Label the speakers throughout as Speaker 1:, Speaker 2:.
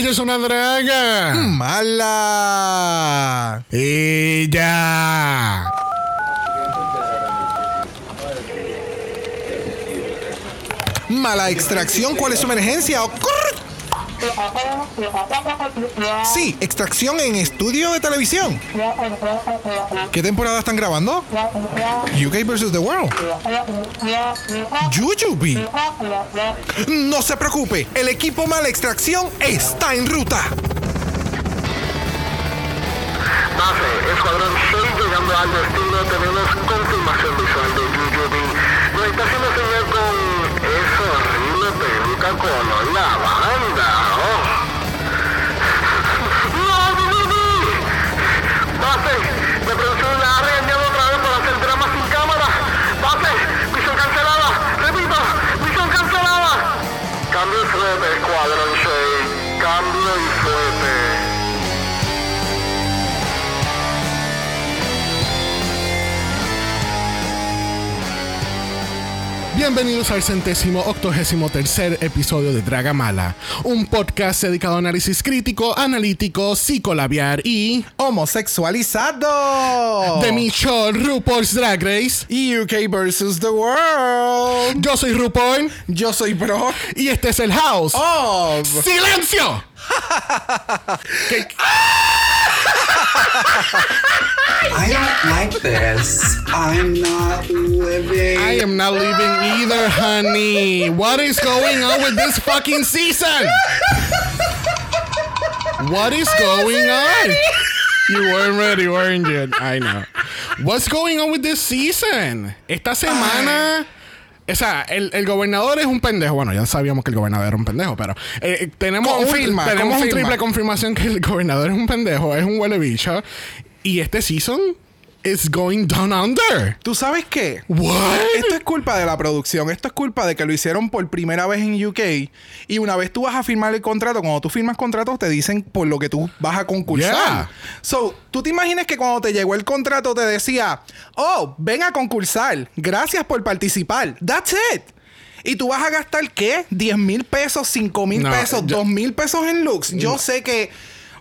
Speaker 1: Ella es una draga.
Speaker 2: Mala.
Speaker 1: Ella.
Speaker 2: Mala extracción. ¿Cuál es su emergencia? ¡Ocurre! Sí, extracción en estudio de televisión. ¿Qué temporada están grabando? UK vs. The World. Jujubee. No se preocupe, el equipo Mala Extracción está en ruta.
Speaker 3: Base, Escuadrón 6 llegando al destino, tenemos confirmación visual de Jujubee. Nos está haciendo señal con esa horrible peluca con la banda. Cambio y flete, Escuadrón 6. Cambio y flete.
Speaker 1: Bienvenidos al centésimo octogésimo tercer episodio de Dragamala, un podcast dedicado a análisis crítico, analítico, psicolabiar y
Speaker 2: Homosexualizado.
Speaker 1: de mi show RuPaul's Drag Race.
Speaker 2: UK vs. The World.
Speaker 1: Yo soy RuPaul
Speaker 2: Yo soy Brock.
Speaker 1: y este es el House.
Speaker 2: Of.
Speaker 1: ¡Silencio! ¿Qué-
Speaker 4: I don't like this. I'm not living.
Speaker 1: I am not leaving either, honey. What is going on with this fucking season? What is going on? You weren't ready, weren't you? I know. What's going on with this season? Esta semana. O sea, el, el gobernador es un pendejo. Bueno, ya sabíamos que el gobernador era un pendejo, pero eh, eh, tenemos,
Speaker 2: Confirma,
Speaker 1: un, tenemos un triple confirmación que el gobernador es un pendejo, es un huele bicho. Y este season is going down under.
Speaker 2: ¿Tú sabes qué?
Speaker 1: What?
Speaker 2: Esto es culpa de la producción. Esto es culpa de que lo hicieron por primera vez en UK. Y una vez tú vas a firmar el contrato, cuando tú firmas contrato, te dicen por lo que tú vas a concursar.
Speaker 1: Yeah.
Speaker 2: So, tú te imaginas que cuando te llegó el contrato te decía, oh, ven a concursar. Gracias por participar. That's it. Y tú vas a gastar, ¿qué? 10 mil pesos, 5 mil
Speaker 1: No,
Speaker 2: pesos,
Speaker 1: yo-
Speaker 2: 2 mil pesos en looks. Yo sé que.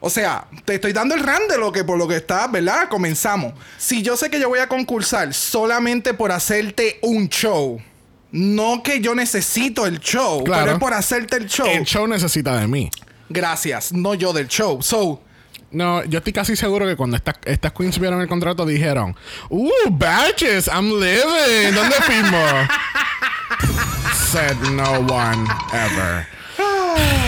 Speaker 2: O sea, te estoy dando el ran de lo que por lo que está, ¿verdad? Comenzamos. Si yo sé que yo voy a concursar solamente por hacerte un show, no que yo necesito el show,
Speaker 1: Claro.
Speaker 2: pero es por hacerte el show.
Speaker 1: El show necesita de mí.
Speaker 2: Gracias, no yo del show. So,
Speaker 1: No, yo estoy casi seguro que cuando estas, estas queens vieron el contrato dijeron, ¡Uh, badges! I'm living. ¿Dónde firmo? Said no one ever.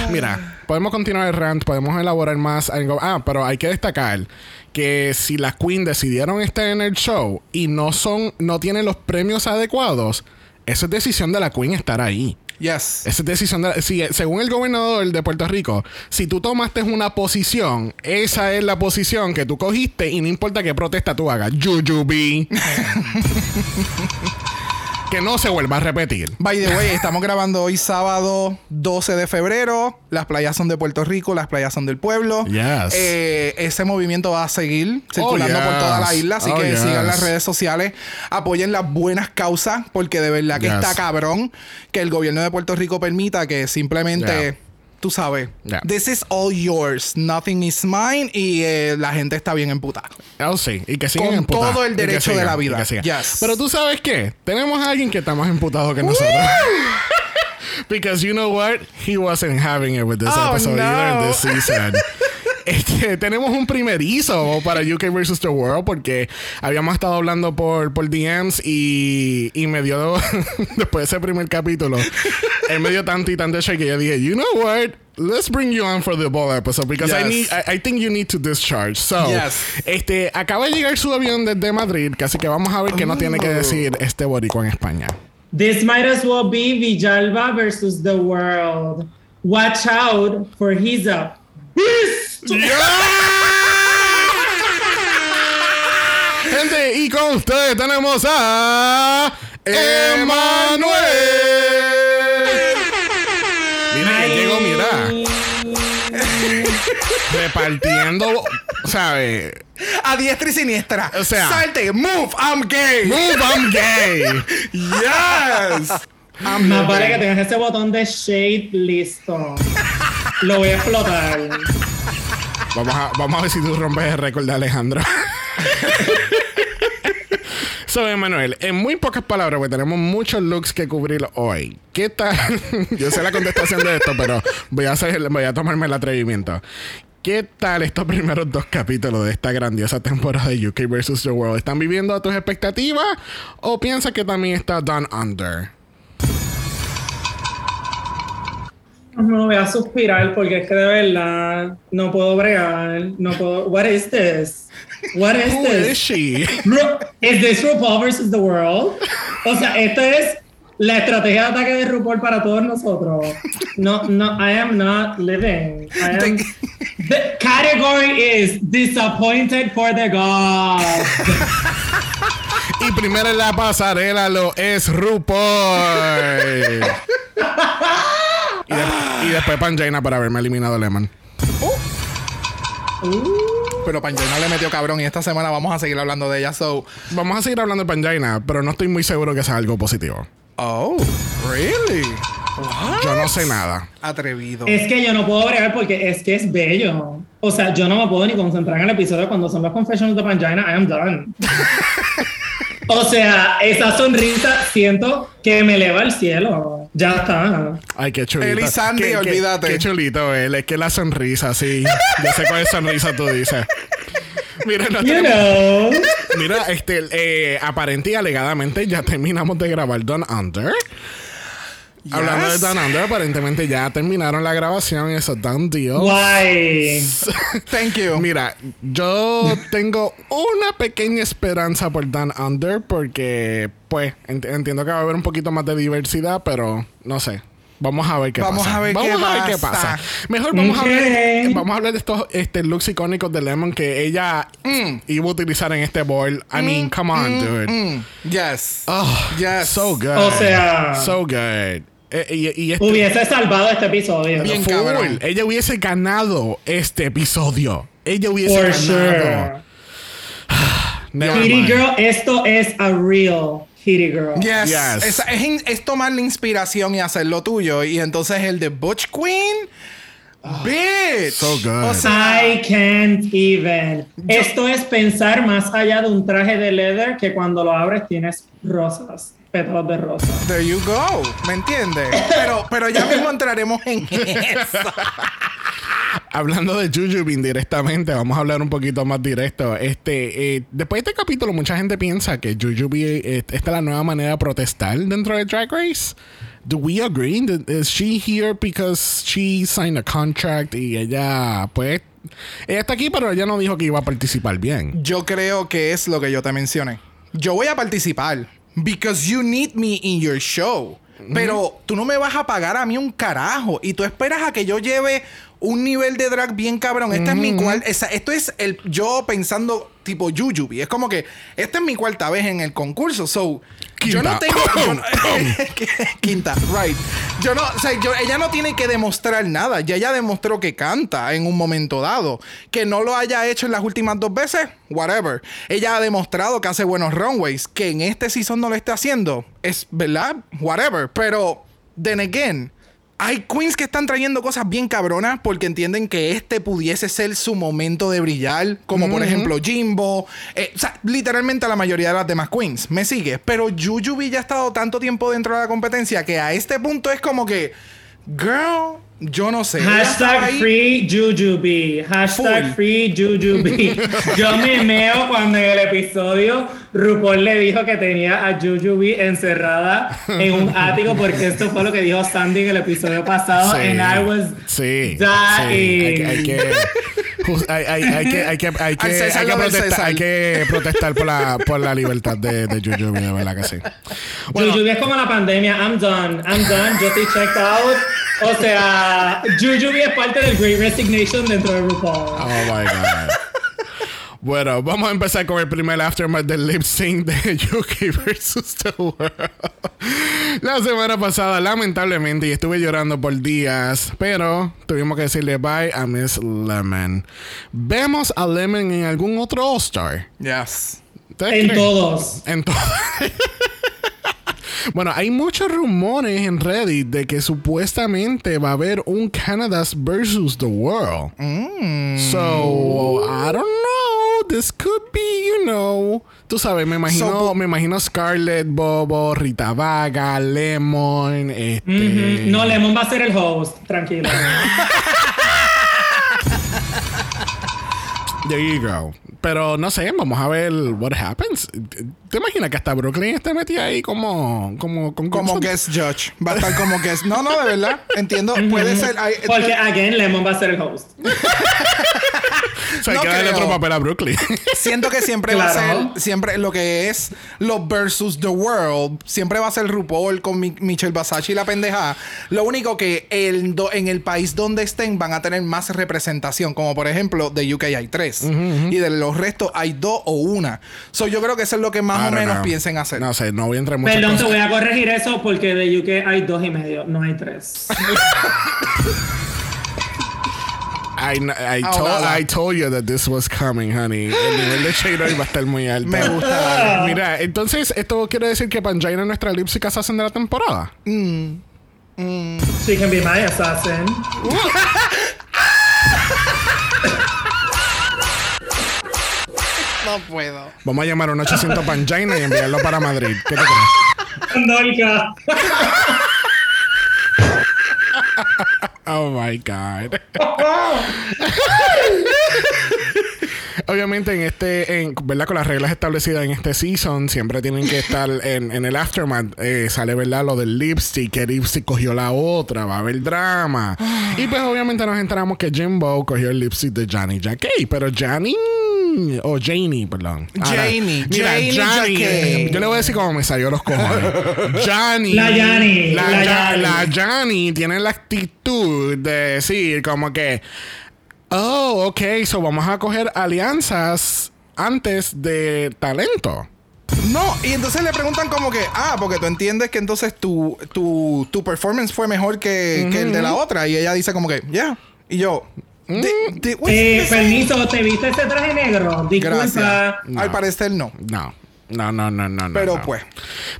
Speaker 1: Mira, podemos continuar el rant, podemos elaborar más. algo- Ah, pero hay que destacar que si las queens decidieron estar en el show y no son, no tienen los premios adecuados, esa es decisión de la queen estar ahí.
Speaker 2: yes.
Speaker 1: Esa es decisión de, si, según el gobernador de Puerto Rico, si tú tomaste una posición, esa es la posición que tú cogiste y no importa qué protesta tú hagas. Jujubee. que no se vuelva a repetir.
Speaker 2: By the way, estamos grabando hoy sábado 12 de febrero. Las playas son de Puerto Rico, las playas son del pueblo.
Speaker 1: Yes.
Speaker 2: Eh, ese movimiento va a seguir circulando
Speaker 1: Oh,
Speaker 2: por toda la isla, así
Speaker 1: Oh,
Speaker 2: que
Speaker 1: yes.
Speaker 2: sigan las redes sociales, apoyen las buenas causas, porque de verdad que está cabrón que el gobierno de Puerto Rico permita que simplemente.
Speaker 1: Yeah.
Speaker 2: Tú sabes,
Speaker 1: Yeah.
Speaker 2: this is all yours, nothing is mine, y eh, la gente está bien emputada.
Speaker 1: Oh, sí. Y que sigan
Speaker 2: Con
Speaker 1: emputados.
Speaker 2: todo el derecho de la vida. Yes.
Speaker 1: Pero tú sabes qué? Tenemos a alguien que está más emputado que nosotros. Because you know what? He wasn't having it with this
Speaker 2: Oh,
Speaker 1: episode either
Speaker 2: no.
Speaker 1: this season. Este, tenemos un primerizo para UK vs. The World porque habíamos estado hablando por, por DMs y, y me dio, después de ese primer capítulo, él me dio tanto y tanto shake que yo dije, you know what? Let's bring you on for the ball episode because I,
Speaker 2: Yes.
Speaker 1: need, I, I think you need to discharge. So,
Speaker 2: Yes.
Speaker 1: este, acaba de llegar su avión desde Madrid, casi que vamos a ver qué nos tiene que decir este boricua en España.
Speaker 5: This might as well be Villalba versus the world. Watch out for his up.
Speaker 1: Gente, y con ustedes tenemos a Emanuel. Mira, ya llegó, mira. Repartiendo, ¿sabes?
Speaker 2: A diestra y siniestra.
Speaker 1: O sea-
Speaker 2: salte, move, I'm gay.
Speaker 1: Move, I'm gay.
Speaker 2: Yes. I'm
Speaker 5: Más
Speaker 2: living.
Speaker 5: vale que tengas ese botón de shade listo. Lo voy a explotar.
Speaker 1: Vamos a, vamos a ver si tú rompes el récord de Alejandro. So, Emanuel, en muy pocas palabras, porque tenemos muchos looks que cubrir hoy. ¿Qué tal? Yo sé la contestación de esto, pero voy a, hacer, voy a tomarme el atrevimiento. ¿Qué tal estos primeros dos capítulos de esta grandiosa temporada de UK vs. The World? ¿Están viviendo a tus expectativas o piensas que también está Down Under?
Speaker 5: No voy a suspirar porque es que de verdad no puedo bregar. No puedo. What is this? What is
Speaker 1: Who is
Speaker 5: this?
Speaker 1: she?
Speaker 5: Ru- Is this RuPaul versus the world? O sea, esto es la estrategia de ataque de RuPaul para todos nosotros. No, no, I am not living. I am, the category is disappointed for the gods.
Speaker 1: Y primero en la pasarela lo es RuPaul. y, de- y después Panjaina para haberme eliminado Lemon.
Speaker 2: Pero Panjana le metió cabrón y esta semana vamos a seguir hablando de ella. So,
Speaker 1: Vamos a seguir hablando de Panjaina, pero no estoy muy seguro que sea algo positivo.
Speaker 2: oh, really?
Speaker 1: Yo no sé nada.
Speaker 2: Atrevido.
Speaker 5: Es que yo no puedo bregar porque es que es bello. O sea, yo no me puedo ni concentrar en el episodio cuando son los confessions de Pangina. I am done. o sea, esa sonrisa siento que me eleva al cielo. Ya está.
Speaker 1: Ay, qué chulito.
Speaker 2: Él y Sandy,
Speaker 1: Qué-
Speaker 2: olvídate.
Speaker 1: Qué chulito él. Es que la sonrisa, sí. Yo sé cuál sonrisa tú dices. Mira, no
Speaker 5: You know.
Speaker 1: Mira, este, eh, aparente y alegadamente ya terminamos de grabar Don Under. Hablando de
Speaker 2: Yes.
Speaker 1: Don Under, aparentemente ya terminaron la grabación y eso done deal.
Speaker 5: Guay.
Speaker 2: Thank you.
Speaker 1: Mira, yo tengo una pequeña esperanza por Dan Under porque, pues, ent- entiendo que va a haber un poquito más de diversidad, pero no sé. Vamos a ver qué
Speaker 2: Vamos
Speaker 1: pasa.
Speaker 2: a ver
Speaker 1: vamos
Speaker 2: qué
Speaker 1: a ver qué
Speaker 2: pasa.
Speaker 1: pasa. Mejor vamos a hablar, vamos a hablar de estos este, looks icónicos de Lemon que ella iba a utilizar en este bowl. I mean, come on, dude.
Speaker 2: Mm, yes.
Speaker 1: Oh,
Speaker 2: Yes.
Speaker 1: So good.
Speaker 5: O sea-
Speaker 1: So good. Eh, y, y este-
Speaker 5: Hubiese salvado este episodio.
Speaker 2: Bien
Speaker 1: Full.
Speaker 2: cabrón.
Speaker 1: Ella hubiese ganado este episodio. Ella hubiese
Speaker 5: For
Speaker 1: ganado.
Speaker 5: sure. Kitty
Speaker 1: mind.
Speaker 5: Girl, esto es a real Kitty Girl.
Speaker 2: Yes.
Speaker 1: Yes.
Speaker 2: Es, es es tomar la inspiración y hacer lo tuyo. Y entonces el de Butch Queen. Bitch.
Speaker 1: So good.
Speaker 2: O sea,
Speaker 5: I can't even. Esto es pensar más allá de un traje de leather que cuando lo abres tienes rosas, pétalos de rosa.
Speaker 2: there you go. ¿Me entiendes? Pero, pero ya mismo entraremos en eso.
Speaker 1: Hablando de Jujubin directamente, vamos a hablar un poquito más directo. Este, eh, después de este capítulo, mucha gente piensa que Jujubee eh, esta es la nueva manera de protestar dentro de Drag Race. Do we agree? Is she here because she signed a contract y ella, pues, ella está aquí, pero ella no dijo que iba a participar bien.
Speaker 2: Yo creo que es lo que yo te mencioné. Yo voy a participar. Because you need me in your show. Pero tú no me vas a pagar a mí un carajo. Y tú esperas a que yo lleve un nivel de drag bien cabrón. Esta es mi cual. esa- esto es el yo pensando tipo Yuyubi. Es como que esta es mi cuarta vez en el concurso. So, yo no
Speaker 1: Quinta.
Speaker 2: tengo. yo no- Quinta, right. Yo no, o sea, yo- ella no tiene que demostrar nada. Ya ella demostró que canta en un momento dado. Que no lo haya hecho en las últimas dos veces, whatever. Ella ha demostrado que hace buenos runways. Que en este season no lo esté haciendo. Es verdad, whatever. Pero, then again. Hay queens que están trayendo cosas bien cabronas porque entienden que este pudiese ser su momento de brillar, como por ejemplo Jimbo. Eh, o sea, literalmente la mayoría de las demás queens. Me sigue. Pero Jujubee ya ha estado tanto tiempo dentro de la competencia que a este punto es como que, girl, yo no sé.
Speaker 5: Hashtag free Jujubee. Hashtag
Speaker 2: Full.
Speaker 5: free Jujubee. Yo me meo cuando en el episodio RuPaul le dijo que tenía a Jujubee encerrada en un ático porque esto fue lo que dijo Sandy en el episodio pasado.
Speaker 1: Sí.
Speaker 5: And I was
Speaker 1: Sí.
Speaker 5: dying.
Speaker 1: sí. Hay, que- hay que, hay, hay- hay que, hay que, hay que, hay que protestar, hay que protestar por la, por la libertad de, de Jujubee, de verdad que sí. Bueno,
Speaker 5: Jujubee es como la pandemia. I'm done. I'm done. Yo estoy checked out. O sea, Jujubee es parte del Great Resignation dentro de RuPaul.
Speaker 1: Oh my God. Bueno, vamos a empezar con el primer aftermath del lip sync de UK versus The World. La semana pasada, lamentablemente, y estuve llorando por días, pero tuvimos que decirle bye a Miss Lemon. ¿Vemos a Lemon en algún otro All-Star?
Speaker 2: Yes.
Speaker 1: ¿Ustedes
Speaker 5: En
Speaker 1: creen?
Speaker 5: todos.
Speaker 1: En todo. Bueno, hay muchos rumores en Reddit de que supuestamente va a haber un Canada's versus the World. So, I don't know. This could be, you know. Tú sabes, me imagino,
Speaker 2: So,
Speaker 1: me imagino Scarlett, Bobo, Rita Vaga, Lemon, este.
Speaker 5: No, Lemon va a ser el host, tranquilo.
Speaker 1: There you go. Pero no sé, vamos a ver what happens. ¿Te imaginas que hasta Brooklyn esté metida ahí como como con
Speaker 2: Como guest judge. Va a estar como guest. No, no, de verdad. Entiendo. Puede ser. hay-
Speaker 5: Porque, again, Lemon va a ser el host.
Speaker 1: O sea, hay
Speaker 2: no
Speaker 1: que darle
Speaker 2: creo.
Speaker 1: otro papel a Brooklyn.
Speaker 2: Siento que siempre va a ser, siempre lo que es los versus the world, siempre va a ser RuPaul con Mi- Michelle Basacci y la pendeja. Lo único que el do- en el país donde estén van a tener más representación, como por ejemplo de UK hay tres y de los restos hay dos o una. So yo creo que eso es lo que más
Speaker 1: I
Speaker 2: o menos
Speaker 1: know.
Speaker 2: piensen hacer.
Speaker 1: No sé, no voy a entrar en muchas
Speaker 5: Perdón, te
Speaker 1: cosas.
Speaker 5: voy a corregir eso porque de UK hay dos y medio, no hay tres.
Speaker 1: I, I,
Speaker 2: Ah,
Speaker 1: told,
Speaker 2: ojalá.
Speaker 1: I told you that this was coming, honey. El nivel de shade hoy va a estar muy alto.
Speaker 2: Me gusta.
Speaker 1: Mira, entonces, ¿esto quiere decir que Pangina y nuestra se hacen de la temporada?
Speaker 5: She can be my assassin.
Speaker 2: No puedo.
Speaker 1: Vamos a llamar a un 800 Pangina y enviarlo para Madrid. ¿Qué te crees? Oh my God. Obviamente en este, en, ¿verdad? Con las reglas establecidas en este season, siempre tienen que estar en, en el aftermath. eh, sale, ¿verdad? Lo del lipstick, que lipstick cogió la otra, va a haber drama. y pues obviamente nos enteramos que Jimbo cogió el lipstick de Johnny Jacquet, pero Johnny... O Janie, perdón. Ahora,
Speaker 2: Janie,
Speaker 1: mira,
Speaker 2: Janie
Speaker 1: Johnny,
Speaker 2: Jacquet.
Speaker 1: Yo le voy a decir cómo me salió los cojones. Johnny.
Speaker 5: La Johnny,
Speaker 1: La,
Speaker 5: la Johnny.
Speaker 1: la Johnny tiene la actitud de decir como que, oh, ok, so vamos a coger alianzas antes de talento.
Speaker 2: No, y entonces le preguntan como que, ah, porque tú entiendes que entonces tu, tu, tu performance fue mejor que, que el de la otra. Y ella dice como que, ya. Y yo, de-
Speaker 5: Eh, permiso, ¿te viste ese traje negro? Disculpa.
Speaker 2: Gracias.
Speaker 1: No.
Speaker 2: Al parecer no.
Speaker 1: No. No, no, no, no, no.
Speaker 2: Pero
Speaker 1: no.
Speaker 2: pues.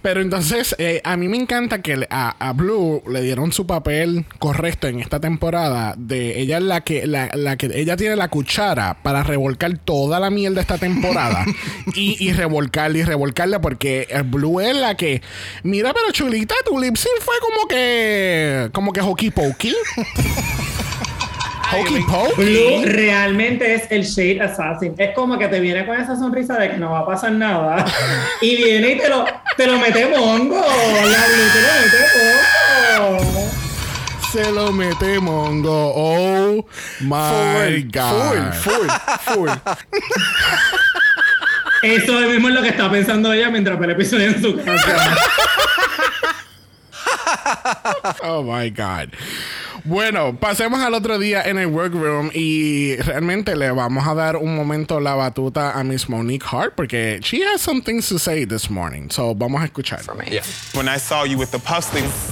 Speaker 1: Pero entonces, eh, a mí me encanta que a, a Blue le dieron su papel correcto en esta temporada. De ella es la que, la, la que ella tiene la cuchara para revolcar toda la mierda de esta temporada. y, y revolcarla y revolcarla porque el Blue es la que. Mira, pero chulita, tu lip sync fue como que. como que hokey pokey. hokey pokey.
Speaker 5: Blue realmente es el Shade Assassin. Es como que te viene con esa sonrisa de que no va a pasar nada. y viene y te lo, te lo mete mongo. La Blue te lo mete mongo.
Speaker 1: Se lo mete mongo. Oh my God.
Speaker 2: Full, full, full.
Speaker 5: Eso mismo es lo que está pensando ella mientras ve el episodio en su casa.
Speaker 1: Oh my God. Bueno, pasemos al otro día en el workroom y realmente le vamos a dar un momento la batuta a Miss Monique Hart porque she has some things to say this morning. So vamos a escuchar.
Speaker 6: Yeah. When I saw you with the postings,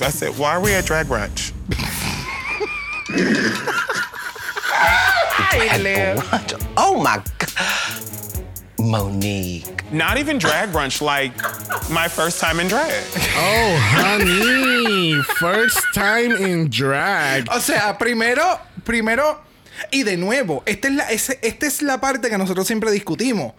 Speaker 6: I said, why are we at Drag Brunch?
Speaker 7: Oh my God. Monique.
Speaker 6: Not even drag brunch, like my first time in drag.
Speaker 1: Oh, honey. First time in drag.
Speaker 2: O sea, primero, primero, y de nuevo, esta es la, ese- esta es la parte que nosotros siempre discutimos.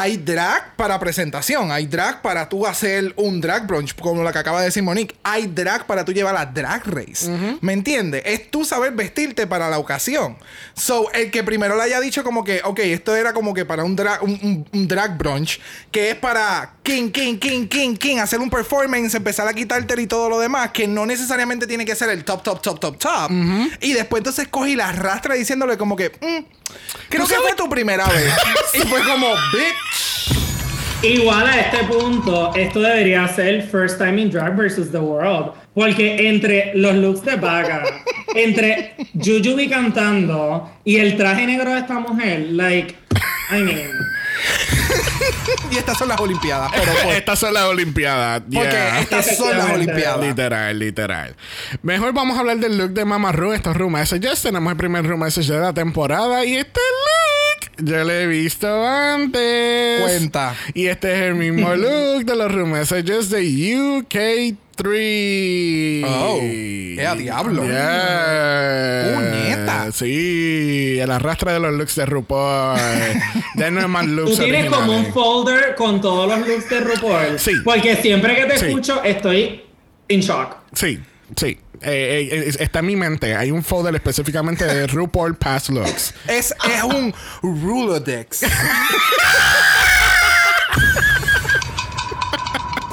Speaker 2: Hay drag para presentación, hay drag para tú hacer un drag brunch, como la que acaba de decir Monique. Hay drag para tú llevar a drag race. ¿Me entiendes? Es tú saber vestirte para la ocasión. So, el que primero le haya dicho como que, ok, esto era como que para un drag, un, un- un drag brunch, que es para king, king, king, king, king, hacer un performance, empezar a quitarte y todo lo demás, que no necesariamente tiene que ser el top, top, top, top, top. Y después entonces coge y la arrastra diciéndole como que, mm, creo que fue tu primera vez. y fue como, bitch.
Speaker 5: Igual a este punto, esto debería ser First Time in Drag versus the World. Porque entre los looks de Vaga, entre Jujubi cantando y el traje negro de esta mujer, like, I mean.
Speaker 2: Y estas son las Olimpiadas, pero pues,
Speaker 1: Estas son las Olimpiadas.
Speaker 2: porque
Speaker 1: Yeah.
Speaker 2: estas son las. Olimpiadas.
Speaker 1: Literal, literal. Mejor vamos a hablar del look de Mama Ru. Estos room messages. Tenemos el primer room message de la temporada. Y este look Yo lo he visto antes.
Speaker 2: Cuenta.
Speaker 1: Y este es el mismo look de los room messages de UK3.
Speaker 2: Oh. ¡Eh, a diablo!
Speaker 1: Yeah.
Speaker 2: ¡Puñeta!
Speaker 1: Sí, el arrastre de los looks de RuPaul. Denos más looks
Speaker 5: Tú tienes como un folder con todos los looks de RuPaul.
Speaker 1: Sí.
Speaker 5: Porque siempre que te
Speaker 1: Sí.
Speaker 5: escucho estoy in shock.
Speaker 1: Sí, sí. Eh, eh, eh, está en mi mente. Hay un folder específicamente de RuPaul Past Looks.
Speaker 2: Es, es un Rolodex.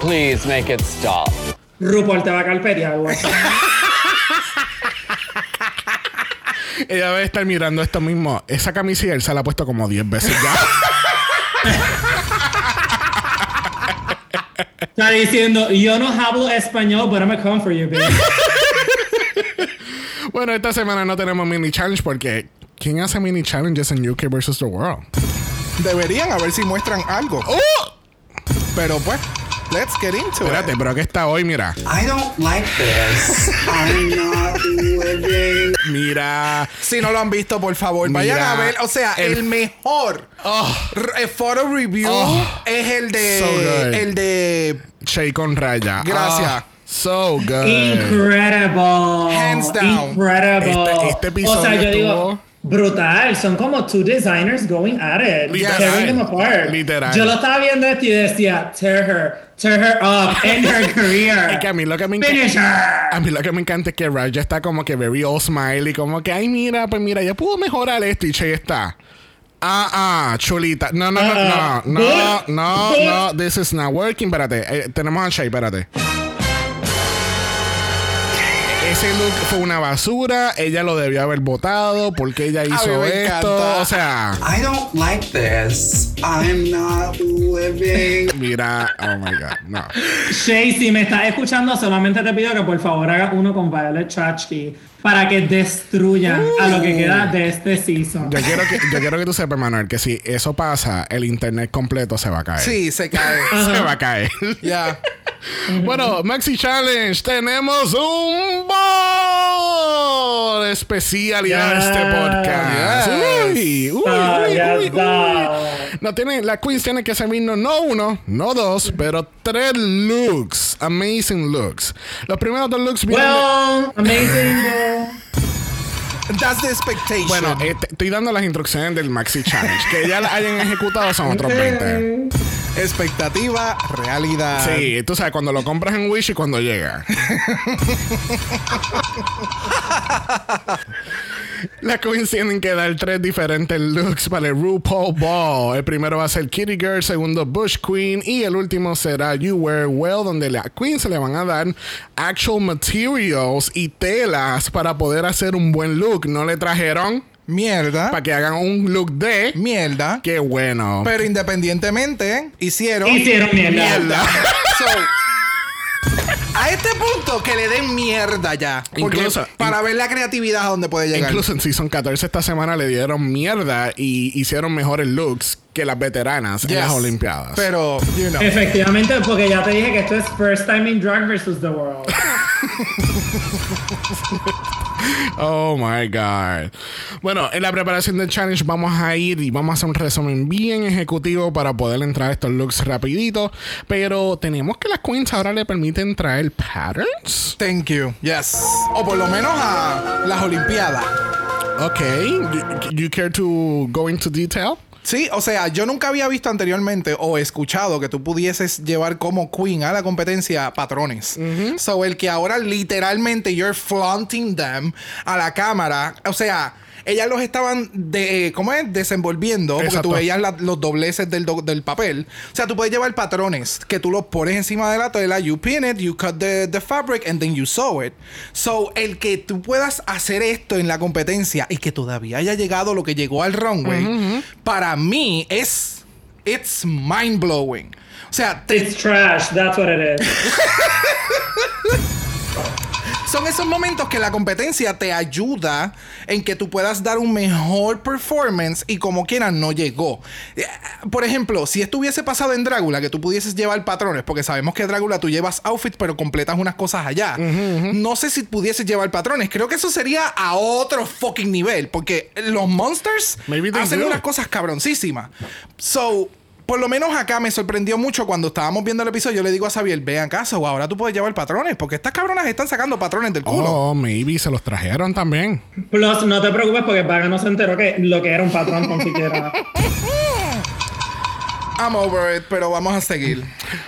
Speaker 8: Please make it stop.
Speaker 5: RuPaul te va a carpetear, güey.
Speaker 1: Ella debe estar mirando esto mismo. Esa camisilla él se la ha puesto como 10 veces ya.
Speaker 5: Está diciendo, yo no hablo español, but I'm gonna come for you, bitch.
Speaker 1: bueno, esta semana no tenemos mini challenge porque ¿quién hace mini challenges en UK versus the World?
Speaker 2: Deberían a ver si muestran algo.
Speaker 1: ¡Oh!
Speaker 2: Pero pues, let's get into
Speaker 1: Espérate,
Speaker 2: it.
Speaker 1: pero aquí está hoy, mira.
Speaker 4: I don't like this. I'm not living.
Speaker 1: Mira.
Speaker 2: Si no lo han visto, por favor, vayan
Speaker 1: Mira,
Speaker 2: a ver. O sea, el,
Speaker 1: el-
Speaker 2: mejor
Speaker 1: Oh,
Speaker 2: eh, photo review
Speaker 1: Oh,
Speaker 2: es el de.
Speaker 1: so good.
Speaker 2: el de.
Speaker 1: Shay con raya.
Speaker 2: Gracias.
Speaker 1: Ah, so good.
Speaker 5: Incredible.
Speaker 2: Hands down.
Speaker 5: Incredible.
Speaker 1: Este- este episodio
Speaker 5: o sea, yo digo, brutal. Son como two designers going at it.
Speaker 1: Literal.
Speaker 5: Tearing them apart.
Speaker 1: Literal.
Speaker 5: Yo lo estaba viendo esto y decía, tear her, tear her up, end her career.
Speaker 1: Es que a mí lo que me encanta. A mí lo que me encanta es que Raja está como que very all smiley, como que, ay, mira, pues mira, ya pudo mejorar esto y Che está. Ah, ah, chulita. No, no, no,
Speaker 5: Ah,
Speaker 1: no, no, no, no, this is not working. Espérate, eh, tenemos a Shay, espérate. Ese look fue una basura, ella lo debió haber votado porque ella hizo
Speaker 2: me
Speaker 1: esto.
Speaker 2: encanta.
Speaker 1: O sea,
Speaker 4: I don't like this. I'm not living.
Speaker 1: mira, oh my god, no.
Speaker 5: Shay, si me estás escuchando, solamente te pido que por favor hagas uno con Violet Chachki para que destruyan a lo que queda de este season.
Speaker 1: Yo quiero que, yo quiero que tú sepas, Manuel, que si eso pasa, el internet completo se va a caer.
Speaker 2: Sí, se cae.
Speaker 1: Se va a caer.
Speaker 2: Ya.
Speaker 1: Bueno, Maxi Challenge, tenemos un bol especialidad de este
Speaker 5: Yes.
Speaker 1: podcast. Uy, uy,
Speaker 5: Ah,
Speaker 1: uy,
Speaker 5: ya
Speaker 1: uy,
Speaker 5: está.
Speaker 1: uy. No tiene, la Queens tiene que servirnos no uno, no dos, pero tres looks. Amazing looks. Los primeros dos looks
Speaker 5: Well, amazing.
Speaker 2: That's the expectation.
Speaker 1: Bueno, eh, estoy dando las instrucciones del Maxi Challenge. Que ya la hayan ejecutado son otros 20.
Speaker 2: expectativa, realidad.
Speaker 1: Sí, tú sabes, cuando lo compras en Wish y cuando llega. Las queens tienen que dar tres diferentes looks para el RuPaul Ball. El primero va a ser Kitty Girl, segundo Bush Queen y el último será You Wear Well, donde las queens se le van a dar actual materials y telas para poder hacer un buen look. No le trajeron
Speaker 2: Mierda.
Speaker 1: para que hagan un look de...
Speaker 2: Mierda.
Speaker 1: Qué bueno.
Speaker 2: Pero independientemente, hicieron.
Speaker 5: Hicieron mierda.
Speaker 2: So, a este punto que le den mierda ya. Porque
Speaker 1: Incluso-
Speaker 2: para ver la creatividad a dónde puede llegar.
Speaker 1: Incluso en Season 14 esta semana le dieron mierda y hicieron mejores looks que las veteranas en
Speaker 2: Yes.
Speaker 1: las Olimpiadas.
Speaker 2: Pero, you know.
Speaker 5: Efectivamente, porque ya te dije que esto es first time in drag versus the world.
Speaker 1: Oh my God. Bueno, en la preparación del challenge vamos a ir y vamos a hacer un resumen bien ejecutivo para poder entrar a estos looks rapidito. Pero tenemos que las queens ahora le permiten traer patterns.
Speaker 2: Thank you. Yes. O por lo menos a las Olimpiadas.
Speaker 1: Ok. You, you care to go into detail?
Speaker 2: Sí, o sea, yo nunca había visto anteriormente o escuchado que tú pudieses llevar como queen a la competencia patrones. So, el que ahora literalmente you're flaunting them a la cámara, o sea, ellas los estaban de, ¿cómo es? desenvolviendo porque
Speaker 1: Exacto.
Speaker 2: tú veías la- los dobleces del, do- del papel. O sea, tú puedes llevar patrones que tú los pones encima de la tela, you pin it, you cut the, the fabric and then you sew it. So, el que tú puedas hacer esto en la competencia y que todavía haya llegado lo que llegó al runway, para mí es it's mind blowing. O sea, te-
Speaker 5: It's trash, that's what it is.
Speaker 2: son esos momentos que la competencia te ayuda en que tú puedas dar un mejor performance y como quiera no llegó. Eh, Por ejemplo, si esto hubiese pasado en Drácula, que tú pudieses llevar patrones, porque sabemos que Drácula tú llevas outfits pero completas unas cosas allá. No sé si pudieses llevar patrones. Creo que eso sería a otro fucking nivel, porque los monsters hacen
Speaker 1: do.
Speaker 2: unas cosas cabroncísimas. So, por lo menos acá me sorprendió mucho cuando estábamos viendo el episodio. Yo le digo a Xavier, ve a casa o ahora tú puedes llevar patrones, porque estas cabronas están sacando patrones del culo.
Speaker 1: Oh, maybe se los trajeron también.
Speaker 5: Plus, no te preocupes porque Vaga no se enteró que lo que era un patrón con siquiera.
Speaker 2: I'm over it, pero vamos a seguir.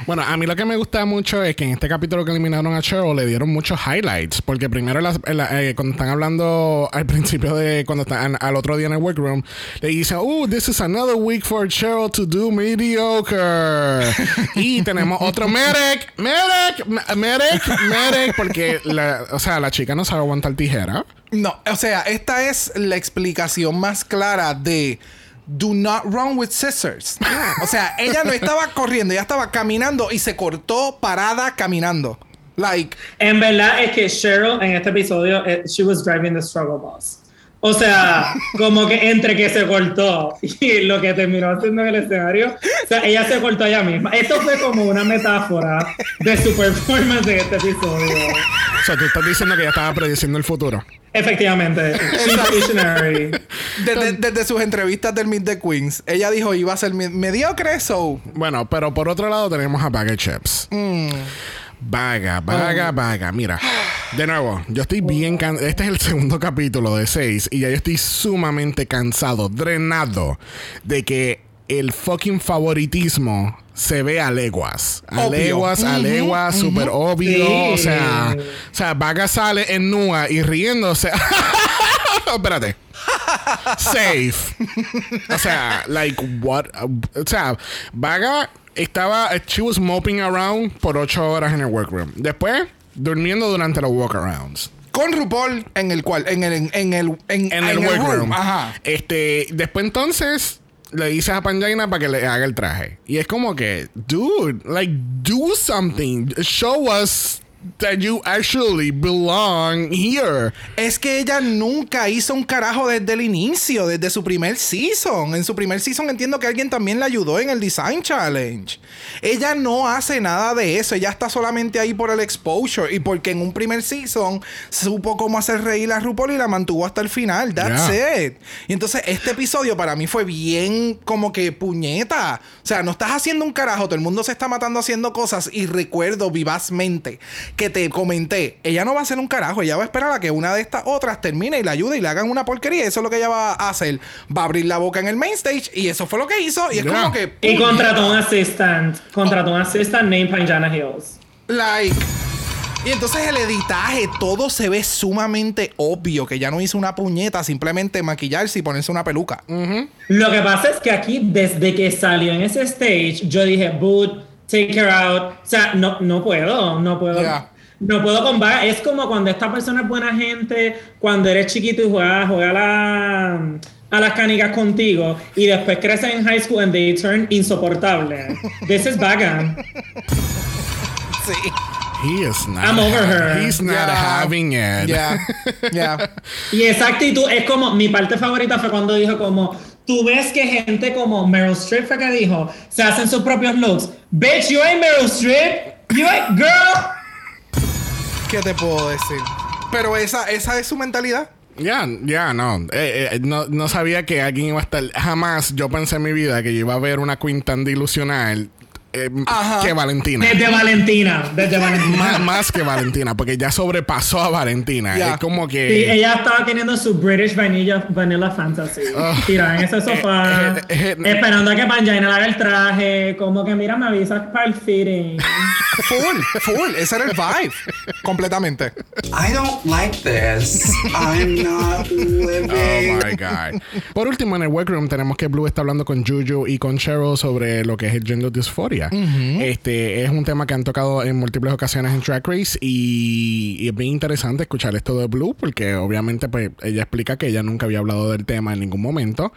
Speaker 1: Bueno, a mí lo que me gusta mucho es que en este capítulo que eliminaron a Cheryl le dieron muchos highlights. Porque primero, la- eh, cuando están hablando al principio de cuando están al otro día en el workroom, le dicen, Oh, this is another week for Cheryl to do mediocre. y tenemos otro Medic, Medic, M- Medic, Medic. Porque, la, o sea, la chica no sabe aguantar tijera.
Speaker 2: No, o sea, esta es la explicación más clara de do not run with scissors. O sea, ella no estaba corriendo, ella estaba caminando y se cortó parada caminando. Like,
Speaker 5: En verdad es que Cheryl en este episodio, eh, she was driving the struggle bus. O sea, como que entre que se cortó y lo que terminó haciendo en el escenario, o sea, ella se cortó ella misma. Esto fue como una metáfora de su performance de este episodio.
Speaker 1: O sea, tú estás diciendo que ella estaba prediciendo el futuro.
Speaker 5: Efectivamente,
Speaker 2: desde, desde sus entrevistas del Meet the Queens, ella dijo iba a ser me- mediocre, so.
Speaker 1: Bueno, pero por otro lado tenemos a Bag of Chips. Vaga, vaga, vaga. Mira, de nuevo, yo estoy bien cansado. Este es el segundo capítulo de seis y ya yo estoy sumamente cansado, drenado de que el fucking favoritismo se ve a leguas. A
Speaker 2: Obvio.
Speaker 1: leguas, a leguas, súper obvio.
Speaker 5: Sí.
Speaker 1: O sea, o sea, Vaga sale en Nua y riéndose. Espérate. Safe. O sea, like, what? O sea, Vaga estaba, she was moping around por ocho horas en el workroom. Después, durmiendo durante los walkarounds.
Speaker 2: Con RuPaul en el cual, en el, en, en el, en,
Speaker 1: En el workroom.
Speaker 2: room. Ajá.
Speaker 1: Este, después entonces, le dices a Panjaina para que le haga el traje. Y es como que, dude, like, do something. Show us that you actually belong here.
Speaker 2: Es que ella nunca hizo un carajo desde el inicio, desde su primer season. En su primer season entiendo que alguien también la ayudó en el Design Challenge. Ella no hace nada de eso. Ella está solamente ahí por el exposure y porque en un primer season supo cómo hacer reír a RuPaul y la mantuvo hasta el final. That's it. Y entonces este episodio para mí fue bien como que puñeta. O sea, no estás haciendo un carajo. Todo el mundo se está matando haciendo cosas y recuerdo vivazmente que te comenté, ella no va a hacer un carajo, ella va a esperar a que una de estas otras termine y la ayude y le hagan una porquería. Eso es lo que ella va a hacer. Va a abrir la boca en el main stage y eso fue lo que hizo. Y es como que.
Speaker 5: Y contrató un assistant, contrató un assistant named Panjana Hills.
Speaker 2: Like. Y entonces el editaje, todo se ve sumamente obvio. Que ya no hizo una puñeta, simplemente maquillarse y ponerse una peluca.
Speaker 5: Lo que pasa es que aquí, desde que salió en ese stage, yo dije, boot, take her out. O sea, no, no puedo, no puedo.
Speaker 2: Ya.
Speaker 5: No puedo combatir. Es como cuando esta persona es buena gente, cuando eres chiquito y juegas, juega a, la- a las canicas contigo y después creces en high school and they turn insoportable. This is Bagan.
Speaker 2: Sí.
Speaker 1: He is not.
Speaker 5: I'm over her.
Speaker 1: He's not
Speaker 2: Ya.
Speaker 1: having it.
Speaker 2: Ya. Ya.
Speaker 5: Y esa actitud es como, mi parte favorita fue cuando dijo como, tú ves que gente como Meryl Streep fue que dijo, se hacen sus propios looks. Bitch, you ain't Meryl Streep. You ain't, girl.
Speaker 2: ¿Qué te puedo decir? Pero esa, esa es su mentalidad.
Speaker 1: Ya, ya, no. Eh, eh, no. No sabía que alguien iba a estar. Jamás yo pensé en mi vida que yo iba a ver una Queen tan dilusional eh,
Speaker 2: Ajá.
Speaker 1: que Valentina.
Speaker 5: Desde Valentina, desde Valentina.
Speaker 1: más, más que Valentina, porque ya sobrepasó a Valentina.
Speaker 2: Ya.
Speaker 1: Es como
Speaker 5: Sí,
Speaker 1: que.
Speaker 5: ella estaba teniendo su British Vanilla, Vanilla Fantasy. Tirada en ese sofá,
Speaker 1: eh, eh, eh,
Speaker 5: esperando a que Panjaina le haga el traje. Como que, mira, me avisas para el fitting.
Speaker 2: Full, full. Ese era el vibe. Completamente.
Speaker 4: I don't like this. I'm not
Speaker 1: Oh
Speaker 4: living.
Speaker 1: my God. Por último, en el workroom tenemos que Blue está hablando con Juju y con Cheryl sobre lo que es el gender dysphoria. Este es un tema que han tocado en múltiples ocasiones en Track Race y, y es bien interesante escuchar esto de Blue porque obviamente pues ella explica que ella nunca había hablado del tema en ningún momento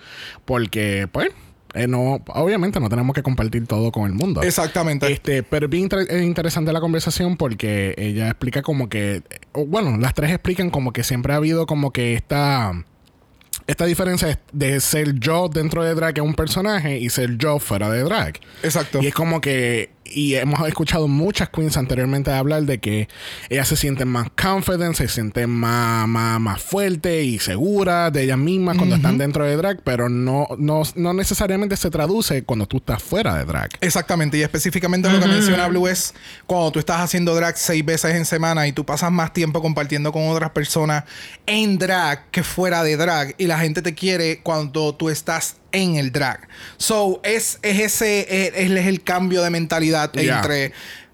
Speaker 1: porque pues Eh, no, obviamente no tenemos que compartir todo con el mundo.
Speaker 2: Exactamente.
Speaker 1: Este, pero es bien inter- es interesante la conversación porque ella explica como que, bueno, las tres explican como que siempre ha habido como que esta esta diferencia es de ser yo dentro de drag en un personaje y ser yo fuera de drag.
Speaker 2: Exacto.
Speaker 1: Y es como que, y hemos escuchado muchas queens anteriormente hablar de que ellas se sienten más confident, se sienten más, más, más fuertes y seguras de ellas mismas cuando están dentro de drag, pero no, no, no necesariamente se traduce cuando tú estás fuera de drag.
Speaker 2: Exactamente, y específicamente lo que menciona Blue es cuando tú estás haciendo drag seis veces en semana y tú pasas más tiempo compartiendo con otras personas en drag que fuera de drag y la gente te quiere cuando tú estás en el drag. So, es, es ese, es, es el cambio de mentalidad
Speaker 1: Yeah.
Speaker 2: entre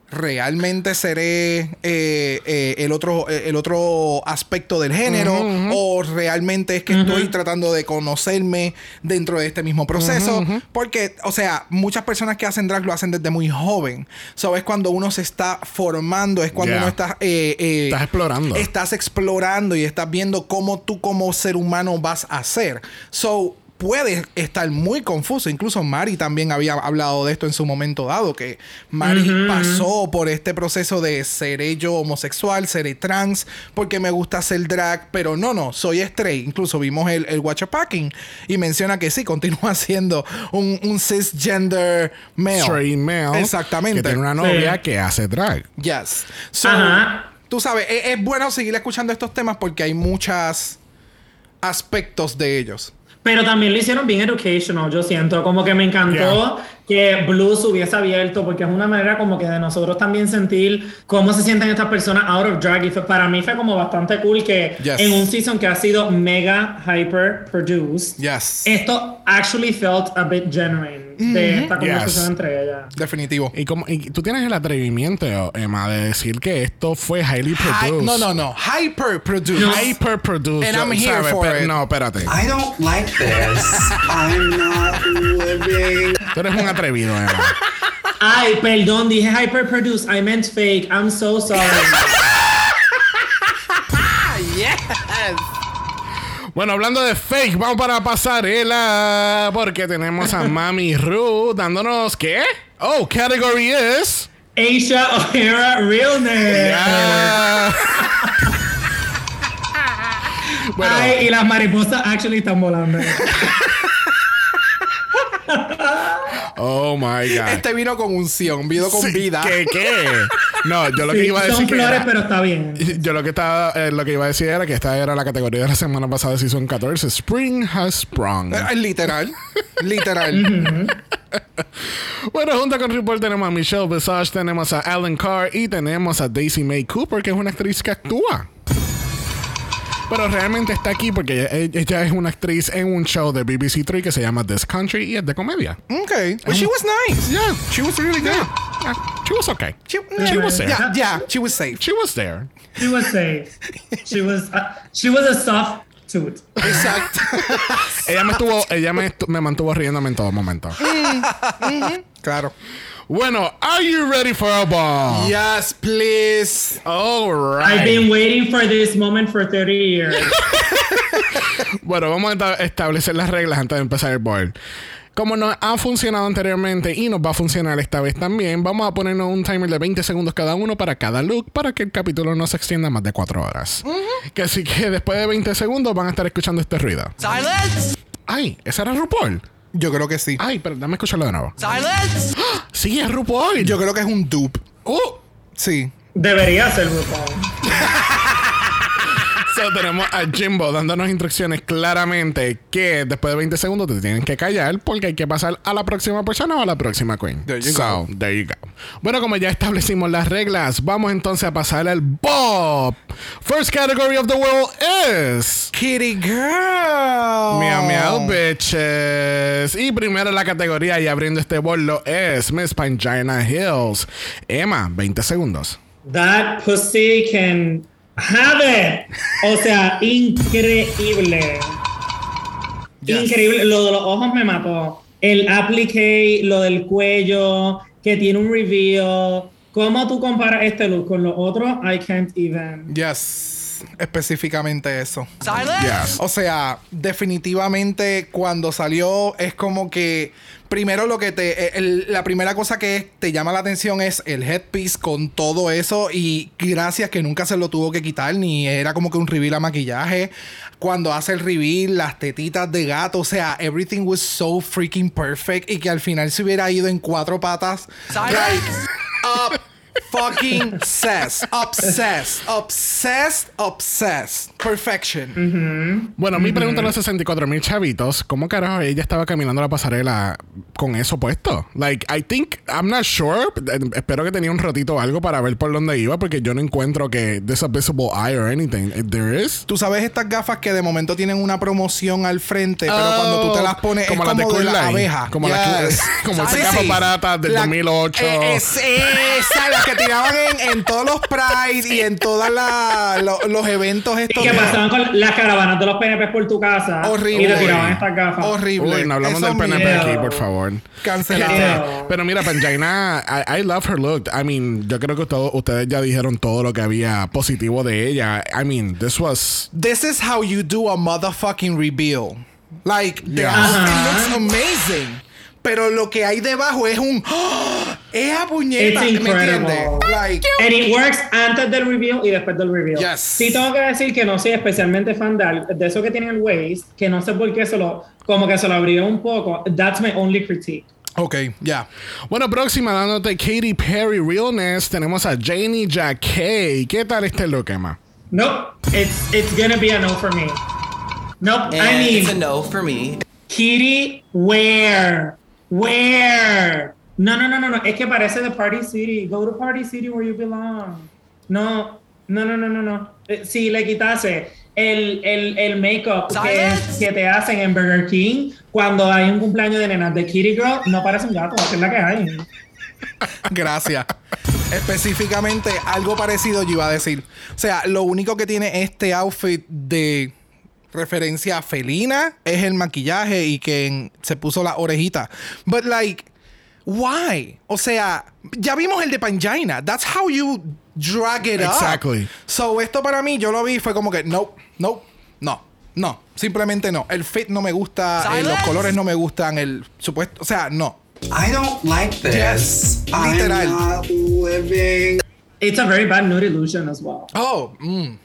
Speaker 2: realmente seré eh, eh, el otro eh, el otro aspecto del género o realmente es que estoy tratando de conocerme dentro de este mismo proceso porque o sea muchas personas que hacen drag lo hacen desde muy joven so es cuando uno se está formando es cuando
Speaker 1: Yeah.
Speaker 2: uno está
Speaker 1: Estás explorando.
Speaker 2: estás explorando y estás viendo cómo tú como ser humano vas a ser so puede estar muy confuso. Incluso Mari también había hablado de esto en su momento dado, que Mari pasó por este proceso de seré yo homosexual, seré trans, porque me gusta hacer drag, pero no, no, soy straight. Incluso vimos el, el Watcher Packing y menciona que sí, continúa siendo un, un cisgender male.
Speaker 1: Straight male.
Speaker 2: Exactamente.
Speaker 1: Que tiene una novia
Speaker 5: Sí.
Speaker 1: que hace drag.
Speaker 2: Yes. So,
Speaker 5: Ajá.
Speaker 2: tú sabes, es, es bueno seguir escuchando estos temas porque hay muchos aspectos de ellos.
Speaker 5: Pero también lo hicieron bien educational, yo siento. Como que me encantó que Blues hubiese abierto, porque es una manera como que de nosotros también sentir cómo se sienten estas personas out of drag. Y fue- para mí fue como bastante cool que
Speaker 2: Yes.
Speaker 5: en un season que ha sido mega hyper produced,
Speaker 2: Yes.
Speaker 5: esto actually felt a bit genuine de esta conversación
Speaker 1: Yes.
Speaker 5: entre ellas.
Speaker 2: Definitivo.
Speaker 1: Y, como, y tú tienes el atrevimiento, Emma, de decir que esto fue highly
Speaker 2: Hi-
Speaker 1: produced.
Speaker 2: no, no, no. Hyper produced.
Speaker 1: Hyper produced.
Speaker 2: And I'm here
Speaker 1: ¿sabes?
Speaker 2: for it.
Speaker 1: No, espérate.
Speaker 4: I don't like this. I'm not living.
Speaker 1: Tú eres un atrevido, Emma.
Speaker 5: Ay, perdón, dije hyper produced. I meant fake. I'm so sorry.
Speaker 1: Bueno, hablando de fake, vamos para pasarela. Porque tenemos a Mami Ru dándonos ¿qué? Oh, category is.
Speaker 5: Asia O'Hara Realness.
Speaker 1: Ah. bueno,
Speaker 5: Ay, y las mariposas actually están volando.
Speaker 1: oh my god.
Speaker 2: Este vino con unción, vino con
Speaker 1: Sí,
Speaker 2: vida.
Speaker 1: ¿Qué, qué? No, yo lo que iba a
Speaker 5: son
Speaker 1: decir que
Speaker 5: flores,
Speaker 1: era-
Speaker 5: pero está bien.
Speaker 1: Yo lo que estaba, eh, lo que iba a decir era que esta era la categoría de la semana pasada de Season 14. Spring has sprung.
Speaker 2: Eh, Literal. Literal.
Speaker 1: Bueno, junto con RuPaul tenemos a Michelle Visage, tenemos a Alan Carr y tenemos a Daisy May Cooper, que es una actriz que actúa. Pero realmente está aquí porque ella, ella es una actriz en un show de BBC 3 que se llama This Country y es de comedia.
Speaker 2: Okay. But she was nice.
Speaker 1: Yeah,
Speaker 2: She was really good.
Speaker 1: yeah, she was okay.
Speaker 2: She,
Speaker 1: She was there.
Speaker 2: Yeah, yeah, she was safe.
Speaker 1: She was there.
Speaker 5: She was safe. She was, uh, she was a soft tooth.
Speaker 2: Exacto.
Speaker 1: Ella me estuvo, ella me, estu- me mantuvo riéndome en todo momento.
Speaker 2: claro.
Speaker 1: Bueno, are you ready for a ball?
Speaker 2: Yes, please.
Speaker 1: All
Speaker 5: I've
Speaker 1: right.
Speaker 5: been waiting for this moment for 30 years.
Speaker 1: Bueno, vamos a esta- establecer las reglas antes de empezar el board. Como nos ha funcionado anteriormente y nos va a funcionar esta vez también, vamos a ponernos un timer de 20 segundos cada uno para cada look para que el capítulo no se extienda más de 4 horas. Que así que después de 20 segundos van a estar escuchando este ruido.
Speaker 7: Silence!
Speaker 1: Ay, ese era RuPaul.
Speaker 2: Yo creo que sí.
Speaker 1: Ay, pero dame escucharlo de nuevo.
Speaker 7: Silence!
Speaker 1: Sí, es RuPaul.
Speaker 2: Yo creo que es un dupe.
Speaker 1: Oh.
Speaker 2: Sí.
Speaker 5: Debería ser RuPaul.
Speaker 1: So, tenemos a Jimbo dándonos instrucciones claramente que después de 20 segundos te tienen que callar porque hay que pasar a la próxima persona o a la próxima queen.
Speaker 2: There you
Speaker 1: so,
Speaker 2: go.
Speaker 1: there you go. Bueno, como ya establecimos las reglas, vamos entonces a pasar al Bob. First category of the world is
Speaker 2: Kitty Girl.
Speaker 1: Meow Meow Bitches. Y primero la categoría y abriendo este bolo es Miss Pangina Hills. Emma, 20 segundos.
Speaker 5: That pussy can it. O sea, increíble.
Speaker 2: Yes.
Speaker 5: Increíble. Lo de los ojos me mató. El applique, lo del cuello, que tiene un reveal. ¿Cómo tú comparas este look con los otros? I can't even.
Speaker 2: Yes. Específicamente eso.
Speaker 1: Yes.
Speaker 2: O sea, definitivamente cuando salió es como que primero lo que te eh, el- la primera cosa que te llama la atención es el headpiece con todo eso y gracias que nunca se lo tuvo que quitar ni era como que un reveal a maquillaje. Cuando hace el reveal las tetitas de gato o sea everything was so freaking perfect y que al final se hubiera ido en cuatro patas. Like up fucking obsessed obsessed obsessed obsessed perfection
Speaker 1: Bueno, mi pregunta a los 64 mil chavitos, ¿cómo carajo ella estaba caminando la pasarela con eso puesto? Like, I think, I'm not sure. Espero que tenía un ratito o algo para ver por dónde iba, porque yo no encuentro que there's a visible eye or anything. If There is.
Speaker 2: Tú sabes estas gafas que de momento tienen una promoción al frente, pero cuando tú te las pones
Speaker 1: Como
Speaker 2: es
Speaker 1: las de
Speaker 2: como de,
Speaker 1: Cool
Speaker 2: la
Speaker 1: Line.
Speaker 2: abeja.
Speaker 1: Como las
Speaker 2: Yes.
Speaker 1: que- como esas
Speaker 2: Sí,
Speaker 1: gafas
Speaker 2: sí.
Speaker 1: baratas del 2008.
Speaker 2: eh, es, esa, las que tiraban en, en todos los Pride y en todos los eventos
Speaker 5: Y
Speaker 2: estos.
Speaker 5: que
Speaker 2: de-
Speaker 5: pasaban con las caravanas de los PNP por tu casa.
Speaker 2: Horrible.
Speaker 5: Y te tiraban estas gafas.
Speaker 2: Horrible.
Speaker 1: Uy, no hablamos
Speaker 2: Eso
Speaker 1: del PNP
Speaker 5: miedo.
Speaker 1: aquí, por favor.
Speaker 2: Cancelado.
Speaker 5: Ew.
Speaker 1: Pero mira, Panjaina, I, I love her look. I mean, yo creo que todo- ustedes ya dijeron todo lo que había positivo de ella. I mean, this was
Speaker 2: This is how you do a motherfucking reveal. Like,
Speaker 1: Yeah.
Speaker 5: Ajá.
Speaker 2: looks amazing. Pero lo que hay debajo es un. ¡Ah! ¡Es a puñeta!
Speaker 5: It's
Speaker 2: ¿Me
Speaker 5: incredible.
Speaker 2: entiendes? Like,
Speaker 5: And it works antes del reveal y después del reveal.
Speaker 2: Yes.
Speaker 5: Sí tengo que decir que no soy especialmente fan de, de eso que tiene el waist, que no sé por qué se lo, como que se lo abrió un poco. That's my only critique.
Speaker 2: ok, ya.
Speaker 1: Bueno, próxima, dándote Katy Perry Realness, tenemos a Janie Jacquet. ¿Qué tal este look, Emma?
Speaker 5: Nope, it's, it's gonna be a no for me. Nope, I
Speaker 7: And it's a
Speaker 5: mean,
Speaker 7: no for me.
Speaker 5: Kitty, where? Where? No, no, no, no, no. Es que parece de Party City. Go to Party City where you belong. No, no, no, no, no, no. Eh, Si le quitase el, el, el make-up que, que te hacen en Burger King cuando hay un cumpleaños de nenas de Kitty Girl, no parece un gato, es la que hay.
Speaker 2: Gracias. Específicamente, algo parecido yo iba a decir. O sea, lo único que tiene este outfit de referencia felina es el maquillaje y que se puso la orejita. But like, why? O sea, ya vimos el de Pangina. That's how you drag it up.
Speaker 1: Exactly.
Speaker 2: So, esto para mí, yo lo vi y fue como que, no, no, no, no. Simplemente no. El fit no me gusta, eh, los colores no me gustan, el supuesto, o sea, no.
Speaker 4: I don't like this.
Speaker 2: Yes,
Speaker 4: I'm
Speaker 2: literal.
Speaker 4: not living.
Speaker 5: It's a very bad nude illusion as well.
Speaker 2: Oh, mm.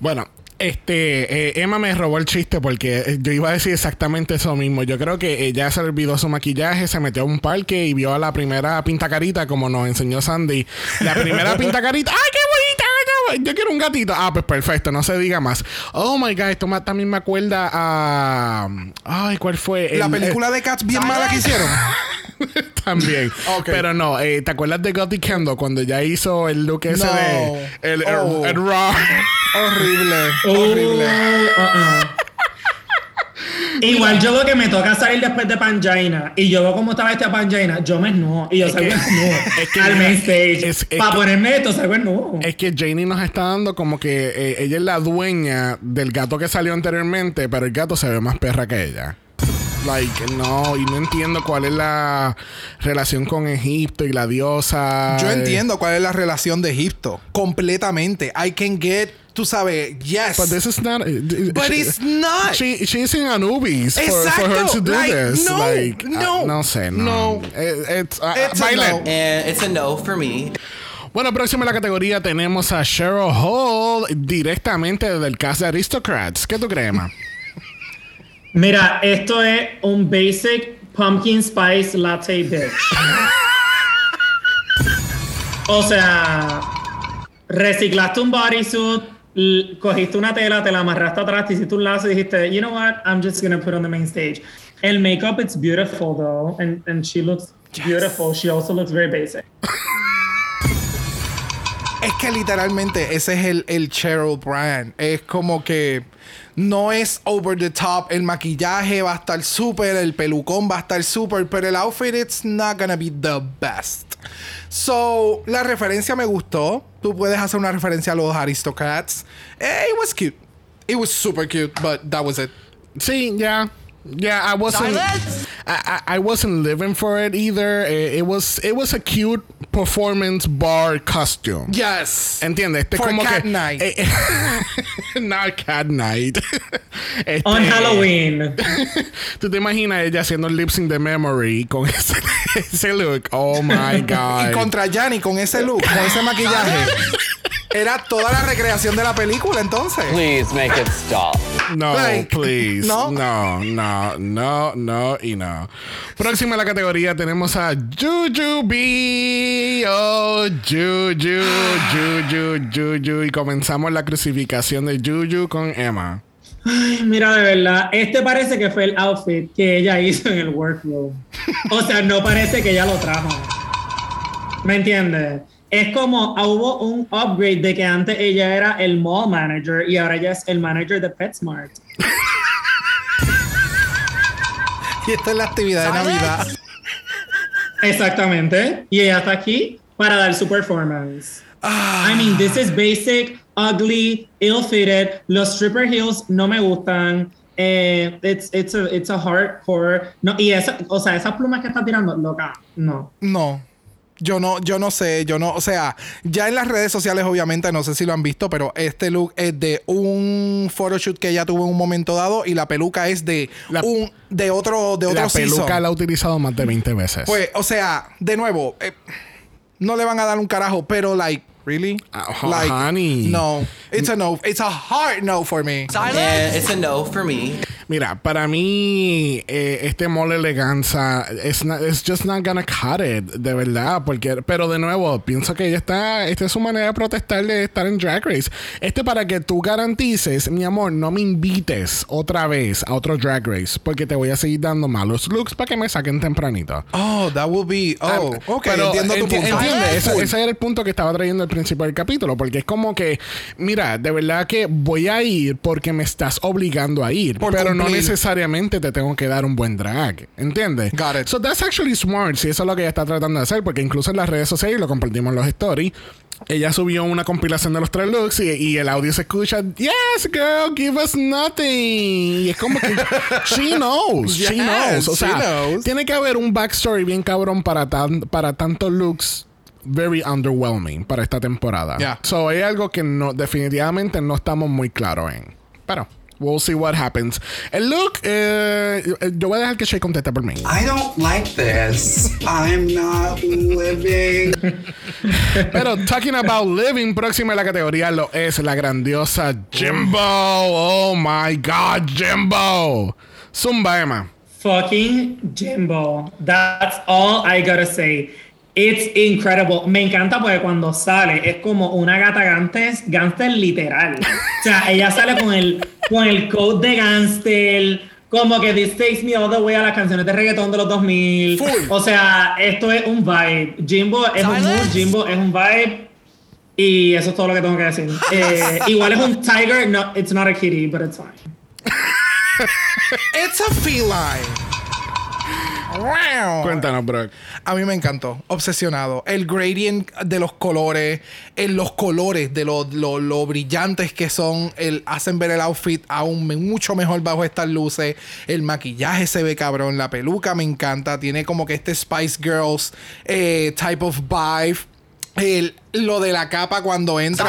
Speaker 1: Bueno, este, eh, Emma me robó el chiste porque eh, yo iba a decir exactamente eso mismo. Yo creo que ella se olvidó su maquillaje, se metió a un parque y vio a la primera pintacarita, como nos enseñó Sandy. La primera pintacarita, ¡ay, qué bonita! Yo quiero un gatito. Ah, pues perfecto, no se diga más. Oh my god, esto también me acuerda a. Ay, ¿cuál fue?
Speaker 2: La
Speaker 1: El-
Speaker 2: película de Cats bien mala que hicieron.
Speaker 1: También.
Speaker 2: Ok.
Speaker 1: Pero no, eh, ¿te acuerdas de Gotti Kendo cuando ya hizo el look ese
Speaker 2: No.
Speaker 1: de. El, el-
Speaker 2: Oh.
Speaker 1: el raw?
Speaker 2: Horrible. Horrible.
Speaker 5: uh-uh. Igual yo veo que me toca salir después de Pangina y yo veo cómo estaba esta Pangina, yo me no y yo salgo
Speaker 1: que-
Speaker 5: en nudo
Speaker 1: es que
Speaker 5: al main stage.
Speaker 1: es- es
Speaker 5: Para
Speaker 1: que-
Speaker 5: ponerme esto, salgo en nudo.
Speaker 1: Es que Janie nos está dando como que eh, ella es la dueña del gato que salió anteriormente, pero el gato se ve más perra que ella. Like, no, y no entiendo cuál es la relación con Egipto y la diosa.
Speaker 2: Yo
Speaker 1: eh,
Speaker 2: entiendo cuál es la relación de Egipto. Completamente. I can get, tú sabes, yes.
Speaker 1: But this is not. eh,
Speaker 2: But it's not.
Speaker 1: She, she's in Anubis for, for her to do
Speaker 2: Like,
Speaker 1: this.
Speaker 2: no,
Speaker 1: like,
Speaker 2: no,
Speaker 1: no sé, no.
Speaker 2: no.
Speaker 1: Eh, it's, ah,
Speaker 2: It's a no.
Speaker 7: And it's a no for me.
Speaker 1: Bueno, próximo en la categoría tenemos a Cheryl Hall directamente del cast de Aristocrats. ¿Qué tú crees, Emma?
Speaker 5: Mira, esto es un basic pumpkin spice latte bitch. o sea, reciclaste un bodysuit, cogiste una tela, te la amarraste atrás, te hiciste un lazo y dijiste, you know what, I'm just gonna put on the main stage. El makeup, it's beautiful though, and, and she looks beautiful. She also looks very basic.
Speaker 2: Es que literalmente ese es el, el Cheryl brand. Es como que no es over the top. El maquillaje va a estar súper, el pelucón va a estar súper, pero el outfit it's not gonna be the best. So, la referencia me gustó. Tú puedes hacer una referencia a los Aristocrats. Eh, it was cute. It was super cute, but that was it.
Speaker 1: Sí, yeah. Yeah, I wasn't. I, I, I wasn't living for it either. Eh, It, was it was a cute performance bar costume.
Speaker 2: Yes.
Speaker 1: ¿Entiendes? Este es
Speaker 2: For
Speaker 1: como
Speaker 2: cat
Speaker 1: que.
Speaker 2: night.
Speaker 1: eh, eh, not cat night. Este,
Speaker 5: On Halloween.
Speaker 1: ¿Tú te imaginas ella haciendo el lip sync de Memory con ese, ese look? Oh my God.
Speaker 2: Y contra Yanni con ese look, con ese maquillaje. Era toda la recreación de la película entonces.
Speaker 8: Please make it stop.
Speaker 1: No,
Speaker 2: Like,
Speaker 1: please.
Speaker 2: no.
Speaker 1: No, no, no, no y no. Próxima a la categoría tenemos a Juju B. Oh, Juju, Juju, Juju. Y comenzamos la crucificación de Juju con Emma.
Speaker 5: Ay, Mira, de verdad, este parece que fue el outfit que ella hizo en el workroom. O sea, no parece que ella lo trajo. ¿Me entiendes? Es como ah, hubo un upgrade de que antes ella era el mall manager y ahora ella es el manager de PetSmart.
Speaker 2: Y esta es la actividad de Navidad.
Speaker 5: Exactamente. Y ella está aquí para dar su performance. I mean, this is basic, ugly, ill-fitted. Los stripper heels no me gustan. Eh, it's, it's, a, it's a hardcore. No, y esa, o sea, esas plumas que está tirando, loca, no.
Speaker 2: No. Yo no, yo no sé, yo no, o sea, ya en las redes sociales obviamente no sé si lo han visto, pero este look es de un photoshoot que ella tuvo en un momento dado y la peluca es de
Speaker 1: La-
Speaker 2: un de otro de otro
Speaker 1: La peluca
Speaker 2: season.
Speaker 1: la ha utilizado más de 20 veces.
Speaker 2: Pues, o sea, de nuevo, eh, no le van a dar un carajo, pero like, really?
Speaker 1: Ah, honey.
Speaker 2: No, it's a no, it's a hard no for me.
Speaker 7: And it's a no for me.
Speaker 1: Mira, para mí, eh, este mole eleganza, it's, not- it's just not gonna cut it, de verdad. Porque, pero de nuevo, pienso que ella está, esta es su manera de protestar de estar en Drag Race. Este para que tú garantices, mi amor, no me invites otra vez a otro Drag Race, porque te voy a seguir dando malos looks para que me saquen tempranito.
Speaker 2: Oh, that will be. Oh,
Speaker 1: Ah,
Speaker 2: ok,
Speaker 1: pero
Speaker 2: entiendo tu
Speaker 1: enti-
Speaker 2: punto.
Speaker 1: entiende, ese, ese era el punto que estaba trayendo al principio del capítulo, porque es como que, mira, de verdad que voy a ir porque me estás obligando a ir,
Speaker 2: Por
Speaker 1: pero no
Speaker 2: cumplir.
Speaker 1: necesariamente te tengo que dar un buen drag, ¿entiendes?
Speaker 2: Got it.
Speaker 1: So that's actually smart, si eso es lo que ella está tratando de hacer, porque incluso en las redes sociales lo compartimos en los stories. Ella subió una compilación de los tres looks y, y el audio se escucha, Yes, girl, give us nothing. Y es como que, she knows, she
Speaker 2: Yes,
Speaker 1: knows. O
Speaker 2: she
Speaker 1: sea,
Speaker 2: knows.
Speaker 1: tiene que haber un backstory bien cabrón para, tan, para tantos looks very underwhelming para esta temporada.
Speaker 2: Yeah.
Speaker 1: So hay algo que no, definitivamente no estamos muy claros en. Pero, we'll see what happens. El look, eh, yo voy a dejar que Shay conteste por mí.
Speaker 4: I don't like this. I'm not living.
Speaker 1: Pero talking about living, próxima en la categoría lo es la grandiosa Jimbo. Oh my God, Jimbo. Zumba, Emma.
Speaker 5: Fucking Jimbo. That's all I gotta say. It's incredible. Me encanta porque cuando sale es como una gata gangster, gangster literal. O sea, ella sale con el, con el coat de gangster, como que this takes me all the way a las canciones de reggaetón de los 2000.
Speaker 2: Full.
Speaker 5: O sea, esto es un vibe. Jimbo es un mood, Jimbo es un vibe. Y eso es todo lo que tengo que decir. Eh, igual es un tiger, no, it's not a kitty, but it's fine.
Speaker 2: It's a feline.
Speaker 1: Cuéntanos, bro.
Speaker 2: A mí me encantó. Obsesionado. El gradient de los colores. En los colores de lo, lo- lo brillantes que son. El, hacen ver el outfit aún me- mucho mejor bajo estas luces. El maquillaje se ve cabrón. La peluca me encanta. Tiene como que este Spice Girls eh, type of vibe. El- lo de la capa cuando entra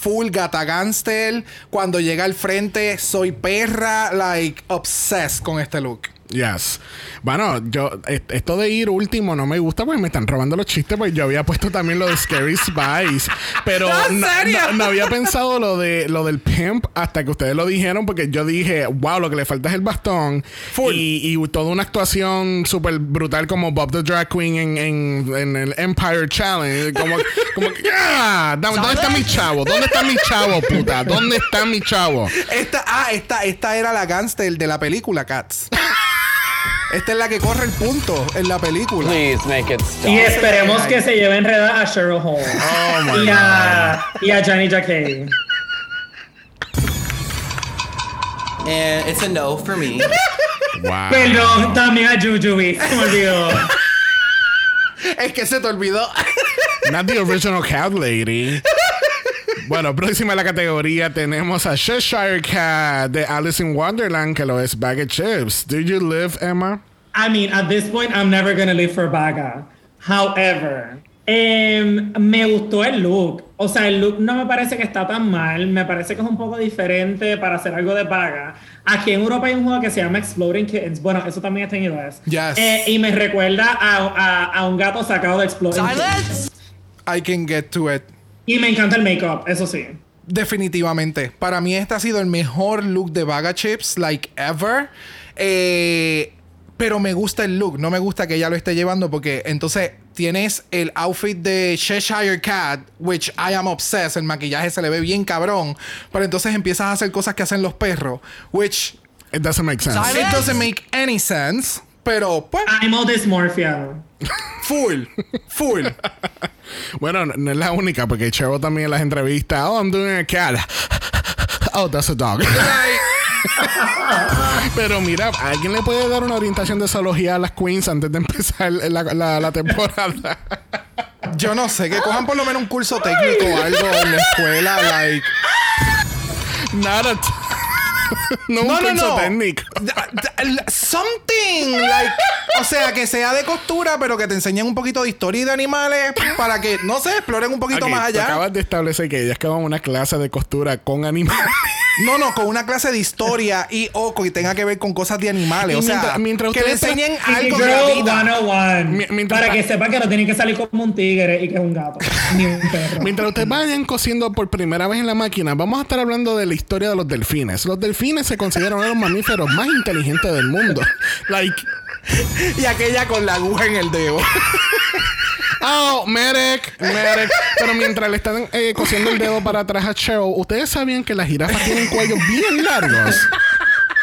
Speaker 2: full gata gangster. Cuando llega al frente, soy perra. Like, obsessed con este look.
Speaker 1: Yes. Bueno, yo, est- esto de ir último no me gusta porque me están robando los chistes, porque yo había puesto también lo de Scary Spice. Pero
Speaker 2: ¿En
Speaker 1: no,
Speaker 2: serio?
Speaker 1: no- no había pensado lo de lo del pimp hasta que ustedes lo dijeron, porque yo dije, wow, lo que le falta es el bastón. Y, y toda una actuación súper brutal como Bob the Drag Queen en, en- en el Empire Challenge. Como, como ah, ¿dónde está mi chavo? ¿Dónde está mi chavo, puta? ¿Dónde está mi chavo?
Speaker 2: Esta, ah, esta, esta era la gangster de la película Cats. Esta es la que corre el punto en la película.
Speaker 8: Please make it
Speaker 5: Y
Speaker 8: stop.
Speaker 5: esperemos que se lleve enredada a Cheryl Hall.
Speaker 1: Oh my
Speaker 5: y, a, y a Johnny Jacquet.
Speaker 7: And it's a no for me.
Speaker 1: Wow.
Speaker 5: Perdón, también a Jujuy. Se me olvidó.
Speaker 2: Es que se te olvidó.
Speaker 1: Not the original cat lady. Bueno, próxima a la categoría tenemos a Cheshire Cat de Alice in Wonderland, que lo es Bag of Chips. Do you live, Emma?
Speaker 5: I mean, at this point, I'm never gonna live for Baga. However, Em, me gustó el look. O sea, el look no me parece que está tan mal. Me parece que es un poco diferente para hacer algo de paga. Aquí en Europa hay un juego que se llama Exploding Kittens. Bueno, eso también está en US.
Speaker 2: Yes.
Speaker 5: Eh, y me recuerda a, a- a un gato sacado de Exploding Kittens.
Speaker 2: I can get to it.
Speaker 5: Y me encanta el make-up, eso sí.
Speaker 2: Definitivamente. Para mí este ha sido el mejor look de Vaga Chips, like ever. Eh, pero me gusta el look. No me gusta que ella lo esté llevando porque entonces tienes el outfit de Cheshire Cat, which I am obsessed. El maquillaje se le ve bien cabrón. Pero entonces empiezas a hacer cosas que hacen los perros, which
Speaker 1: It doesn't make sense.
Speaker 2: it doesn't make any sense. Pero pues,
Speaker 5: Animal dysmorphia.
Speaker 2: Full, full.
Speaker 1: Bueno, no, no es la única, porque Cheryl también en las entrevistas, oh, I'm doing a cat. Oh, that's a dog. Pero mira, ¿alguien le puede dar una orientación de zoología a las queens antes de empezar la, la- la temporada?
Speaker 2: Yo no sé, que cojan por lo menos un curso técnico o algo en la escuela, like.
Speaker 1: Nada. no, un
Speaker 2: No, no,
Speaker 1: curso
Speaker 2: no.
Speaker 1: técnico.
Speaker 2: Something like, o sea, que sea de costura, pero que te enseñen un poquito de historia y de animales para que, no sé, exploren un poquito más allá.
Speaker 1: acabas de establecer que ellas que van a una clase de costura con animales.
Speaker 2: No, no, con una clase de historia y o que tenga que ver con cosas de animales.
Speaker 1: Y
Speaker 2: o sea,
Speaker 1: mientras- mientras
Speaker 2: que le
Speaker 1: ustedes-
Speaker 2: enseñen
Speaker 5: Girl
Speaker 2: algo de la vida.
Speaker 5: 101.
Speaker 1: Mi- mientras
Speaker 5: para
Speaker 1: pa-
Speaker 5: que sepa que no tienen que salir como un tigre y que es un gato. ni un perro.
Speaker 1: Mientras ustedes vayan cosiendo por primera vez en la máquina, vamos a estar hablando de la historia de los delfines. Los delfines se consideran uno de los mamíferos más inteligentes del mundo. Like,
Speaker 2: Y aquella con la aguja en el dedo.
Speaker 1: oh, Merek, Merek. Pero mientras le están eh, cosiendo el dedo para atrás a Cheryl, ¿ustedes sabían que las jirafas tienen cuellos bien largos?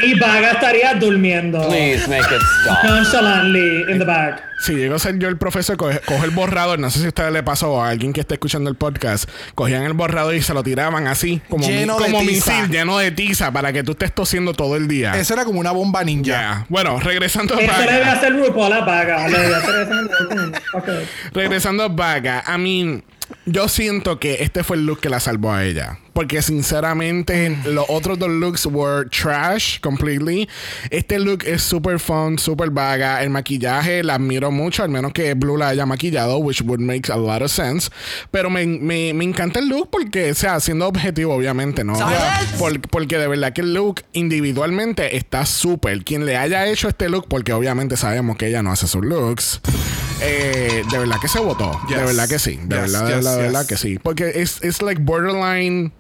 Speaker 5: Y Vaga estaría durmiendo.
Speaker 8: Please make it stop.
Speaker 5: Nonchalantly in the back.
Speaker 1: Si llego a ser yo el profesor, coge, coge el borrador. No sé si a ustedes le pasó a alguien que esté escuchando el podcast. Cogían el borrador y se lo tiraban así, como,
Speaker 2: Lleno
Speaker 1: como misil, lleno de tiza, para que tú estés tosiendo todo el día.
Speaker 2: Eso era como una bomba ninja.
Speaker 1: Bueno, regresando a
Speaker 5: Eso le debe
Speaker 1: Vaga.
Speaker 5: hacer RuPaul a Vaga. Debe eso.
Speaker 1: Regresando a Vaga. I mean, yo siento que este fue el look que la salvó a ella. Porque sinceramente, los otros dos looks were trash completely. Este look es super fun, super vaga. El maquillaje la admiro mucho, al menos que Blue la haya maquillado, which would make a lot of sense. Pero me, me, me encanta el look porque, o sea, siendo objetivo, obviamente, ¿no? Por- porque de verdad que el look individualmente está súper. Quien le haya hecho este look, porque obviamente sabemos que ella no hace sus looks. Eh, de verdad que se votó. De verdad que sí. De
Speaker 2: Yes,
Speaker 1: verdad, de
Speaker 2: yes,
Speaker 1: verdad, de verdad que sí. Porque es es like borderline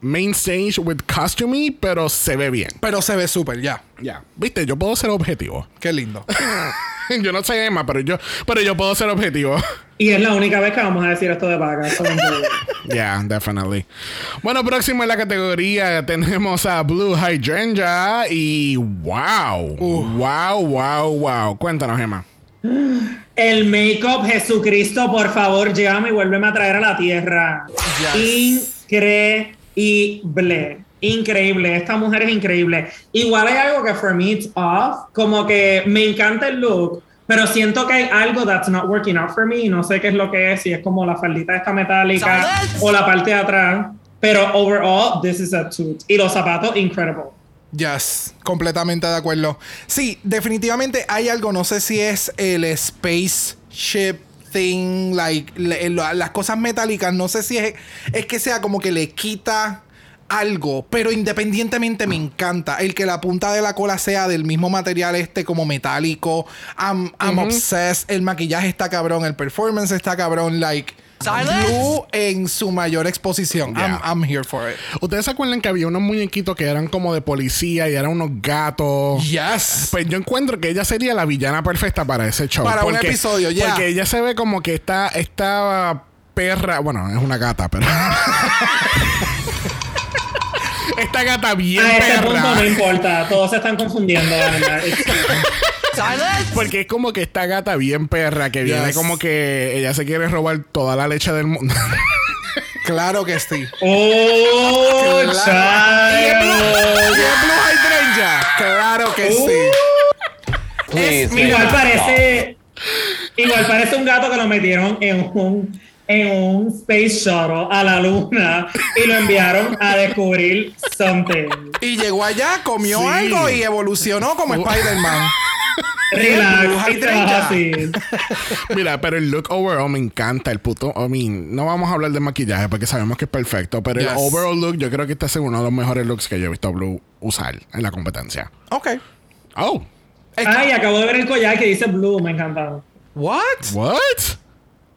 Speaker 1: main stage with costumey, pero se ve bien.
Speaker 2: Pero se ve súper, ya.
Speaker 1: Ya. Viste, yo puedo ser objetivo.
Speaker 2: Qué lindo.
Speaker 1: yo no sé Emma, pero yo, pero yo puedo ser objetivo.
Speaker 5: Y es la única vez que vamos a decir esto de entiendo.
Speaker 1: Yeah, definitely. Bueno, próximo en la categoría tenemos a Blue Hydrangea y wow. Wow, wow, wow. Cuéntanos, Emma.
Speaker 5: El make-up, Jesucristo, por favor, llévame y vuélveme a traer a la tierra. Increíble. Increíble. Esta mujer es increíble. Igual hay algo que for me it's off. Como que me encanta el look, pero siento que hay algo that's not working out for me. y No sé qué es lo que es. Si es como la faldita esta metálica o la parte de atrás. Pero overall, this is a toot. Y los zapatos, incredible.
Speaker 2: Yes, completamente de acuerdo. Sí, definitivamente hay algo, no sé si es el spaceship thing, like le- lo- las cosas metálicas, no sé si es, es que sea como que le quita algo, pero independientemente me encanta el que la punta de la cola sea del mismo material este como metálico. I'm, I'm obsessed, el maquillaje está cabrón, el performance está cabrón, like Blue en su mayor exposición. I'm,
Speaker 1: Yeah.
Speaker 2: I'm here for it.
Speaker 1: ¿Ustedes se acuerdan que había unos muñequitos que eran como de policía y eran unos gatos?
Speaker 2: Yes.
Speaker 1: Pues yo encuentro que ella sería la villana perfecta para ese show.
Speaker 2: Para un episodio, ya.
Speaker 1: Porque ella se ve como que está esta perra, bueno, es una gata, pero esta gata bien
Speaker 5: A este punto
Speaker 1: perra.
Speaker 5: no importa. Todos se están confundiendo.
Speaker 1: Porque es como que esta gata bien perra que viene
Speaker 2: Yes.
Speaker 1: como que ella se quiere robar toda la leche del mundo.
Speaker 2: Claro que sí.
Speaker 5: Oh,
Speaker 2: Claro. Y es Blue,
Speaker 5: child.
Speaker 2: y es Blue Hydrangea. Claro que sí.
Speaker 8: Please make
Speaker 5: Igual parece. Igual parece un gato que lo metieron en un, en un space shuttle a la luna y lo enviaron a descubrir something.
Speaker 2: Y llegó allá, comió
Speaker 1: Sí.
Speaker 2: algo y evolucionó como Spider-Man.
Speaker 5: Relax.
Speaker 1: Mira, pero el look overall me encanta. El puto. I mean, no vamos a hablar de maquillaje porque sabemos que es perfecto. Pero
Speaker 2: Yes.
Speaker 1: el overall look, yo creo que este es uno de los mejores looks que yo he visto a Blue usar en la competencia.
Speaker 2: Ok.
Speaker 1: Oh,
Speaker 5: Ay, acabo de ver el collar que dice Blue, me encanta.
Speaker 2: What?
Speaker 1: what?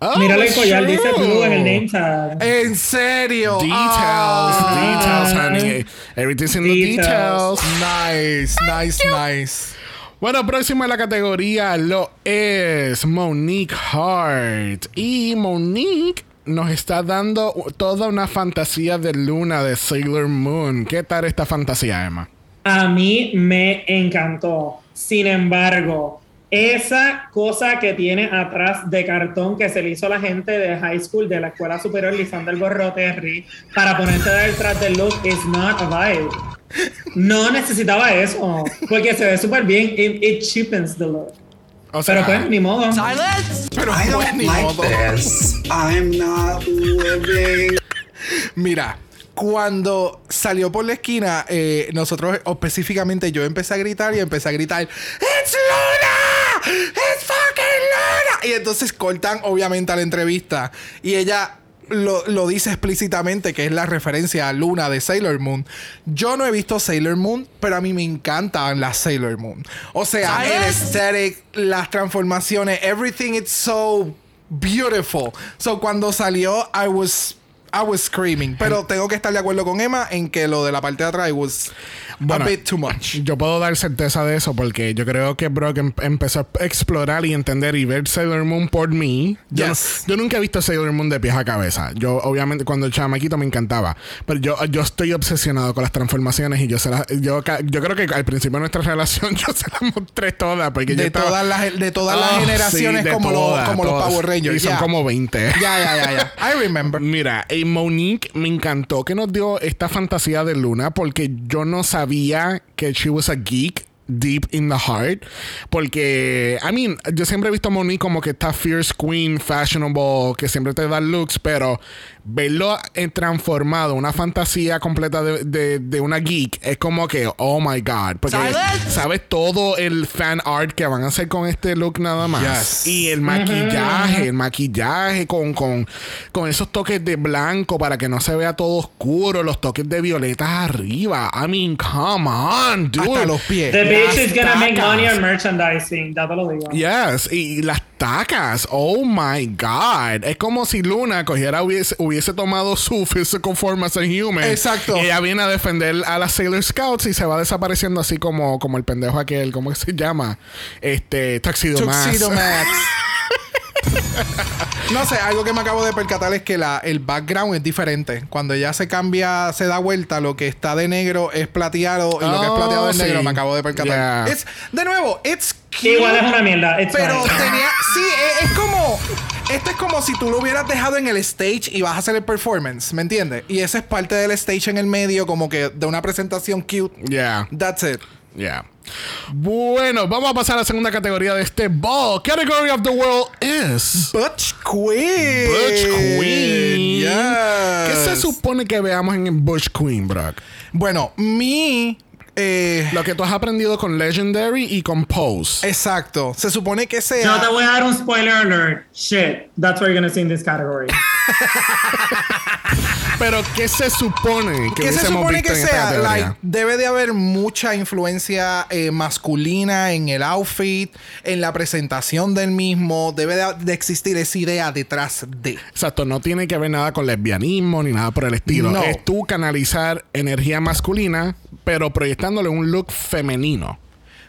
Speaker 1: Oh,
Speaker 5: el collar,
Speaker 1: true.
Speaker 5: dice Blue en el name tag.
Speaker 2: ¿En serio?
Speaker 1: Details,
Speaker 2: Ah.
Speaker 1: details, honey. Everything's in the
Speaker 5: details.
Speaker 2: Nice, nice, nice.
Speaker 1: Bueno, próxima en la categoría lo es Monique Hart. Y Monique nos está dando toda una fantasía de luna de Sailor Moon. ¿Qué tal esta fantasía, Emma?
Speaker 5: A mí me encantó. Sin embargo, esa cosa que tiene atrás de cartón que se le hizo a la gente de high school de la escuela superior Lisandro Gorroterri para ponerse detrás del look is not a vibe. No necesitaba eso porque se ve súper bien. It, it cheapens the look.
Speaker 1: O sea,
Speaker 5: Pero pues, ni modo.
Speaker 2: Pero
Speaker 4: I
Speaker 2: pues,
Speaker 4: don't
Speaker 2: ni
Speaker 4: like
Speaker 2: modo.
Speaker 4: this. I'm not living.
Speaker 2: Mira, cuando salió por la esquina, eh, nosotros, o específicamente yo empecé a gritar y empecé a gritar, ¡It's Luna! ¡It's fucking Luna! Y entonces cortan obviamente a la entrevista y ella lo, lo dice explícitamente que es la referencia a Luna de Sailor Moon. Yo no he visto Sailor Moon, pero a mí me encantan las Sailor Moon. O sea, el aesthetic, las transformaciones, everything it's so beautiful. So cuando salió, I was I was screaming. Pero tengo que estar de acuerdo con Emma en que lo de la parte de atrás was
Speaker 1: Bueno,
Speaker 2: a bit too much.
Speaker 1: Yo puedo dar certeza de eso porque yo creo que Brock em- empezó a explorar y entender y ver Sailor Moon por mí. Yo, no-
Speaker 2: Yes.
Speaker 1: yo nunca he visto Sailor Moon de pies a cabeza. Yo, obviamente, cuando el chamaquito me encantaba. Pero yo, yo estoy obsesionado con las transformaciones y yo se las, yo, yo creo que al principio de nuestra relación yo se las mostré todas. Porque yo
Speaker 2: De
Speaker 1: estaba-
Speaker 2: todas las de todas
Speaker 1: Ah,
Speaker 2: las generaciones
Speaker 1: sí,
Speaker 2: como,
Speaker 1: todas,
Speaker 2: los, como los
Speaker 1: todas.
Speaker 2: Power Rangers.
Speaker 1: Y son
Speaker 2: ya.
Speaker 1: como 20.
Speaker 2: Ya, ya, ya, ya. I remember.
Speaker 1: Mira, y Monique me encantó que nos dio esta fantasía de Luna porque yo no sabía que she was a geek deep in the heart. Porque, I mean, yo siempre he visto a Monique como que está fierce queen, fashionable, que siempre te da looks, pero verlo en transformado, una fantasía completa de, de- de una geek, es como que, oh my god. Porque sabes todo el fan art que van a hacer con este look nada más.
Speaker 2: Yes.
Speaker 1: Y el maquillaje, el maquillaje con, con, con esos toques de blanco para que no se vea todo oscuro, los toques de violetas arriba. I mean, come on, dude.
Speaker 2: Hasta los pies.
Speaker 5: The bitch
Speaker 1: Las
Speaker 5: is gonna make money on merchandising, ya te lo digo.
Speaker 1: Yes, y las tacas, oh my god. Es como si Luna cogiera, hubiese, hubiese tomado su physical form as a human.
Speaker 2: Exacto.
Speaker 1: Y ella viene a defender a las Sailor Scouts y se va desapareciendo así como, como el pendejo aquel, ¿cómo se llama? Este, Tuxedo,
Speaker 2: Tuxedo. Max. No sé, algo que me acabo de percatar es que la, el background es diferente. Cuando ella se cambia, se da vuelta, lo que está de negro es plateado y lo que es
Speaker 1: Oh,
Speaker 2: plateado es
Speaker 1: sí.
Speaker 2: negro. Me acabo de percatar.
Speaker 1: Yeah.
Speaker 2: It's- de nuevo, it's cute.
Speaker 5: Igual es una mierda. It's
Speaker 2: Pero
Speaker 5: fine.
Speaker 2: tenía. Sí, es, es como. Esto es como si tú lo hubieras dejado en el stage y vas a hacer el performance, ¿me entiendes? Y esa es parte del stage en el medio, como que de una presentación cute.
Speaker 1: Yeah.
Speaker 2: That's it.
Speaker 1: Yeah. Bueno, vamos a pasar a la segunda categoría de este ball. Category of the world is
Speaker 2: Butch Queen.
Speaker 1: Butch Queen.
Speaker 2: Yes.
Speaker 1: ¿Qué se supone que veamos en el Butch Queen, Brock?
Speaker 2: Bueno, mi. Eh,
Speaker 1: Lo que tú has aprendido con Legendary y con Pose.
Speaker 2: exacto. Se supone que
Speaker 5: Yo
Speaker 2: sea.
Speaker 5: te voy a dar un spoiler alert. Shit, that's what you're gonna see in this category.
Speaker 1: Pero ¿qué se supone que
Speaker 2: ¿Qué se supone
Speaker 1: visto
Speaker 2: que sea? Like, debe de haber mucha influencia eh, masculina en el outfit, en la presentación del mismo. Debe de, de existir esa idea detrás de.
Speaker 1: Exacto, no tiene que ver nada con lesbianismo ni nada por el estilo.
Speaker 2: No.
Speaker 1: Es tú canalizar energía masculina, pero proyectándole un look femenino.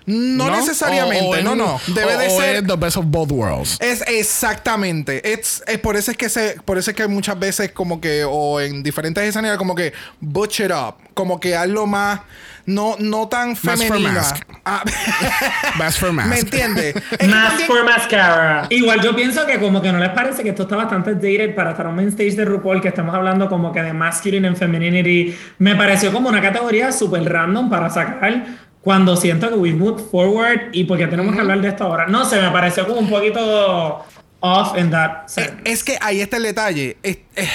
Speaker 2: No, necesariamente,
Speaker 1: O- o es
Speaker 2: no, no. Debe
Speaker 1: o-
Speaker 2: de
Speaker 1: o
Speaker 2: ser.
Speaker 1: es the best of both worlds.
Speaker 2: Es exactamente. It's- es por eso es que se, por eso es que muchas veces como que o en diferentes escenarios como que butch it up, como que hazlo más no no tan
Speaker 1: for
Speaker 2: femenina.
Speaker 1: mask.
Speaker 2: Ah,
Speaker 1: for mask.
Speaker 2: ¿Me entiendes? Es que
Speaker 5: Mask
Speaker 2: también-
Speaker 5: for mascara. Igual yo pienso que como que no les parece que esto está bastante dated para estar en un main stage de RuPaul que estamos hablando como que de masculine and femininity. Me pareció como una categoría súper random para sacar cuando siento que we move forward y porque tenemos que hablar de esto ahora. No sé, me pareció como un poquito off in that sense.
Speaker 2: Es que ahí está el detalle. Es- eh,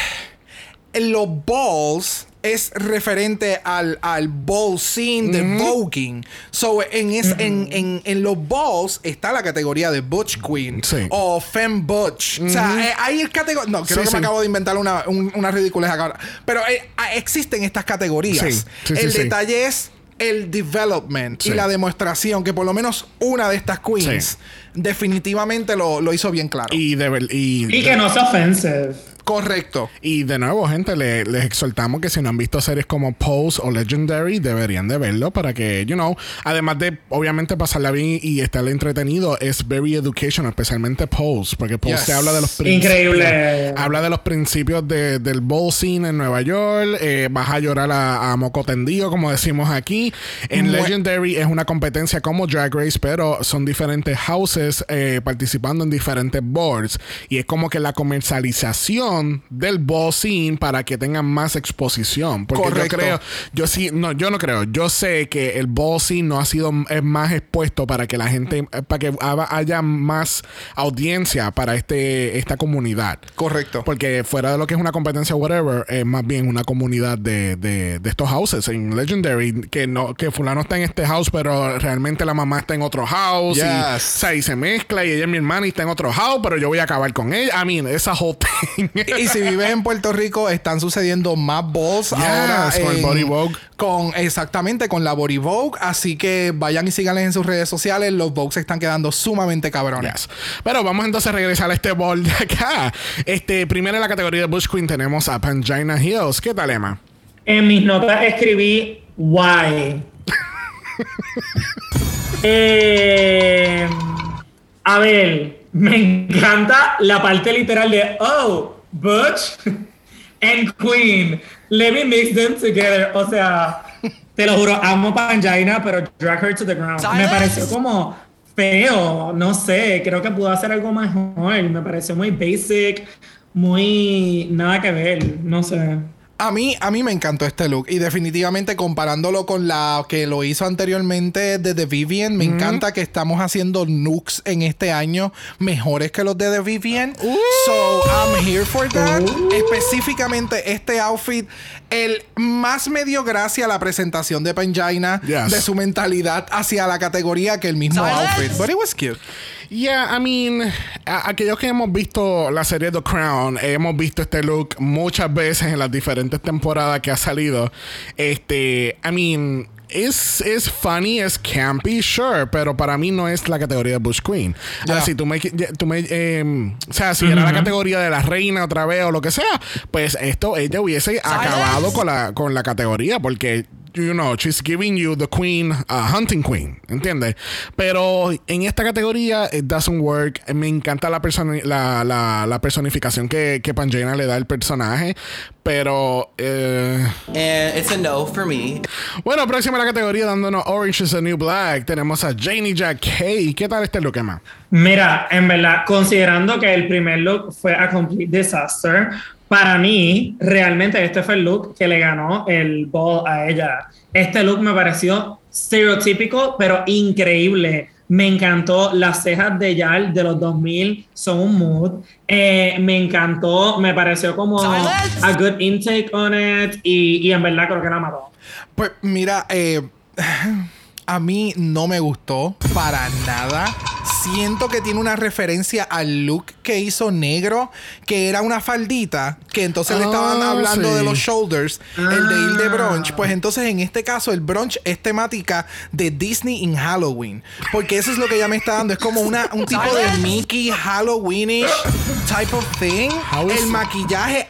Speaker 2: en los balls es referente al, al ball scene de voguing. So, en, es, en, en, en los balls está la categoría de Butch Queen
Speaker 1: Sí.
Speaker 2: o Femme Butch. O sea, eh, hay categorías. No, creo
Speaker 1: Sí,
Speaker 2: que
Speaker 1: sí.
Speaker 2: me acabo de inventar una, un- una ridiculez acá. Pero eh, ah, existen estas categorías.
Speaker 1: Sí, sí, sí,
Speaker 2: el
Speaker 1: sí.
Speaker 2: detalle es el development
Speaker 1: Sí.
Speaker 2: y la demostración que por lo menos una de estas queens
Speaker 1: Sí.
Speaker 2: definitivamente lo, lo hizo bien claro.
Speaker 1: Y de, y,
Speaker 5: Y que no sea offensive.
Speaker 2: Correcto.
Speaker 1: Y de nuevo, gente, le- les exhortamos que si no han visto series como Pose o Legendary, deberían de verlo para que, you know, además de obviamente pasarla bien y estar entretenido, es very educational, especialmente Pose, porque Pose
Speaker 2: Yes.
Speaker 1: te habla de los principios.
Speaker 5: Increíble.
Speaker 1: Habla de los principios de- del bowl scene en Nueva York, eh, vas a llorar a, a moco tendido, como decimos aquí. En Legendary es una competencia como Drag Race, pero son diferentes houses eh, participando en diferentes boards. Y es como que la comercialización del scene para que tengan más exposición. Porque
Speaker 2: Correcto.
Speaker 1: yo creo, yo sí, no, yo no creo. Yo sé que el scene no ha sido es más expuesto para que la gente, eh, para que haya más audiencia para este esta comunidad.
Speaker 2: Correcto.
Speaker 1: Porque fuera de lo que es una competencia, whatever, es más bien una comunidad de, de, de estos houses. En Legendary, que no que fulano está en este house, pero realmente la mamá está en otro house. Y, o sea, y se mezcla y ella es mi hermana y está en otro house, pero yo voy a acabar con ella. I mean, esa whole thing.
Speaker 2: Y si vives en Puerto Rico, están sucediendo más balls
Speaker 1: Yes,
Speaker 2: ahora.
Speaker 1: con el
Speaker 2: en-
Speaker 1: Body Vogue.
Speaker 2: Con, exactamente, con la Body Vogue. Así que vayan y síganles en sus redes sociales. Los Vogues se están quedando sumamente cabrones.
Speaker 1: Yes. Pero vamos entonces a regresar a este ball de acá. Este, primero en la categoría de Bush Queen tenemos a Pangina Hills. ¿Qué tal, Emma?
Speaker 5: En mis notas escribí why. Eh, a ver, me encanta la parte literal de oh, Butch and Queen. Let me mix them together. O sea, te lo juro, amo Pangina, pero drag her to the ground. Me pareció como feo, no sé, creo que pudo hacer algo mejor. Me pareció muy basic, muy nada que ver, no sé.
Speaker 2: A mí, a mí me encantó este look y definitivamente comparándolo con la que lo hizo anteriormente de The Vivian, me encanta que estamos haciendo looks en este año mejores que los de The Vivian. So I'm here for that. Específicamente este outfit, el más me dio gracia a la presentación de Pangina
Speaker 1: Yes.
Speaker 2: de su mentalidad hacia la categoría que el mismo outfit. But it was cute.
Speaker 1: Yeah, I mean, a- aquellos que hemos visto la serie The Crown, hemos visto este look muchas veces en las diferentes temporadas que ha salido. Este, I mean, es, es funny, es campy, sure, pero para mí no es la categoría de Bush Queen.
Speaker 2: Yeah.
Speaker 1: si tú me, tú me em, o sea, si era la categoría de la reina otra vez o lo que sea, pues esto ella hubiese acabado con la, con la categoría porque you know, she's giving you the queen, a hunting queen, ¿entiendes? Pero en esta categoría, it doesn't work. Me encanta la, personi- la, la, la personificación que, que Pangina le da al personaje, pero... eh,
Speaker 7: And it's a no for me.
Speaker 1: bueno, próxima la categoría, dándonos Orange is the New Black, tenemos a Janie Jack Kay. ¿Qué tal este look, Emma?
Speaker 5: Mira, en verdad, considerando que el primer look fue a complete disaster, para mí, realmente este fue el look que le ganó el ball a ella. Este look me pareció estereotípico, pero increíble. Me encantó las cejas de Yal de los 2000, son un mood. Eh, me encantó, me pareció como a good intake on it y, y en verdad creo que la mató.
Speaker 2: Pues mira, eh, a mí no me gustó para nada. Siento que tiene una referencia al look que hizo negro, que era una faldita, que entonces le estaban
Speaker 1: Ah,
Speaker 2: hablando
Speaker 1: sí.
Speaker 2: de los shoulders, el de ir de
Speaker 5: Ah.
Speaker 2: brunch. Pues entonces en este caso el brunch es temática de Disney en Halloween. Porque eso es lo que ella me está dando. Es como una, un tipo de Mickey Halloweenish type of thing.
Speaker 1: How
Speaker 2: El maquillaje...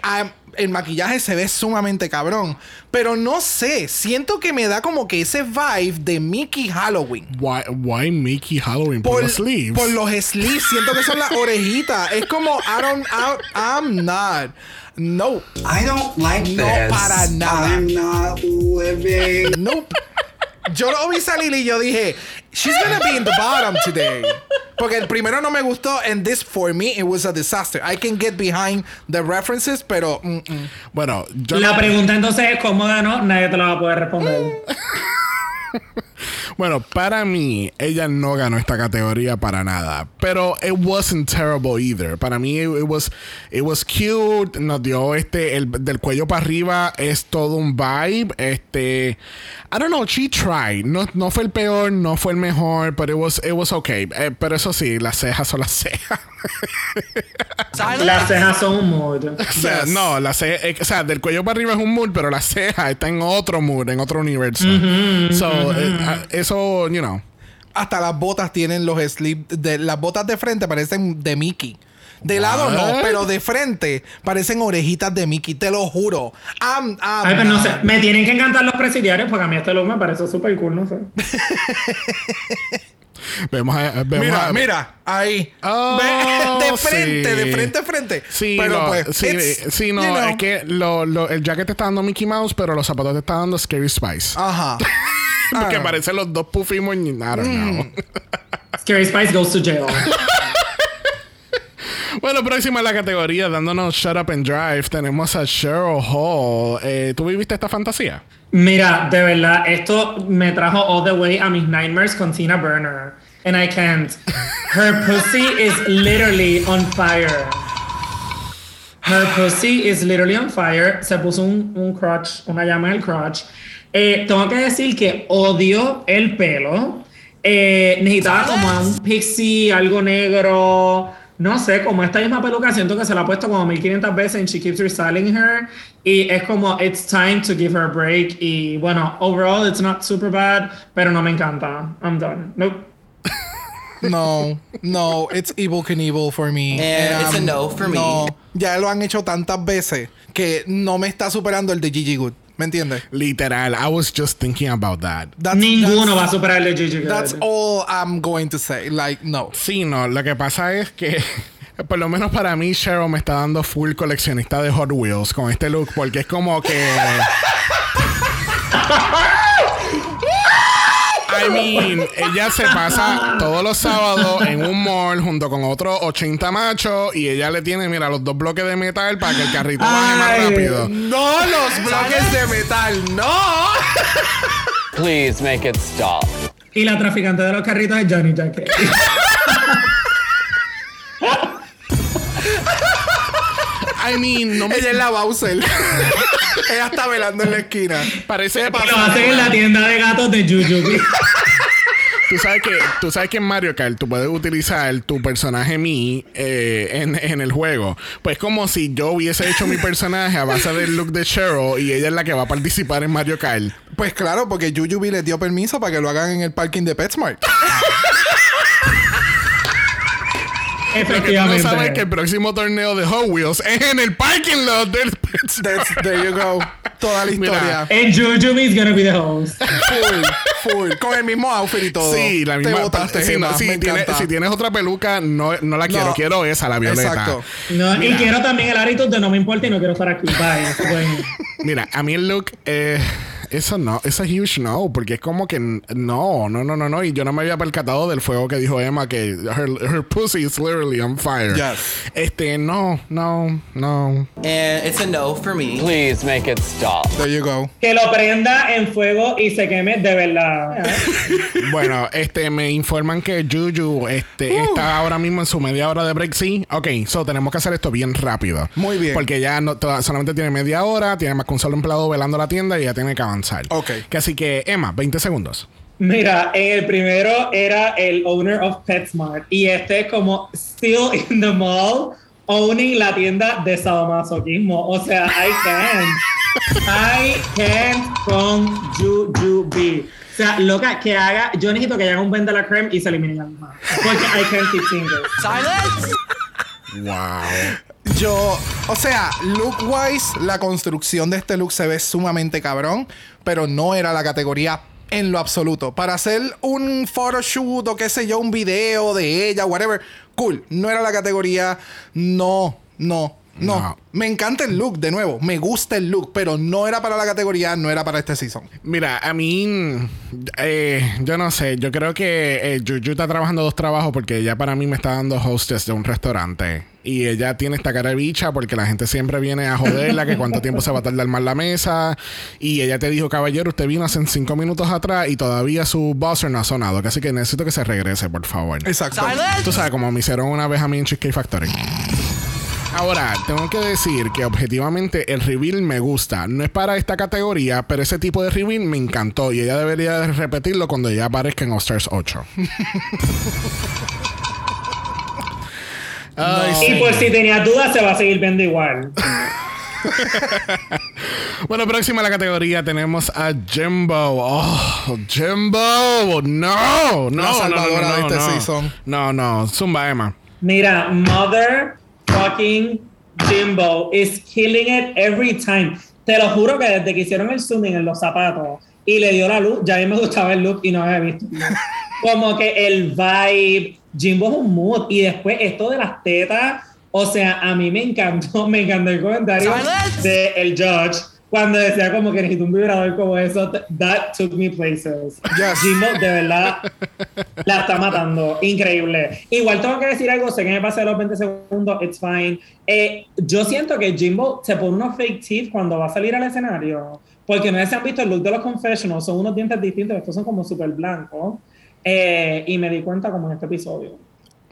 Speaker 2: el maquillaje se ve sumamente cabrón. Pero no sé, siento que me da como que ese vibe de Mickey Halloween.
Speaker 1: Why, why Mickey Halloween? Por,
Speaker 2: Por,
Speaker 1: los sleeves.
Speaker 2: por los sleeves, siento que son las orejitas. Es como, I don't, I- I'm not. No,
Speaker 4: I don't like
Speaker 2: No,
Speaker 4: this.
Speaker 2: para nada.
Speaker 4: I'm not living.
Speaker 2: nope. Yo lo vi salir y yo dije, she's gonna be in the bottom today. Porque el primero no me gustó, and this for me it was a disaster. I can get behind the references, pero mm, mm.
Speaker 1: Bueno, yo
Speaker 5: La pregunta entonces es cómo ganó, nadie te la va a poder responder.
Speaker 1: Bueno, para mí, ella no ganó esta categoría para nada. Pero it wasn't terrible either. Para mí, it, it was, it was cute. Nos dio este, el del cuello para arriba es todo un vibe. Este, I don't know, she tried. No, no fue el peor, no fue el mejor, pero it was, it was okay. Eh, pero eso sí, las cejas son las cejas.
Speaker 5: Las cejas son un mood.
Speaker 1: O sea, no, la ce- eh, o sea, del cuello para arriba es un mood, pero la ceja está en otro mood, en otro universo. so, eh, ah, eso, you know.
Speaker 2: Hasta las botas tienen los slip. De, las botas de frente parecen de Mickey. De lado no, pero de frente parecen orejitas de Mickey, te lo juro.
Speaker 5: Ay, pero no sé, me tienen que encantar los presidiarios porque a mí este look me parece súper cool, no sé.
Speaker 1: Vemos a, vemos
Speaker 2: Mira,
Speaker 1: a-
Speaker 2: mira, ahí.
Speaker 1: Oh,
Speaker 2: de frente,
Speaker 1: sí.
Speaker 2: de frente a frente.
Speaker 1: Sí,
Speaker 2: pero
Speaker 1: no,
Speaker 2: pues,
Speaker 1: sí, no,
Speaker 2: you know.
Speaker 1: es que lo, lo- el jacket te está dando Mickey Mouse, pero los zapatos te está dando Scary Spice.
Speaker 2: Ajá.
Speaker 1: Porque
Speaker 2: ah.
Speaker 1: parecen los dos Puffy Moñ- I don't know.
Speaker 5: Scary Spice goes to jail.
Speaker 1: bueno, próxima en la categoría, dándonos Shut Up and Drive, tenemos a Cheryl Hall. Eh, ¿Tú viviste esta fantasía?
Speaker 5: Mira, de verdad, esto me trajo all the way a mis nightmares con Tina Burner. And I can't. Her pussy is literally on fire. Her pussy is literally on fire. Se puso un, un crotch, una llama en el crotch. Eh, tengo que decir que odio el pelo. Eh, necesitaba como un pixie, algo negro. No sé, como esta misma peluca, siento que se la ha puesto como 1500 veces and she keeps restyling her. Y es como, it's time to give her a break. Y bueno, overall, it's not super bad, pero no me encanta. I'm done. Nope.
Speaker 2: No, no, it's evil Knievel for me.
Speaker 7: And it's a
Speaker 2: Um,
Speaker 7: no for me.
Speaker 2: No, ya lo han hecho tantas veces que no me está superando el de Gigi Good. ¿Me entiendes?
Speaker 1: Literal, I was just thinking about that.
Speaker 2: That's,
Speaker 5: Ninguno
Speaker 2: that's-
Speaker 5: va a superar el de Gigi.
Speaker 2: That's all I'm going to say. Like, no.
Speaker 1: Sí, no, lo que pasa es que, por lo menos para mí, Cheryl me está dando full coleccionista de Hot Wheels con este look, porque es como que. I mean, ella se pasa todos los sábados en un mall junto con otros 80 machos y ella le tiene, mira, los dos bloques de metal para que el carrito baje más rápido.
Speaker 2: No los bloques de metal, no.
Speaker 8: Please make it stop.
Speaker 5: Y la traficante de los carritos es Johnny Jacket.
Speaker 1: I mean, no me
Speaker 2: Ella es la Bowser. Ella está velando en la esquina.
Speaker 1: parece.
Speaker 5: Y lo hacen en la tienda de gatos de Juju.
Speaker 1: Tú sabes que, tú sabes que en Mario Kart tú puedes utilizar tu personaje Mi eh, en, en el juego. Pues como si yo hubiese hecho mi personaje a base del look de Cheryl y ella es la que va a participar en Mario Kart.
Speaker 2: Pues claro, porque Jujubee les dio permiso para que lo hagan en el parking de PetSmart.
Speaker 1: Lo que tú no
Speaker 5: Efectivamente.
Speaker 1: sabes es que el próximo torneo de Hot Wheels es en el parking lot del
Speaker 2: That's, there you go. Toda la
Speaker 1: Mira.
Speaker 2: historia.
Speaker 5: And Juju is gonna be the host.
Speaker 2: Full, full. Con el mismo outfit y todo.
Speaker 1: Sí, la misma.
Speaker 2: Te botaste,
Speaker 1: no, si, tienes,
Speaker 2: encanta.
Speaker 1: si tienes otra peluca, no, no la quiero.
Speaker 2: No.
Speaker 1: Quiero esa, la violeta.
Speaker 2: Exacto.
Speaker 5: No, y quiero también el attitude de no me importa y no quiero estar aquí. Bye. Bueno.
Speaker 1: Mira, a mí el look, eh, eso no, eso es huge no, porque es como que no, no, no, no, no. Y yo no me había percatado del fuego que dijo Emma, que her, her pussy is literally on fire.
Speaker 2: Yes.
Speaker 1: Este, no, no, no.
Speaker 7: And it's a no for me.
Speaker 8: Please make it stop.
Speaker 2: There you go.
Speaker 5: Que lo prenda en fuego y se queme de verdad.
Speaker 1: Bueno, este, me informan que Juju este, está ahora mismo en su media hora de break, sí. Ok, so tenemos que hacer esto bien rápido.
Speaker 2: Muy bien.
Speaker 1: Porque ya no, toda- solamente tiene media hora, tiene más que un solo empleado velando la tienda y ya tiene que avanzar.
Speaker 2: Ok.
Speaker 1: Que así que, Emma, 20 segundos.
Speaker 5: Mira, en el primero era el owner of PetSmart y este es como still in the mall owning la tienda de sadomasoquismo. O sea, I can't. I can't con Jujubee. O sea, loca, que haga, yo necesito que haga un venda la creme y se elimine la misma. Porque I can't keep seeing this.
Speaker 1: Wow.
Speaker 2: Yo, o sea, look wise, la construcción de este look se ve sumamente cabrón, pero no era la categoría en lo absoluto. Para hacer un photoshoot o qué sé yo, un video de ella, whatever, cool. No era la categoría, no, no. No.
Speaker 1: No.
Speaker 2: Me encanta el look, de nuevo. Me gusta el look, pero no era para la categoría, no era para este season.
Speaker 1: Mira, a mí, eh, yo no sé, yo creo que eh, Juju está trabajando dos trabajos porque ella para mí me está dando hostess de un restaurante. Y ella tiene esta cara de bicha porque la gente siempre viene a joderla, que cuánto tiempo se va a tardar más la mesa. Y ella te dijo, caballero, usted vino hace cinco minutos atrás y todavía su buzzer no ha sonado. Así que necesito que se regrese, por favor.
Speaker 2: Exacto.
Speaker 1: Tú sabes, como me hicieron una vez a mí en Cheesecake Factory. Ahora, tengo que decir que objetivamente el reveal me gusta. No es para esta categoría, pero ese tipo de reveal me encantó y ella debería de repetirlo cuando ella aparezca en All Stars 8. Ay,
Speaker 5: Y
Speaker 1: sí.
Speaker 5: por si tenías dudas, se va a seguir viendo igual.
Speaker 1: Bueno, próxima a la categoría tenemos a Jimbo. Oh, Jimbo. No, no, no, no,
Speaker 2: salvadora
Speaker 1: no,
Speaker 2: de este
Speaker 1: no.
Speaker 2: season.
Speaker 1: No, no. Zumba, Emma.
Speaker 5: Mira, Mother fucking Jimbo is killing it every time. Te lo juro que desde que hicieron el zooming en los zapatos y le dio la luz, ya a mí me gustaba el look y no había visto. Como que el vibe, Jimbo es un mood. Y después esto de las tetas, o sea, a mí me encantó, me encantó el comentario de el judge cuando decía como que necesito un vibrador como eso. That took me places.
Speaker 2: Yes.
Speaker 5: Jimbo, de verdad, la está matando. Increíble. Igual tengo que decir algo, sé que me pasé los 20 segundos, it's fine. Eh, yo siento que Jimbo se pone unos fake teeth cuando va a salir al escenario. Porque no sé si han visto el look de los confessionals, son unos dientes distintos, estos son como súper blancos. Eh, y me di cuenta como en este episodio.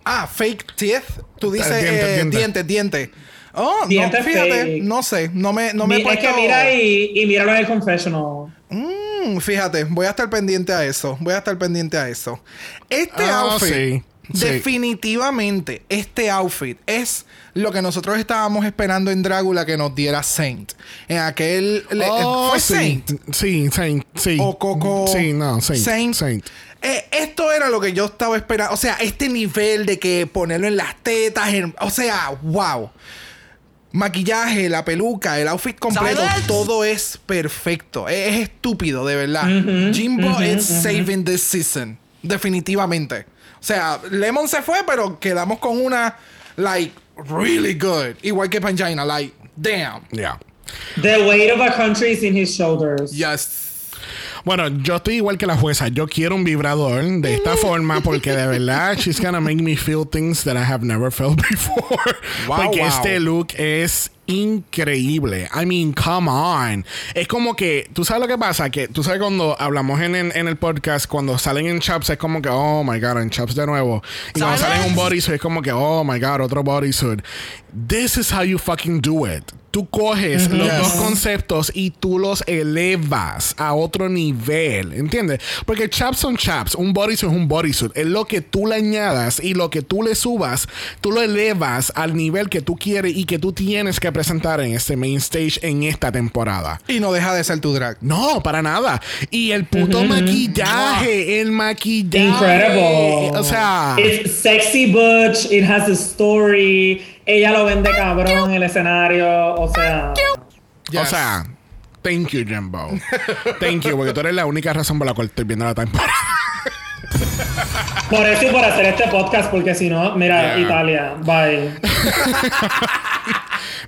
Speaker 2: Ah, fake teeth. Tú dices
Speaker 1: Dientes,
Speaker 2: eh,
Speaker 1: dientes.
Speaker 2: dientes. Oh,
Speaker 5: Dientes
Speaker 2: no, fíjate,
Speaker 5: fake.
Speaker 2: no sé, no me, no me
Speaker 5: es
Speaker 2: puesto...
Speaker 5: que mira y, y míralo en el confessional.
Speaker 2: Mm, fíjate, voy a estar pendiente a eso. Voy a estar pendiente a eso. Este
Speaker 1: Ah,
Speaker 2: outfit,
Speaker 1: sí, sí.
Speaker 2: definitivamente, este outfit es lo que nosotros estábamos esperando en Drácula que nos diera Saint. En aquel. le-
Speaker 1: Oh,
Speaker 2: ¿Fue
Speaker 1: sí.
Speaker 2: Saint?
Speaker 1: Sí, Saint, sí.
Speaker 2: O Coco.
Speaker 1: Sí, no, Saint.
Speaker 2: Saint.
Speaker 1: Saint.
Speaker 2: Eh, esto era lo que yo estaba esperando. O sea, este nivel de que ponerlo en las tetas. en- o sea, wow. Maquillaje, la peluca, el outfit completo, todo es perfecto. Es, es estúpido, de verdad. Jimbo is saving this season. Definitivamente. O sea, Lemon se fue, pero quedamos con una, like, really good. Igual que Pangina, like, damn.
Speaker 1: Yeah.
Speaker 5: The weight of a country is in his shoulders.
Speaker 2: Yes.
Speaker 1: Bueno, yo estoy igual que la jueza. Yo quiero un vibrador de esta forma porque de verdad she's gonna make me feel things that I have never felt before.
Speaker 2: Wow,
Speaker 1: porque
Speaker 2: wow.
Speaker 1: este look es increíble. I mean, come on. Es como que, tú sabes lo que pasa, que tú sabes cuando hablamos en, en, en el podcast, cuando salen en Chops es como que, oh my god, en Chops de nuevo. Y cuando salen en un bodysuit es como que, oh my god, otro bodysuit. This is how you fucking do it. Tú coges los
Speaker 2: Yes.
Speaker 1: dos conceptos y tú los elevas a otro nivel, ¿entiendes? Porque chaps son chaps, un bodysuit es un bodysuit, es lo que tú le añadas y lo que tú le subas, tú lo elevas al nivel que tú quieres y que tú tienes que presentar en este main stage en esta temporada.
Speaker 2: Y no deja de ser tu drag.
Speaker 1: No, para nada. Y el puto maquillaje, el maquillaje.
Speaker 5: Incredible.
Speaker 1: O sea,
Speaker 5: It's sexy butch, it has a story. Ella lo vende cabrón en el escenario. O sea.
Speaker 1: o sea, thank you, Jimbo. Thank you, porque tú eres la única razón por la cual estoy viendo la temporada.
Speaker 5: Por eso y por hacer este podcast, porque si no, mira,
Speaker 1: Yeah.
Speaker 5: Italia, bye.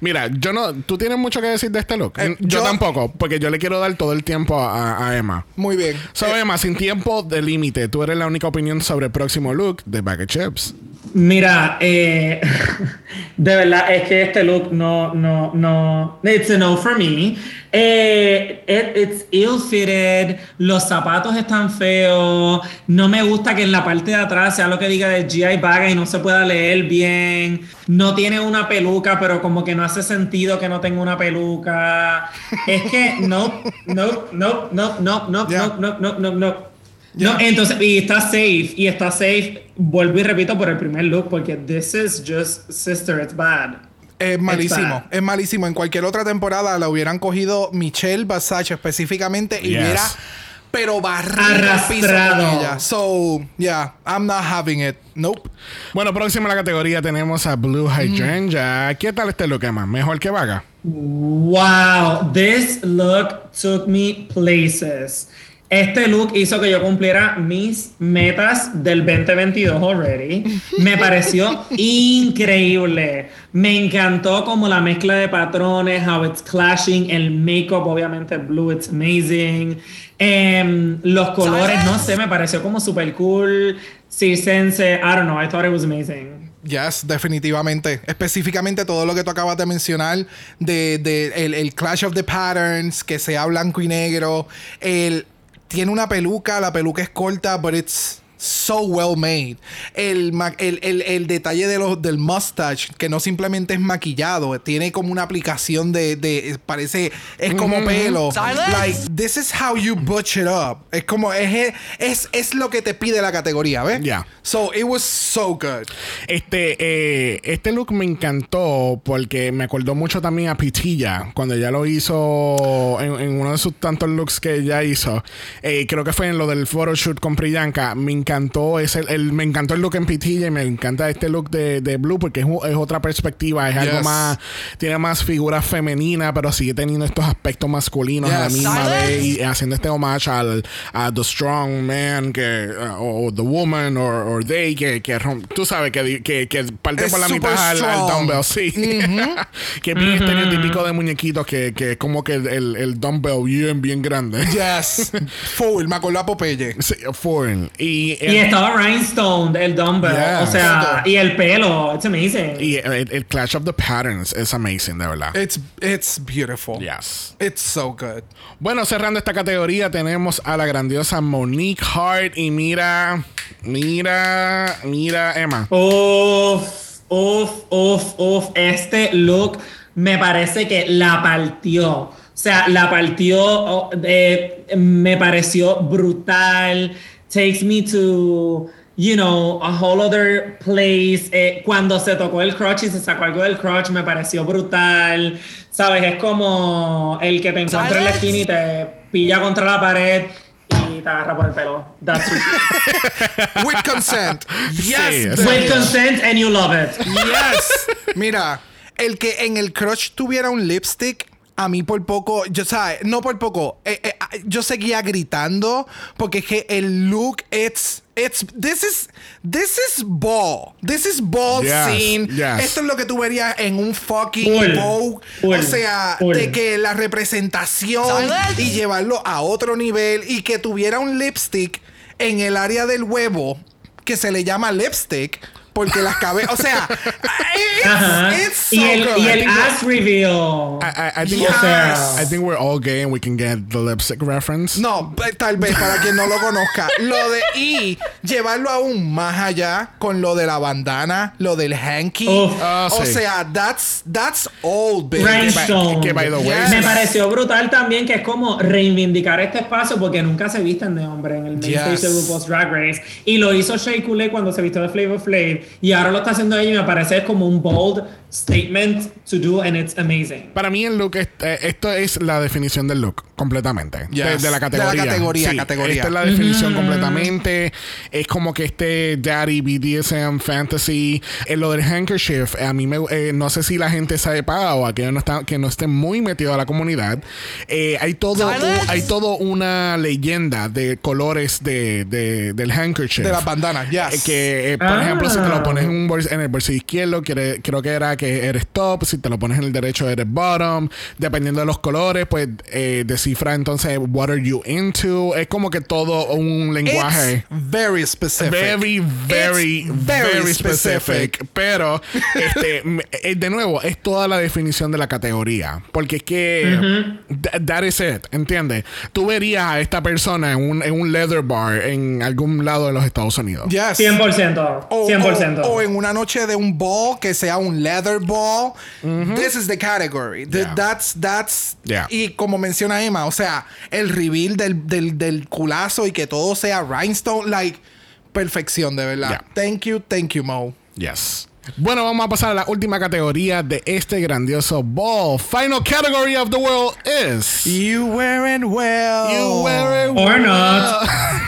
Speaker 1: Mira, yo no. ¿Tú tienes mucho que decir de este look?
Speaker 2: Eh,
Speaker 1: yo,
Speaker 2: yo-
Speaker 1: tampoco, porque yo le quiero dar todo el tiempo a, a Emma.
Speaker 2: Muy bien.
Speaker 1: So, Emma, sin tiempo de límite, tú eres la única opinión sobre el próximo look de Bag of Chips.
Speaker 5: Mira, eh, de verdad es que este look no, no, no, it's a no for me. Eh, it- it's ill fitted, los zapatos están feos, no me gusta que en la parte de atrás sea lo que diga de GI Bag y no se pueda leer bien, no tiene una peluca, pero como que no hace sentido que no tenga una peluca. Es que no, no, no, no, no, no, no, no, no, no, no. No, entonces, y está safe, y está safe, vuelvo y repito por el primer look, porque this is just, sister, it's bad.
Speaker 2: Es malísimo,
Speaker 5: bad.
Speaker 2: es malísimo. En cualquier otra temporada la hubieran cogido Michelle Basach específicamente y
Speaker 1: Yes.
Speaker 2: hubiera, pero
Speaker 5: Arrastrado.
Speaker 2: ella. So, yeah, I'm not having it. Nope.
Speaker 1: Bueno, próxima a la categoría tenemos a Blue Hydrangea. ¿Qué tal este look, Emma? ¿Mejor que Vaga?
Speaker 5: Wow, this look took me places. Este look hizo que yo cumpliera mis metas del 2022 already. Me pareció increíble. Me encantó como la mezcla de patrones, how it's clashing, el makeup, obviamente blue, it's amazing. Em, los colores, no sé, me pareció como super cool, circense. I don't know, I thought it was amazing.
Speaker 2: Yes, definitivamente. Específicamente todo lo que tú acabas de mencionar de, de el, el Clash of the Patterns, que sea blanco y negro. El, tiene una peluca, la peluca es corta, but it's so well made. El, el, el, el detalle de los, del mustache, que no simplemente es maquillado, tiene como una aplicación de, de parece, es como pelo. Like, this is how you butch it up. Es como, es, es, es lo que te pide la categoría, ¿ves?
Speaker 1: Yeah.
Speaker 2: So, it was so good.
Speaker 1: Este, eh, este look me encantó porque me acordó mucho también a Pitilla cuando ella lo hizo en, en uno de sus tantos looks que ella hizo. Eh, creo que fue en lo del photoshoot con Priyanka. Me encantó ese, el, me encantó el look en Pitilla y me encanta este look de, de Blue porque es, otra perspectiva, es algo
Speaker 2: Yes.
Speaker 1: más, tiene más figura femenina, pero sigue teniendo estos aspectos masculinos a la
Speaker 2: Yes.
Speaker 1: misma vez y haciendo este homage al a the strong man que uh, o the woman or, or they que, que tú sabes que, que, que parte
Speaker 2: Es
Speaker 1: por la mitad al, dumbbell sí que es bien estereotípico de muñequitos que, que es como que el, el, el dumbbell bien bien grande
Speaker 2: Yes. Full, me acuerdo a Popeye.
Speaker 1: Sí, y,
Speaker 5: Y estaba Rhinestone, el dumbbell.
Speaker 1: Yes.
Speaker 5: O sea, y el pelo. It's amazing.
Speaker 1: y el, el clash of the patterns es amazing de verdad
Speaker 2: It's, it's beautiful.
Speaker 1: yes
Speaker 2: It's so good.
Speaker 1: Bueno, cerrando esta categoría tenemos a la grandiosa Monique Hart y mira, mira, mira Emma.
Speaker 5: Uf, uf, uf, uf. Este look me parece que la partió. O sea, la partió, oh, eh, me pareció brutal. Takes me to, you know, a whole other place. Eh, cuando se tocó el crotch y se sacó algo del crotch, me pareció brutal. ¿Sabes? Es como el que te encuentra en la esquina y te pilla contra la pared y te agarra por el pelo. That's it.
Speaker 2: With consent. Yes.
Speaker 5: With consent and you love it.
Speaker 2: Yes. Mira, el que en el crush tuviera un lipstick, a mí por poco, yo sabes, no por poco, eh, eh, ah, yo seguía gritando porque es que el look, it's, it's, this is, this is ball, this is ball
Speaker 1: Yes,
Speaker 2: scene.
Speaker 1: yes.
Speaker 2: Esto es lo que tú verías en un fucking Vogue. o sea,
Speaker 5: full.
Speaker 2: de que la representación y llevarlo a otro nivel y que tuviera un lipstick en el área del huevo que se le llama lipstick. Porque las cabezas, o sea, it's,
Speaker 5: Ajá.
Speaker 2: it's so
Speaker 5: y el,
Speaker 2: good.
Speaker 5: y
Speaker 2: I
Speaker 5: el
Speaker 2: think
Speaker 5: ass reveal.
Speaker 1: I, I, I think
Speaker 2: Yes.
Speaker 5: O sea,
Speaker 1: I think we're all gay and we can get the lipstick reference.
Speaker 2: No, eh, tal vez para quien no lo conozca. Lo de y llevarlo aún más allá con lo de la bandana, lo del hanky.
Speaker 1: Ah,
Speaker 2: o
Speaker 1: sí.
Speaker 2: sea, that's that's old, baby.
Speaker 5: Rhinestone.
Speaker 1: que by the way,
Speaker 2: Yes.
Speaker 5: Me pareció brutal también que es como reivindicar este espacio porque nunca se visten de hombre en el main
Speaker 2: Yes.
Speaker 5: stage de RuPaul's Drag Race. Y lo hizo Shea Coulee cuando se vistió de Flavor Flav. Y ahora lo está haciendo ella y me parece como un bold statement to do and it's amazing.
Speaker 1: Para mí el look, es- eh, esto es la definición del look, completamente. De,
Speaker 2: Yes.
Speaker 1: de la
Speaker 2: De la
Speaker 1: categoría.
Speaker 2: categoría,
Speaker 1: Sí,
Speaker 2: categoría.
Speaker 1: Esta es la definición completamente. Es como que este Daddy BDSM Fantasy. En lo del handkerchief, a mí me, eh, no sé si la gente sabe paga o aquellos no están, que no estén muy metidos a la comunidad. Eh, hay todo un- hay todo una leyenda de colores de, de- del handkerchief.
Speaker 2: De las bandanas, yes.
Speaker 1: Eh, que, eh, por
Speaker 5: Ah.
Speaker 1: ejemplo, si te lo pones en, un en el bolsillo izquierdo, quiere- creo que era que eres top. Si te lo pones en el derecho, eres bottom. Dependiendo de los colores, pues eh, descifra entonces what are you into. Es como que todo un lenguaje.
Speaker 2: It's very specific.
Speaker 1: Very, very,
Speaker 2: It's
Speaker 1: very, specific. Pero, este, eh, de nuevo, es toda la definición de la categoría. Porque es que th- that is it, ¿entiendes? Tú verías a esta persona en un, en un leather bar en algún lado de los Estados Unidos.
Speaker 2: Yes.
Speaker 5: 100%.
Speaker 2: O,
Speaker 5: 100%.
Speaker 2: o- o en una noche de un ball que sea un leather ball. This is the category. The-
Speaker 1: Yeah.
Speaker 2: That's, that's.
Speaker 1: Yeah.
Speaker 2: Y como menciona Emma, o sea, el reveal del, del, del culazo y que todo sea rhinestone, like, perfección, de verdad.
Speaker 1: Yeah.
Speaker 2: Thank you, thank you, Mo.
Speaker 1: Yes. Bueno, vamos a pasar a la última categoría de este grandioso ball. Final category of the world is.
Speaker 2: You wearing well.
Speaker 1: You wear it
Speaker 5: Or not.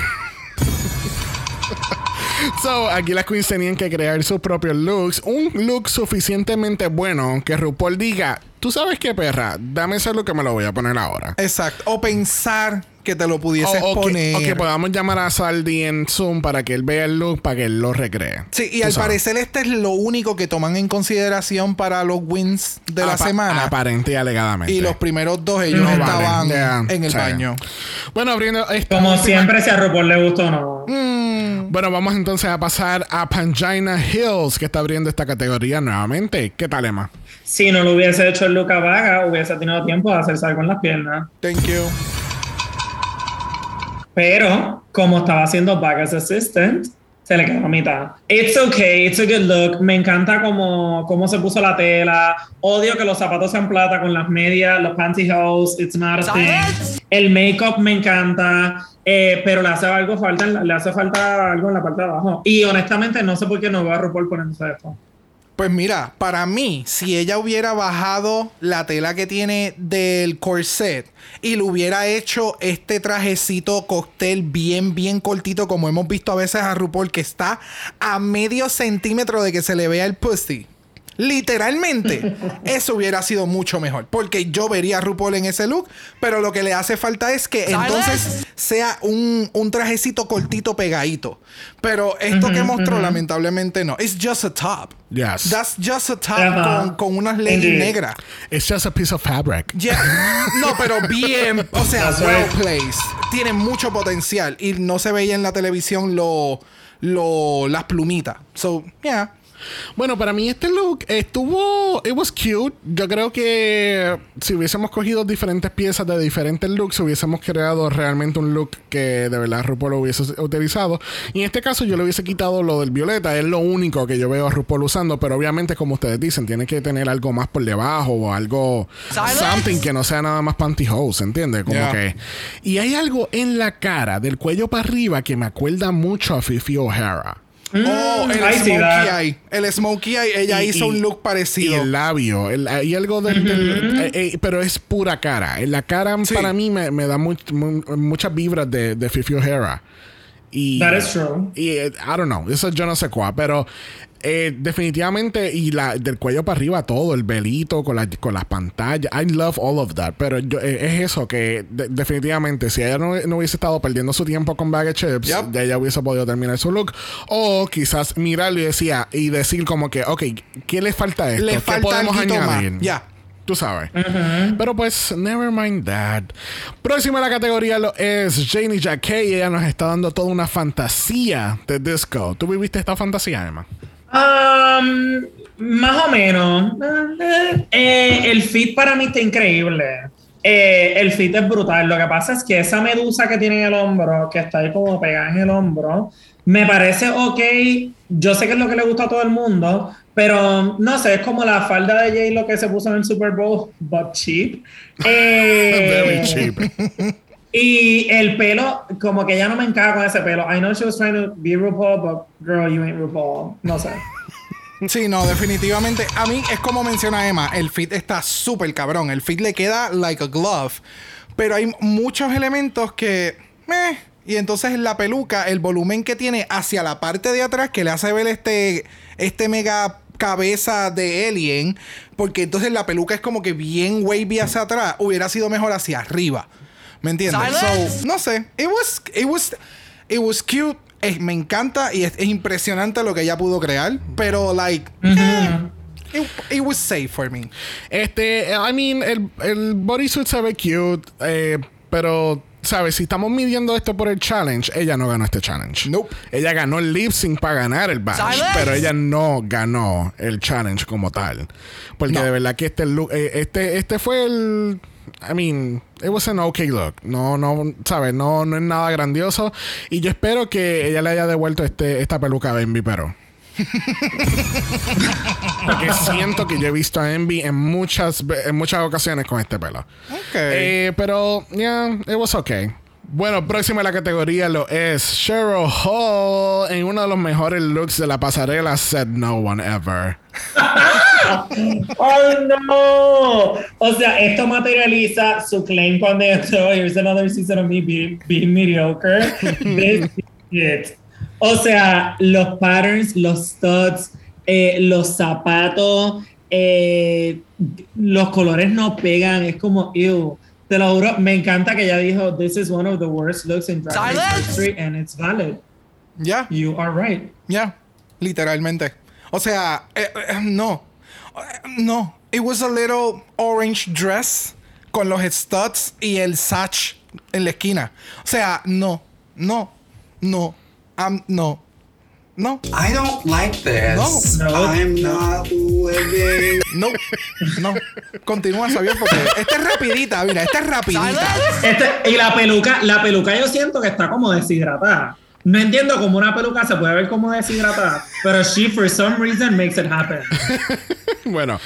Speaker 1: So, aquí las queens tenían que crear sus propios looks. Un look suficientemente bueno que RuPaul diga: Tú sabes qué, perra, dame ese look que me lo voy a poner ahora.
Speaker 2: Exacto. O pensar que te lo pudieses
Speaker 1: O, o que,
Speaker 2: poner.
Speaker 1: o que podamos llamar a Saldi en Zoom para que él vea el look, para que él lo recree.
Speaker 2: Sí, y al
Speaker 1: sabes.
Speaker 2: parecer este es lo único que toman en consideración para los wins de la
Speaker 1: Apa-
Speaker 2: semana.
Speaker 1: Aparente y alegadamente.
Speaker 2: Y los primeros dos ellos
Speaker 1: No
Speaker 2: estaban.
Speaker 1: Yeah,
Speaker 2: en el
Speaker 1: sí.
Speaker 2: baño.
Speaker 1: Bueno, abriendo esta
Speaker 5: Como
Speaker 1: última-
Speaker 5: siempre, si a RuPaul le gustó o no.
Speaker 1: Bueno, vamos entonces a pasar a Pangina Hills, que está abriendo esta categoría nuevamente. ¿Qué tal, Emma?
Speaker 5: Si no lo hubiese hecho el Luca Vaga, hubiese tenido tiempo de hacerse algo en las piernas.
Speaker 2: Thank you.
Speaker 5: Pero, como estaba haciendo Vaga's Assistant, se le quedó a mitad. It's okay, it's a good look. Me encanta cómo, cómo se puso la tela. Odio que los zapatos sean plata con las medias, los pantyhose. It's not a thing. El make-up me encanta. eh, pero le hace algo falta, le hace falta algo en la parte de abajo. Y honestamente no sé por qué no veo a RuPaul poniéndose esto.
Speaker 2: Pues mira, para mí, si ella hubiera bajado la tela que tiene del corset y le hubiera hecho este trajecito cóctel bien, bien cortito, como hemos visto a veces a RuPaul, que está a medio centímetro de que se le vea el pussy. Literalmente, eso hubiera sido mucho mejor. Porque yo vería a RuPaul en ese look, pero lo que le hace falta es que entonces sea un, un trajecito cortito pegadito. Pero esto que mostró, lamentablemente no. It's just a top.
Speaker 1: Yes.
Speaker 2: That's just a top con, con unas leggings
Speaker 5: Indeed.
Speaker 2: negras.
Speaker 1: It's just a piece of fabric.
Speaker 2: Yeah. No, pero bien, o sea,
Speaker 5: That's
Speaker 2: well
Speaker 5: right.
Speaker 2: placed. Tiene mucho potencial y no se veía en la televisión lo, lo, las plumitas. So, yeah.
Speaker 1: Bueno, para mí este look estuvo. It was cute. Yo creo que si hubiésemos cogido diferentes piezas de diferentes looks, hubiésemos creado realmente un look que de verdad RuPaul lo hubiese utilizado. Y en este caso, yo le hubiese quitado lo del violeta. Es lo único que yo veo a RuPaul usando. Pero obviamente, como ustedes dicen, tiene que tener algo más por debajo o algo. Something que no sea nada más pantyhose, ¿entiendes? Como
Speaker 2: Yeah.
Speaker 1: que. Y hay algo en la cara, del cuello para arriba, que me acuerda mucho a Fifi O'Hara.
Speaker 2: Oh, el
Speaker 5: I
Speaker 2: smokey eye. El smokey eye, ella
Speaker 1: Y-
Speaker 2: hizo
Speaker 1: y-
Speaker 2: un look
Speaker 1: Y
Speaker 2: parecido.
Speaker 1: el labio. el- hay algo del. del- eh, eh, pero es pura cara. La cara
Speaker 2: Sí.
Speaker 1: para mí me, me da much- mu- muchas vibras de, de Fifi O'Hara. Y,
Speaker 5: That is true.
Speaker 1: Y eh, I don't know. Eso yo no sé cuál. Pero eh, definitivamente. Y la, del cuello para arriba todo. El velito con, la- con las pantallas. I love all of that. Pero yo- eh, es eso que de- definitivamente. Si ella no, no hubiese estado perdiendo su tiempo con Bag of Chips.
Speaker 2: Yep.
Speaker 1: Ya ella hubiese podido terminar su look. O quizás mirarlo y decía. Y decir como que. Ok, ¿qué le falta a esto?
Speaker 2: Le
Speaker 1: ¿Qué
Speaker 2: falta
Speaker 1: podemos añadir?
Speaker 2: Ya.
Speaker 1: Tú sabes. Pero pues, never mind that. Próxima a la categoría lo es Janie Jacquet y ella nos está dando toda una fantasía de disco. ¿Tú viviste esta fantasía, Emma?
Speaker 5: Um, más o menos. Eh, el fit para mí está increíble. Eh, el fit es brutal. Lo que pasa es que esa medusa que tiene en el hombro, que está ahí como pegada en el hombro, me parece ok. Yo sé que es lo que le gusta a todo el mundo, pero no sé, es como la falda de Jay lo que se puso en el Super Bowl, but cheap. Eh,
Speaker 1: Very cheap.
Speaker 5: Y el pelo, como que ya no me encaja con ese pelo. I know she was trying to be RuPaul, but girl, you ain't RuPaul. No sé.
Speaker 2: Sí, no, definitivamente. A mí es como menciona Emma, el fit está súper cabrón. El fit le queda like a glove. Pero hay muchos elementos que... meh. Y entonces en la peluca, el volumen que tiene hacia la parte de atrás, que le hace ver este, este mega cabeza de alien, porque entonces la peluca es como que bien wavy hacia atrás, hubiera sido mejor hacia arriba. ¿Me entiendes? So, no sé. It was, it was, it was cute. Eh, me encanta y es, es impresionante lo que ella pudo crear. Pero, like, eh, it, it was safe for me.
Speaker 1: Este, I mean, el, el bodysuit se ve cute, eh, pero, ¿sabes? Si estamos midiendo esto por el challenge, ella no ganó este challenge.
Speaker 2: Nope.
Speaker 1: Ella ganó el lip sync para ganar el badge, pero ella no ganó el challenge como tal. Porque
Speaker 2: No.
Speaker 1: de verdad que este look, eh, este, este fue el. I mean, it was an okay look. No, no, ¿sabes? No, no es nada grandioso. Y yo espero que ella le haya devuelto este, esta peluca a Envy, pero. Porque siento que yo he visto a Envy en muchas, en muchas ocasiones con este pelo.
Speaker 2: Ok.
Speaker 1: Eh, pero, yeah, it was okay. Bueno, próxima a la categoría lo es Cheryl Hall en uno de los mejores looks de la pasarela Said No One Ever.
Speaker 5: ¡Oh, no! O sea, esto materializa su claim cuando entró Here's another season of me being, being mediocre. This is it. O sea, los patterns, los studs, eh, los zapatos, eh, los colores no pegan. Es como, ew. Te lo juro, me encanta que ella dijo, this is one of the worst looks in Drag
Speaker 7: Silence.
Speaker 5: history, and it's valid.
Speaker 2: Ya,
Speaker 5: You are right.
Speaker 2: ya. Literalmente. O sea, eh, eh, no. Eh, No. It was a little orange dress con los studs y el satch en la esquina. O sea, no. No. No. am- no. No.
Speaker 4: I don't like this.
Speaker 5: No. No.
Speaker 4: I'm not living.
Speaker 2: No. No. Continúa, Xavier, porque esta es rapidita, mira, esta es rapidita.
Speaker 5: Este, y la peluca, la peluca yo siento que está como deshidratada. No entiendo cómo una peluca se puede ver como deshidratada, pero she for some reason makes it happen.
Speaker 1: Bueno,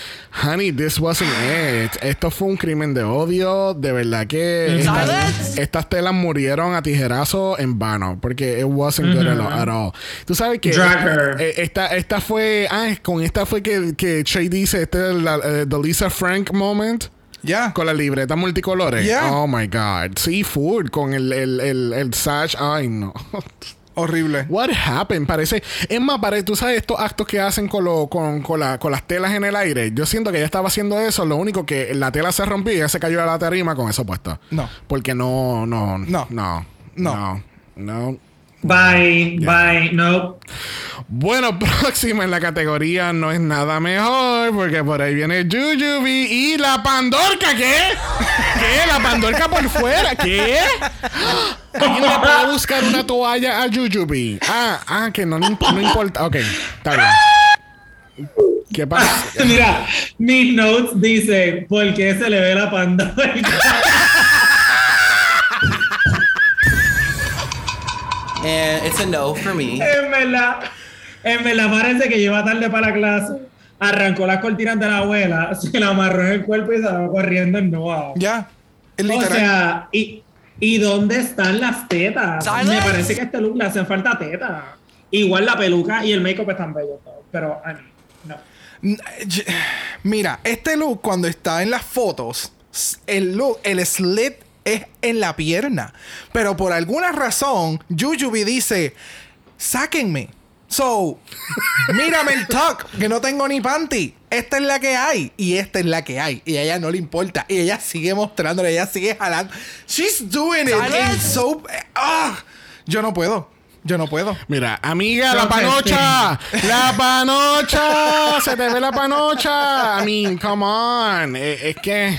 Speaker 1: honey, this wasn't it. Esto fue un crimen de odio. De verdad que estas, estas telas murieron a tijerazo en vano. Porque it wasn't good at all- at all. Tú sabes que esta,
Speaker 5: her.
Speaker 1: eh, esta, esta fue. Ah, con esta fue que, que Che dice: Este es la, eh, the Lisa Frank moment.
Speaker 2: Ya.
Speaker 1: Con la libreta multicolores.
Speaker 2: Yeah.
Speaker 1: Oh my God. Seafood con el, el, el, el sash. Ay, no.
Speaker 2: Horrible.
Speaker 1: What happened? Parece. Es más, parece, tú sabes estos actos que hacen con, lo, con, con, la- con las telas en el aire. Yo siento que ella estaba haciendo eso. Lo único que la tela se rompió y ella se cayó a la tarima con eso puesto.
Speaker 2: No.
Speaker 1: Porque no, no,
Speaker 2: No.
Speaker 1: no,
Speaker 2: No.
Speaker 1: no, no.
Speaker 5: Bye, bye, no.
Speaker 1: Bueno, próxima en la categoría no es nada mejor porque por ahí viene Jujubi y la Pandorca. ¿Qué? ¿Qué? ¿La Pandorca por fuera? ¿Qué? ¿Alguien le puede buscar una toalla a Jujubi? Ah, ah, que no, no imp- no importa. Ok, está bien. ¿Qué pasa?
Speaker 5: Mira, mis notes dice, ¿por qué se le ve la panda?
Speaker 7: And it's a no for me.
Speaker 5: en verdad, en verdad parece que lleva tarde para la clase. Arrancó las cortinas de la abuela, se la amarró en el cuerpo y se va corriendo en Noah.
Speaker 2: Ya. Es
Speaker 5: O sea, ¿y, ¿y dónde están las tetas?
Speaker 7: Silence.
Speaker 5: Me parece que a este look le hacen falta tetas. Igual la peluca y el make-up están bellos, todos, pero I mean, no.
Speaker 2: Mira, este look cuando está en las fotos, el look, el slit es en la pierna. Pero por alguna razón, Jujubi dice, sáquenme. So, mírame el tuck, que no tengo ni panty. Esta es la que hay. Y esta es la que hay. Y a ella no le importa. Y ella sigue mostrándole, ella sigue jalando. She's doing it. so... ah, yo no puedo. Yo no puedo.
Speaker 1: Mira, amiga, la panocha. La panocha. Se te ve la panocha. I mean, come on. Eh, Es que.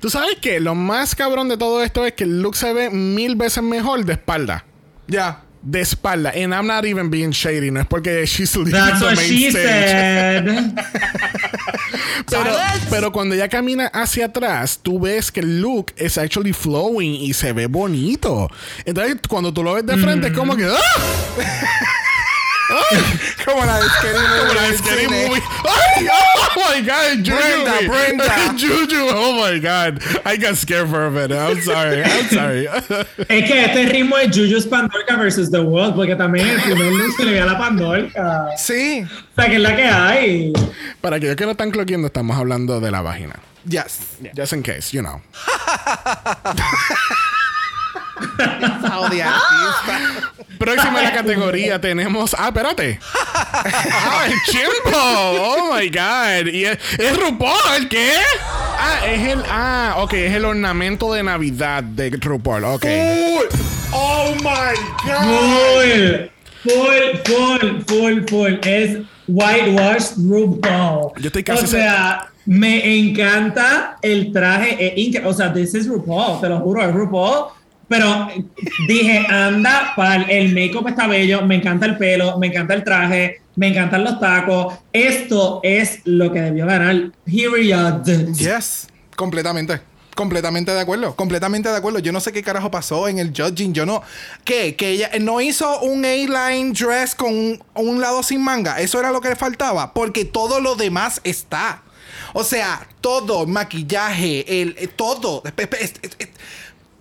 Speaker 1: Tú sabes que lo más cabrón de todo esto es que el look se ve mil veces mejor de espalda.
Speaker 2: Ya.
Speaker 1: De espalda. And I'm not even being shady. No es porque she's leaving
Speaker 5: That's
Speaker 1: the
Speaker 5: what
Speaker 1: main
Speaker 5: she
Speaker 1: stage.
Speaker 5: said.
Speaker 1: Pero, pero cuando ella camina hacia atrás, tú ves que el look es actually flowing y se ve bonito. Entonces, cuando tú lo ves de frente, es como que. ¡ah!
Speaker 2: Como la de Scary Movie
Speaker 1: Como la de Scary. Movie. ¡Ay! ¡Oh my God! Juju!
Speaker 2: Brenda, Brenda.
Speaker 1: Juju! Oh my God. I got scared for a minute. I'm sorry. I'm sorry.
Speaker 5: Es que este ritmo es Juju's Pandorca versus The World, porque también el primer look se le ve a la Pandorca.
Speaker 2: Sí.
Speaker 5: O sea, que es la que hay.
Speaker 1: Para aquellos que no están cloqueando, estamos hablando de la vagina.
Speaker 2: Yes.
Speaker 1: Just in case, you know.
Speaker 2: Saudi artista.
Speaker 1: Próxima en la categoría tenemos. Ah, espérate. Ah, el Chimpo. Oh my God. Y es, es RuPaul, ¿qué? Ah, es el. Ah, ok, es el ornamento de Navidad de RuPaul. Ok.
Speaker 2: Oh my god.
Speaker 5: Full, full, full, full, full. Es whitewashed RuPaul.
Speaker 1: Yo estoy casi
Speaker 5: O sea, me encanta el traje. o sea, this is RuPaul, te lo juro, es RuPaul. Pero dije, anda, pal, el make-up está bello, me encanta el pelo, me encanta el traje, me encantan los tacos. Esto es lo que debió ganar. Period.
Speaker 2: Yes. Completamente. Completamente de acuerdo. Completamente de acuerdo. Yo no sé qué carajo pasó en el judging. Yo no. ¿Qué? Que ella no hizo un A-line dress con un, lado sin manga. Eso era lo que le faltaba. Porque todo lo demás está. O sea, todo, maquillaje, el, eh, todo.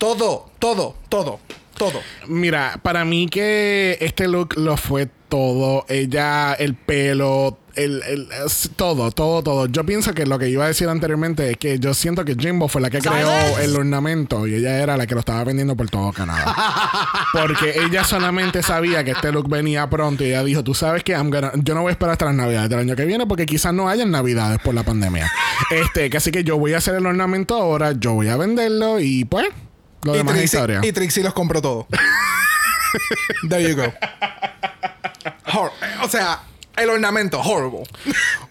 Speaker 2: Todo, todo, todo, todo.
Speaker 1: Mira, para mí que este look lo fue todo. Ella, el pelo, el, el- todo, todo, todo. Yo pienso que lo que iba a decir anteriormente es que yo siento que Jimbo fue la que creó el ornamento y ella era la que lo estaba vendiendo por todo Canadá. Porque ella solamente sabía que este look venía pronto y ella dijo, tú sabes que yo no voy a esperar hasta las navidades del año que viene porque quizás no hayan navidades por la pandemia. Este, que así que yo voy a hacer el ornamento ahora, yo voy a venderlo y pues lo
Speaker 2: Y
Speaker 1: demás es
Speaker 2: Trixie,
Speaker 1: historia.
Speaker 2: y Trixie los compró todo. There you go. Hor- o sea, el ornamento, horrible.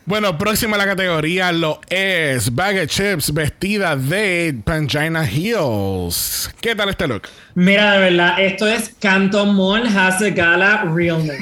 Speaker 1: Bueno, próxima a la categoría lo es Bag of Chips vestida de Pangina Heels. ¿Qué tal este look?
Speaker 5: Mira, de verdad, esto es Canton Mall has a gala realness.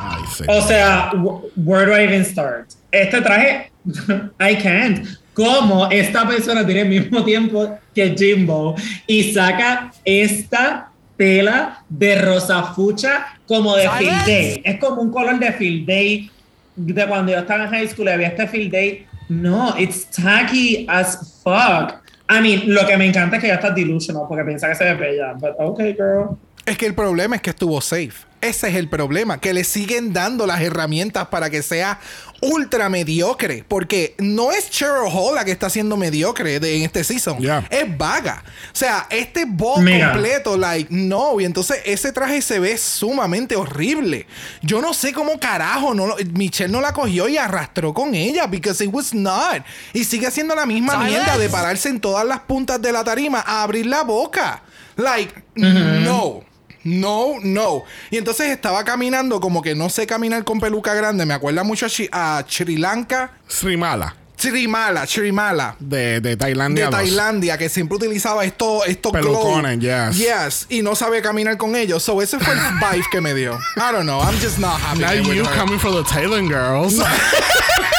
Speaker 1: Ay, sí.
Speaker 5: O sea, wh- where do I even start? Este traje, I can't. ¿Cómo esta persona tiene el mismo tiempo que Jimbo y saca esta tela de rosa fucha como de field day? Es como un color de field day de cuando yo estaba en high school había este field day. No, it's tacky as fuck. I mean, lo que me encanta es que ya está delusional porque piensa que se ve bella. But okay, girl.
Speaker 2: Es que el problema es que estuvo safe. Ese es el problema, que le siguen dando las herramientas para que sea ultra mediocre. Porque no es Cheryl Hall la que está siendo mediocre de, en este season.
Speaker 1: Yeah.
Speaker 2: Es vaga. O sea, este
Speaker 5: Mira.
Speaker 2: completo, like, no. Y entonces ese traje se ve sumamente horrible. Yo no sé cómo carajo no lo- Michelle no la cogió y arrastró con ella. Because it was not. Y sigue haciendo la misma mierda de pararse en todas las puntas de la tarima a abrir la boca. Like, no. No, no. Y entonces estaba caminando como que no sé caminar con peluca grande. Me acuerda mucho a, Chi- a Sri Lanka.
Speaker 1: Srimala
Speaker 2: Srimala, Srimala.
Speaker 1: de, de
Speaker 2: De
Speaker 1: Tailandia. dos.
Speaker 2: Tailandia, que siempre utilizaba esto, estos
Speaker 1: Pelucones, yes.
Speaker 2: Yes. Y no sabía caminar con ellos. So ese fue el vibe que me dio. I don't know. I'm just not happy.
Speaker 1: Now you coming for the Thailand girls.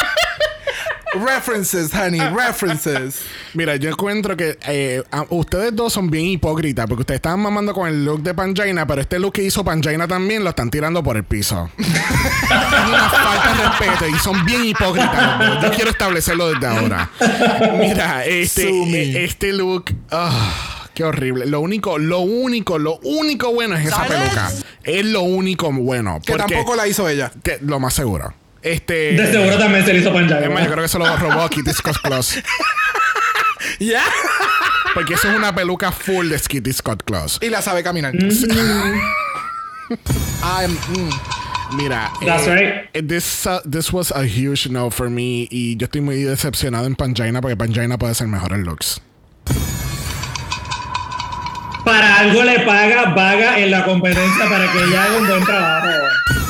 Speaker 2: References, honey. References.
Speaker 1: Mira, yo encuentro que eh, a- ustedes dos son bien hipócritas porque ustedes estaban mamando con el look de Pangina, pero este look que hizo Pangina también lo están tirando por el piso. es una falta de respeto y son bien hipócritas. Yo quiero establecerlo desde ahora. Mira, este, eh, este look. ah, Qué horrible. Lo único, lo único, lo único bueno es esa peluca. Es lo único bueno.
Speaker 2: Que
Speaker 1: porque-
Speaker 2: tampoco la hizo ella.
Speaker 1: que- lo más seguro. Este.
Speaker 5: De seguro también se le hizo
Speaker 1: más, yo creo que se lo robó Kitty Scott Claus.
Speaker 2: Yeah.
Speaker 1: Porque eso es una peluca full de Kitty Scott Claus.
Speaker 2: Y la sabe caminar. I'm, mm.
Speaker 1: Mira,
Speaker 5: That's
Speaker 1: eh,
Speaker 5: right.
Speaker 1: eh, this, uh, this was a huge no for me. Y yo estoy muy decepcionado en Pangina porque Pangina puede ser mejor en looks.
Speaker 5: Para algo le paga vaga en la competencia para que ella haga un buen trabajo.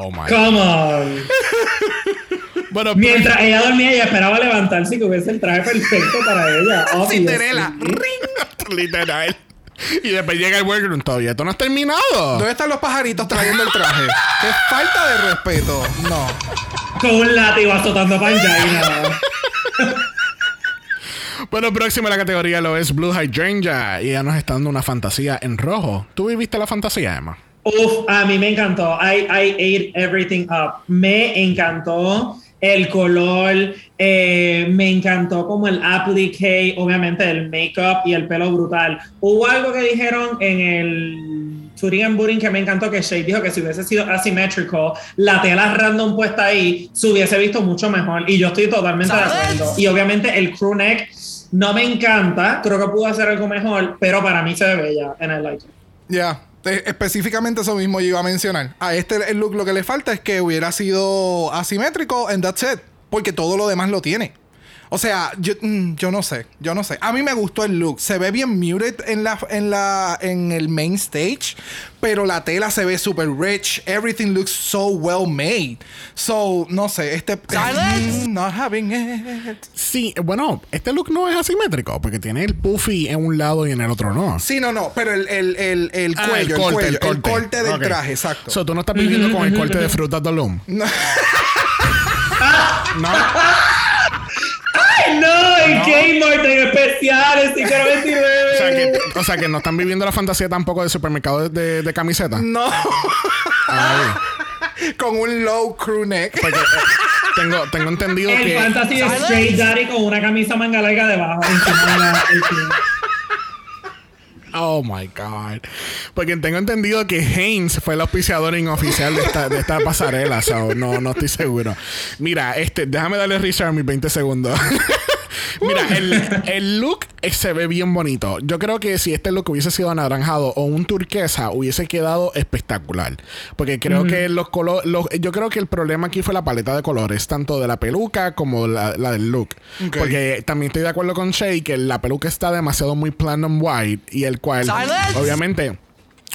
Speaker 1: Oh my.
Speaker 5: Come on.
Speaker 1: Bueno,
Speaker 5: Mientras ella dormía, ella esperaba levantarse y que hubiese el traje perfecto para ella.
Speaker 2: Cinderella.
Speaker 1: literal. Y después llega el workroom todavía. Esto no has terminado.
Speaker 2: ¿Dónde están los pajaritos trayendo el traje? ¡Qué falta de respeto! No.
Speaker 5: Con un látigo azotando Panjaina.
Speaker 1: Bueno, próximo a la categoría lo es Blue Hydrangea. Y ella nos está dando una fantasía en rojo. ¿Tú viviste la fantasía, Emma?
Speaker 5: Uf, a mí me encantó. I, I ate everything up. Me encantó el color, eh, me encantó como el applique, obviamente el makeup y el pelo brutal. Hubo algo que dijeron en el Turing and Booting que me encantó, que Shay dijo que si hubiese sido asimétrico, la tela random puesta ahí se hubiese visto mucho mejor. Y yo estoy totalmente de acuerdo. Y obviamente el crew neck no me encanta, creo que pudo hacer algo mejor, pero para mí se ve bella and I like it.
Speaker 2: Ya. Específicamente eso mismo yo iba a mencionar. A este el look lo que le falta es que hubiera sido asimétrico en that's it. Porque todo lo demás lo tiene. O sea, yo, mm, yo no sé, yo no sé. A mí me gustó el look. Se ve bien muted en la en la en el main stage, pero la tela se ve super rich. Everything looks so well made. So, no sé, este mm, not having it.
Speaker 1: Sí, bueno, este look no es asimétrico porque tiene el puffy en un lado y en el otro no.
Speaker 2: Sí, no, no, pero el, el, el, el
Speaker 1: Ah,
Speaker 2: cuello, el, cuello, el corte, del
Speaker 1: Ok.
Speaker 2: traje, exacto.
Speaker 1: So, tú no estás viviendo con el corte de frutas de Loom.
Speaker 2: No.
Speaker 1: No.
Speaker 5: ¡Ay, no! En Kmart en especiales, si quiero 29.
Speaker 1: O sea, que, o sea, que no están viviendo la fantasía tampoco de supermercado de, de, de camiseta.
Speaker 2: No.
Speaker 1: Ay,
Speaker 2: Con un low crew neck.
Speaker 1: porque eh, tengo, tengo entendido
Speaker 5: El
Speaker 1: que.
Speaker 5: fantasy de Straight Daddy con una camisa manga larga debajo. encima de la- encima.
Speaker 1: Oh my God. Porque tengo entendido que Haynes fue el auspiciador inoficial de esta, de esta pasarela. So, no, no estoy seguro. Mira, este, déjame darle a mis 20 segundos. Mira, el, el look se ve bien bonito. Yo creo que si este look hubiese sido anaranjado o un turquesa, hubiese quedado espectacular. Porque creo que los colores. Yo creo que el problema aquí fue la paleta de colores, tanto de la peluca como la, la del look.
Speaker 2: Ok.
Speaker 1: Porque también estoy de acuerdo con Shay que la peluca está demasiado muy platinum white y el cual, obviamente.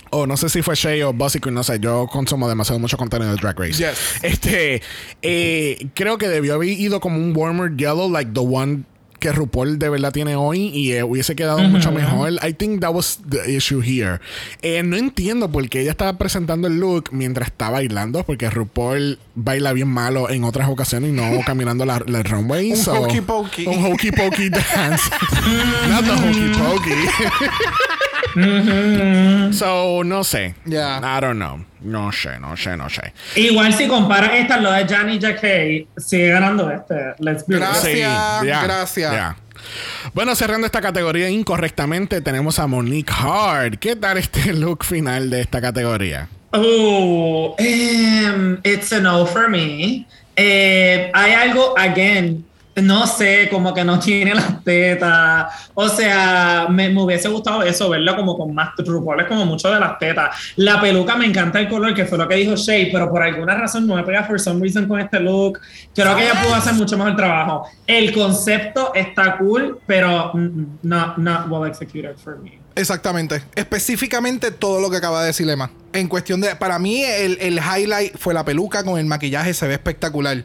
Speaker 1: O no sé si fue Shay o Buzzy, no sé, yo consumo demasiado mucho contenido de Drag Race.
Speaker 2: Yes.
Speaker 1: Este, eh, creo que debió haber ido como un warmer yellow, like the one que RuPaul de verdad tiene hoy y eh, hubiese quedado mucho mejor. I think that was the issue here. Eh, no entiendo por qué ella estaba presentando el look mientras está bailando, porque RuPaul baila bien malo en otras ocasiones y no caminando la, la runway.
Speaker 2: Un
Speaker 1: so-
Speaker 2: hokey pokey.
Speaker 1: Un hokey pokey dance. Not the hokey pokey. so, no sé.
Speaker 2: Yeah.
Speaker 1: I don't know. No sé, no sé, no sé.
Speaker 5: Igual si comparas esta, lo de Johnny Jacquet, sigue ganando este. Let's be real.
Speaker 2: Gracias. gracias.
Speaker 1: Bueno, cerrando esta categoría incorrectamente, tenemos a Monique Hard. ¿Qué tal este look final de esta categoría?
Speaker 5: Oh, um, it's a no for me. Eh, hay algo, again, no sé, como que no tiene las tetas. O sea, me, me hubiese gustado eso, verlo como con más RuPaul, es como mucho de las tetas. La peluca me encanta el color, que fue lo que dijo Shay, pero por alguna razón no me pega for some reason con este look. Creo que ella pudo hacer mucho mejor trabajo. El concepto está cool, pero not, not well executed for me.
Speaker 2: Exactamente. Específicamente todo lo que acaba de decir Emma. En cuestión de. Para mí, el, el highlight fue la peluca con el maquillaje, se ve espectacular.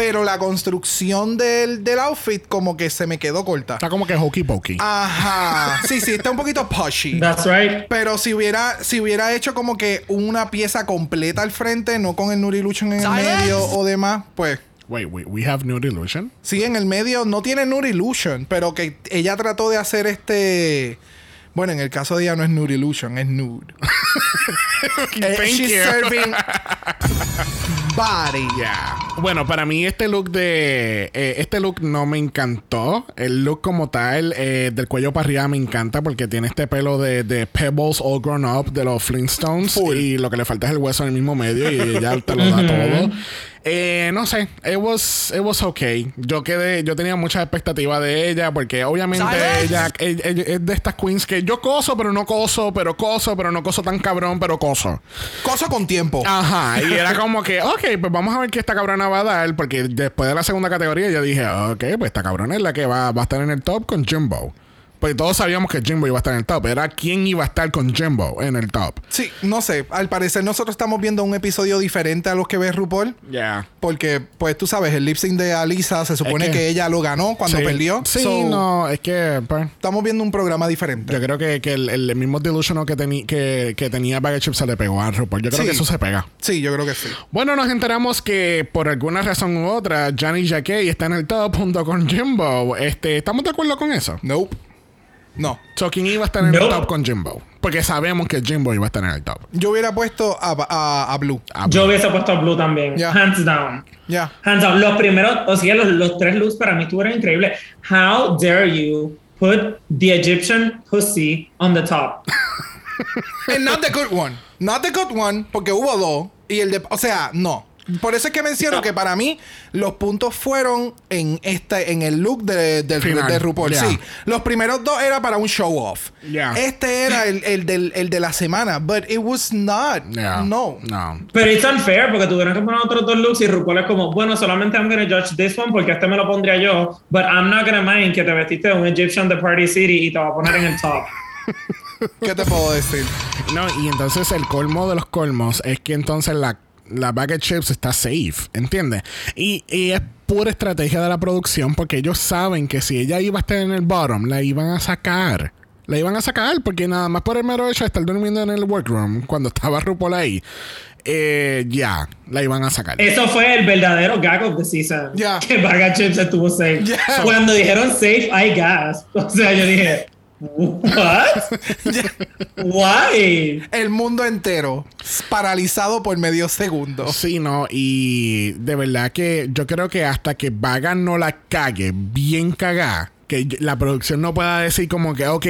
Speaker 2: Pero la construcción del, del outfit, como que se me quedó corta.
Speaker 1: Está como que hokey pokey.
Speaker 2: Ajá. Sí, sí, está un poquito pushy.
Speaker 5: That's right.
Speaker 2: Pero si hubiera, si hubiera hecho como que una pieza completa al frente, no con el Nudillusion en el medio o demás, pues.
Speaker 1: Wait, we, we have Nude Illusion.
Speaker 2: Sí, en el medio no tiene Nude Illusion, pero que ella trató de hacer este. Bueno, en el caso de ella no es Nude Illusion, es Nude. Eh, she's
Speaker 1: you.
Speaker 2: serving body.
Speaker 1: Yeah. Bueno, para mí este look de... eh, este look no me encantó. El look como tal, eh, del cuello para arriba me encanta porque tiene este pelo de, de Pebbles All Grown Up de los Flintstones. Y lo que le falta es el hueso en el mismo medio y ella te lo da todo. Eh, no sé, it was, it was okay. Yo quedé, yo tenía muchas expectativas de ella porque obviamente ella, ella- ella es de estas queens que yo coso, pero no coso, pero coso, pero no coso tan cabrón, pero coso.
Speaker 2: Cosa con tiempo.
Speaker 1: Ajá, y era como que, ok, pues vamos a ver qué esta cabrona va a dar, porque después de la segunda categoría yo dije, ok, pues esta cabrona es la que va, va a estar en el top con Jimbo. Pues todos sabíamos que Jimbo iba a estar en el top, era quién iba a estar con Jimbo en el top.
Speaker 2: Sí, no sé. Al parecer nosotros estamos viendo un episodio diferente a los que ve RuPaul.
Speaker 1: Ya.
Speaker 2: Porque, pues tú sabes, el lip sync de Alisa se supone
Speaker 1: que-
Speaker 2: que, ella lo ganó cuando
Speaker 1: Sí.
Speaker 2: perdió.
Speaker 1: Sí,
Speaker 2: So,
Speaker 1: no, es que, pues,
Speaker 2: Estamos viendo un programa diferente.
Speaker 1: yo creo que, que el, el mismo delusional que, teni- que, que tenía Bag Chip se le pegó a RuPaul. Yo creo
Speaker 2: Sí.
Speaker 1: que eso se pega.
Speaker 2: Sí, yo creo que sí.
Speaker 1: Bueno, nos enteramos que por alguna razón u otra, Johnny Jacquet está en el top junto con Jimbo. Este, ¿Estamos de acuerdo con eso?
Speaker 2: Nope. No.
Speaker 1: So, ¿quién iba a estar en el top con Jimbo? Porque sabemos que Jimbo iba a estar en el top.
Speaker 2: Yo hubiera puesto a, a, a Blue.
Speaker 5: Yo hubiese puesto a Blue también. Hands down.
Speaker 2: Ya.
Speaker 5: Hands down. Los primeros, o sea, los, los tres looks para mí estuvieron increíbles. How dare you put the Egyptian pussy on the top?
Speaker 2: And not the good one. Not the good one, porque hubo dos. Y el de. O sea, no. Por eso es que menciono que para mí los puntos fueron en este en el look de, de RuPaul.
Speaker 1: Yeah.
Speaker 2: Sí, los primeros dos era para un show off.
Speaker 1: Yeah.
Speaker 2: Este era el, el del, el de la semana, but it was not.
Speaker 1: Yeah.
Speaker 2: No.
Speaker 1: No.
Speaker 5: Pero it's unfair porque tuvieron que poner otros dos looks y RuPaul es como, bueno, solamente I'm gonna judge this one porque este me lo pondría yo, but I'm not gonna mind que te vestiste de un Egyptian de Party City y te va a poner en el top.
Speaker 2: ¿Qué te puedo decir?
Speaker 1: No, y entonces el colmo de los colmos es que entonces la, la bag of chips está safe, ¿entiendes? Y, y es pura estrategia de la producción porque ellos saben que si ella iba a estar en el bottom, la iban a sacar. La iban a sacar porque nada más por el mero hecho de estar durmiendo en el workroom cuando estaba RuPaul ahí, eh, ya, la iban a sacar.
Speaker 5: Eso fue el verdadero gag of the season.
Speaker 2: Ya.
Speaker 5: Que Baga Chips estuvo safe. Cuando dijeron safe, I gas. O sea, yo dije, what? Why?
Speaker 2: El mundo entero paralizado por medio segundo.
Speaker 1: Sí, no, y de verdad que yo creo que hasta que Vaga no la cague bien cagada, Que la producción no pueda decir como que, ok.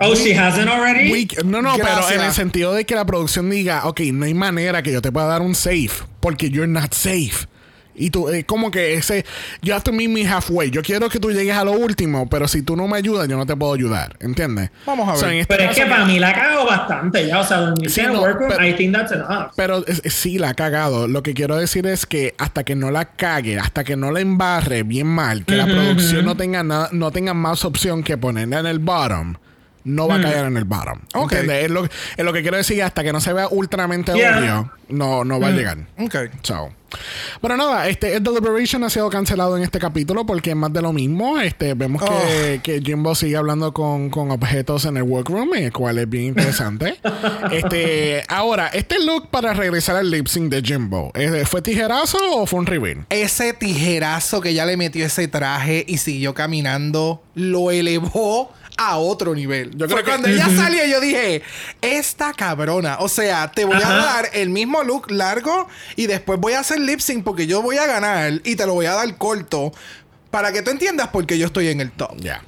Speaker 5: Oh, she hasn't already?
Speaker 1: we- no, no, pero en el sentido de que la producción diga, ok, no hay manera que yo te pueda dar un safe porque you're not safe. Y tú, es como que ese, you have to meet me halfway. Yo quiero que tú llegues a lo último, pero si tú no me ayudas, yo no te puedo ayudar. ¿Entiendes?
Speaker 2: Vamos a ver.
Speaker 1: So, en este
Speaker 5: Pero es que para mí la cago bastante ya. O sea, dormir
Speaker 1: Sí,
Speaker 5: en el
Speaker 1: no,
Speaker 5: workroom,
Speaker 1: pero-
Speaker 5: I think that's enough.
Speaker 1: Pero es- es- sí, la ha cagado. Lo que quiero decir es que hasta que no la cague, hasta que no la embarre bien mal, que la producción no tenga nada, no tenga más opción que ponerla en el bottom, no va a caer en el bottom.
Speaker 2: Ok.
Speaker 1: ¿Entiendes? Es lo, es lo que quiero decir, hasta que no se vea ultramente
Speaker 5: Yeah.
Speaker 1: obvio, no, no va a llegar.
Speaker 2: Ok.
Speaker 1: Chao. Pero nada, este el Deliberation ha sido cancelado en este capítulo porque es más de lo mismo. Este, vemos que, que Jimbo sigue hablando con, con objetos en el workroom, el cual es bien interesante. este, ahora, este look para regresar al lip sync de Jimbo, ¿eh, ¿fue tijerazo o fue un reveal?
Speaker 2: Ese tijerazo que ya le metió ese traje y siguió caminando, lo elevó a otro nivel.
Speaker 1: Yo creo que-
Speaker 2: cuando ella salió, yo dije, esta cabrona, o sea, te voy a dar el mismo look largo y después voy a hacer lip sync porque yo voy a ganar y te lo voy a dar corto para que tú entiendas por qué yo estoy en el top.
Speaker 1: Ya.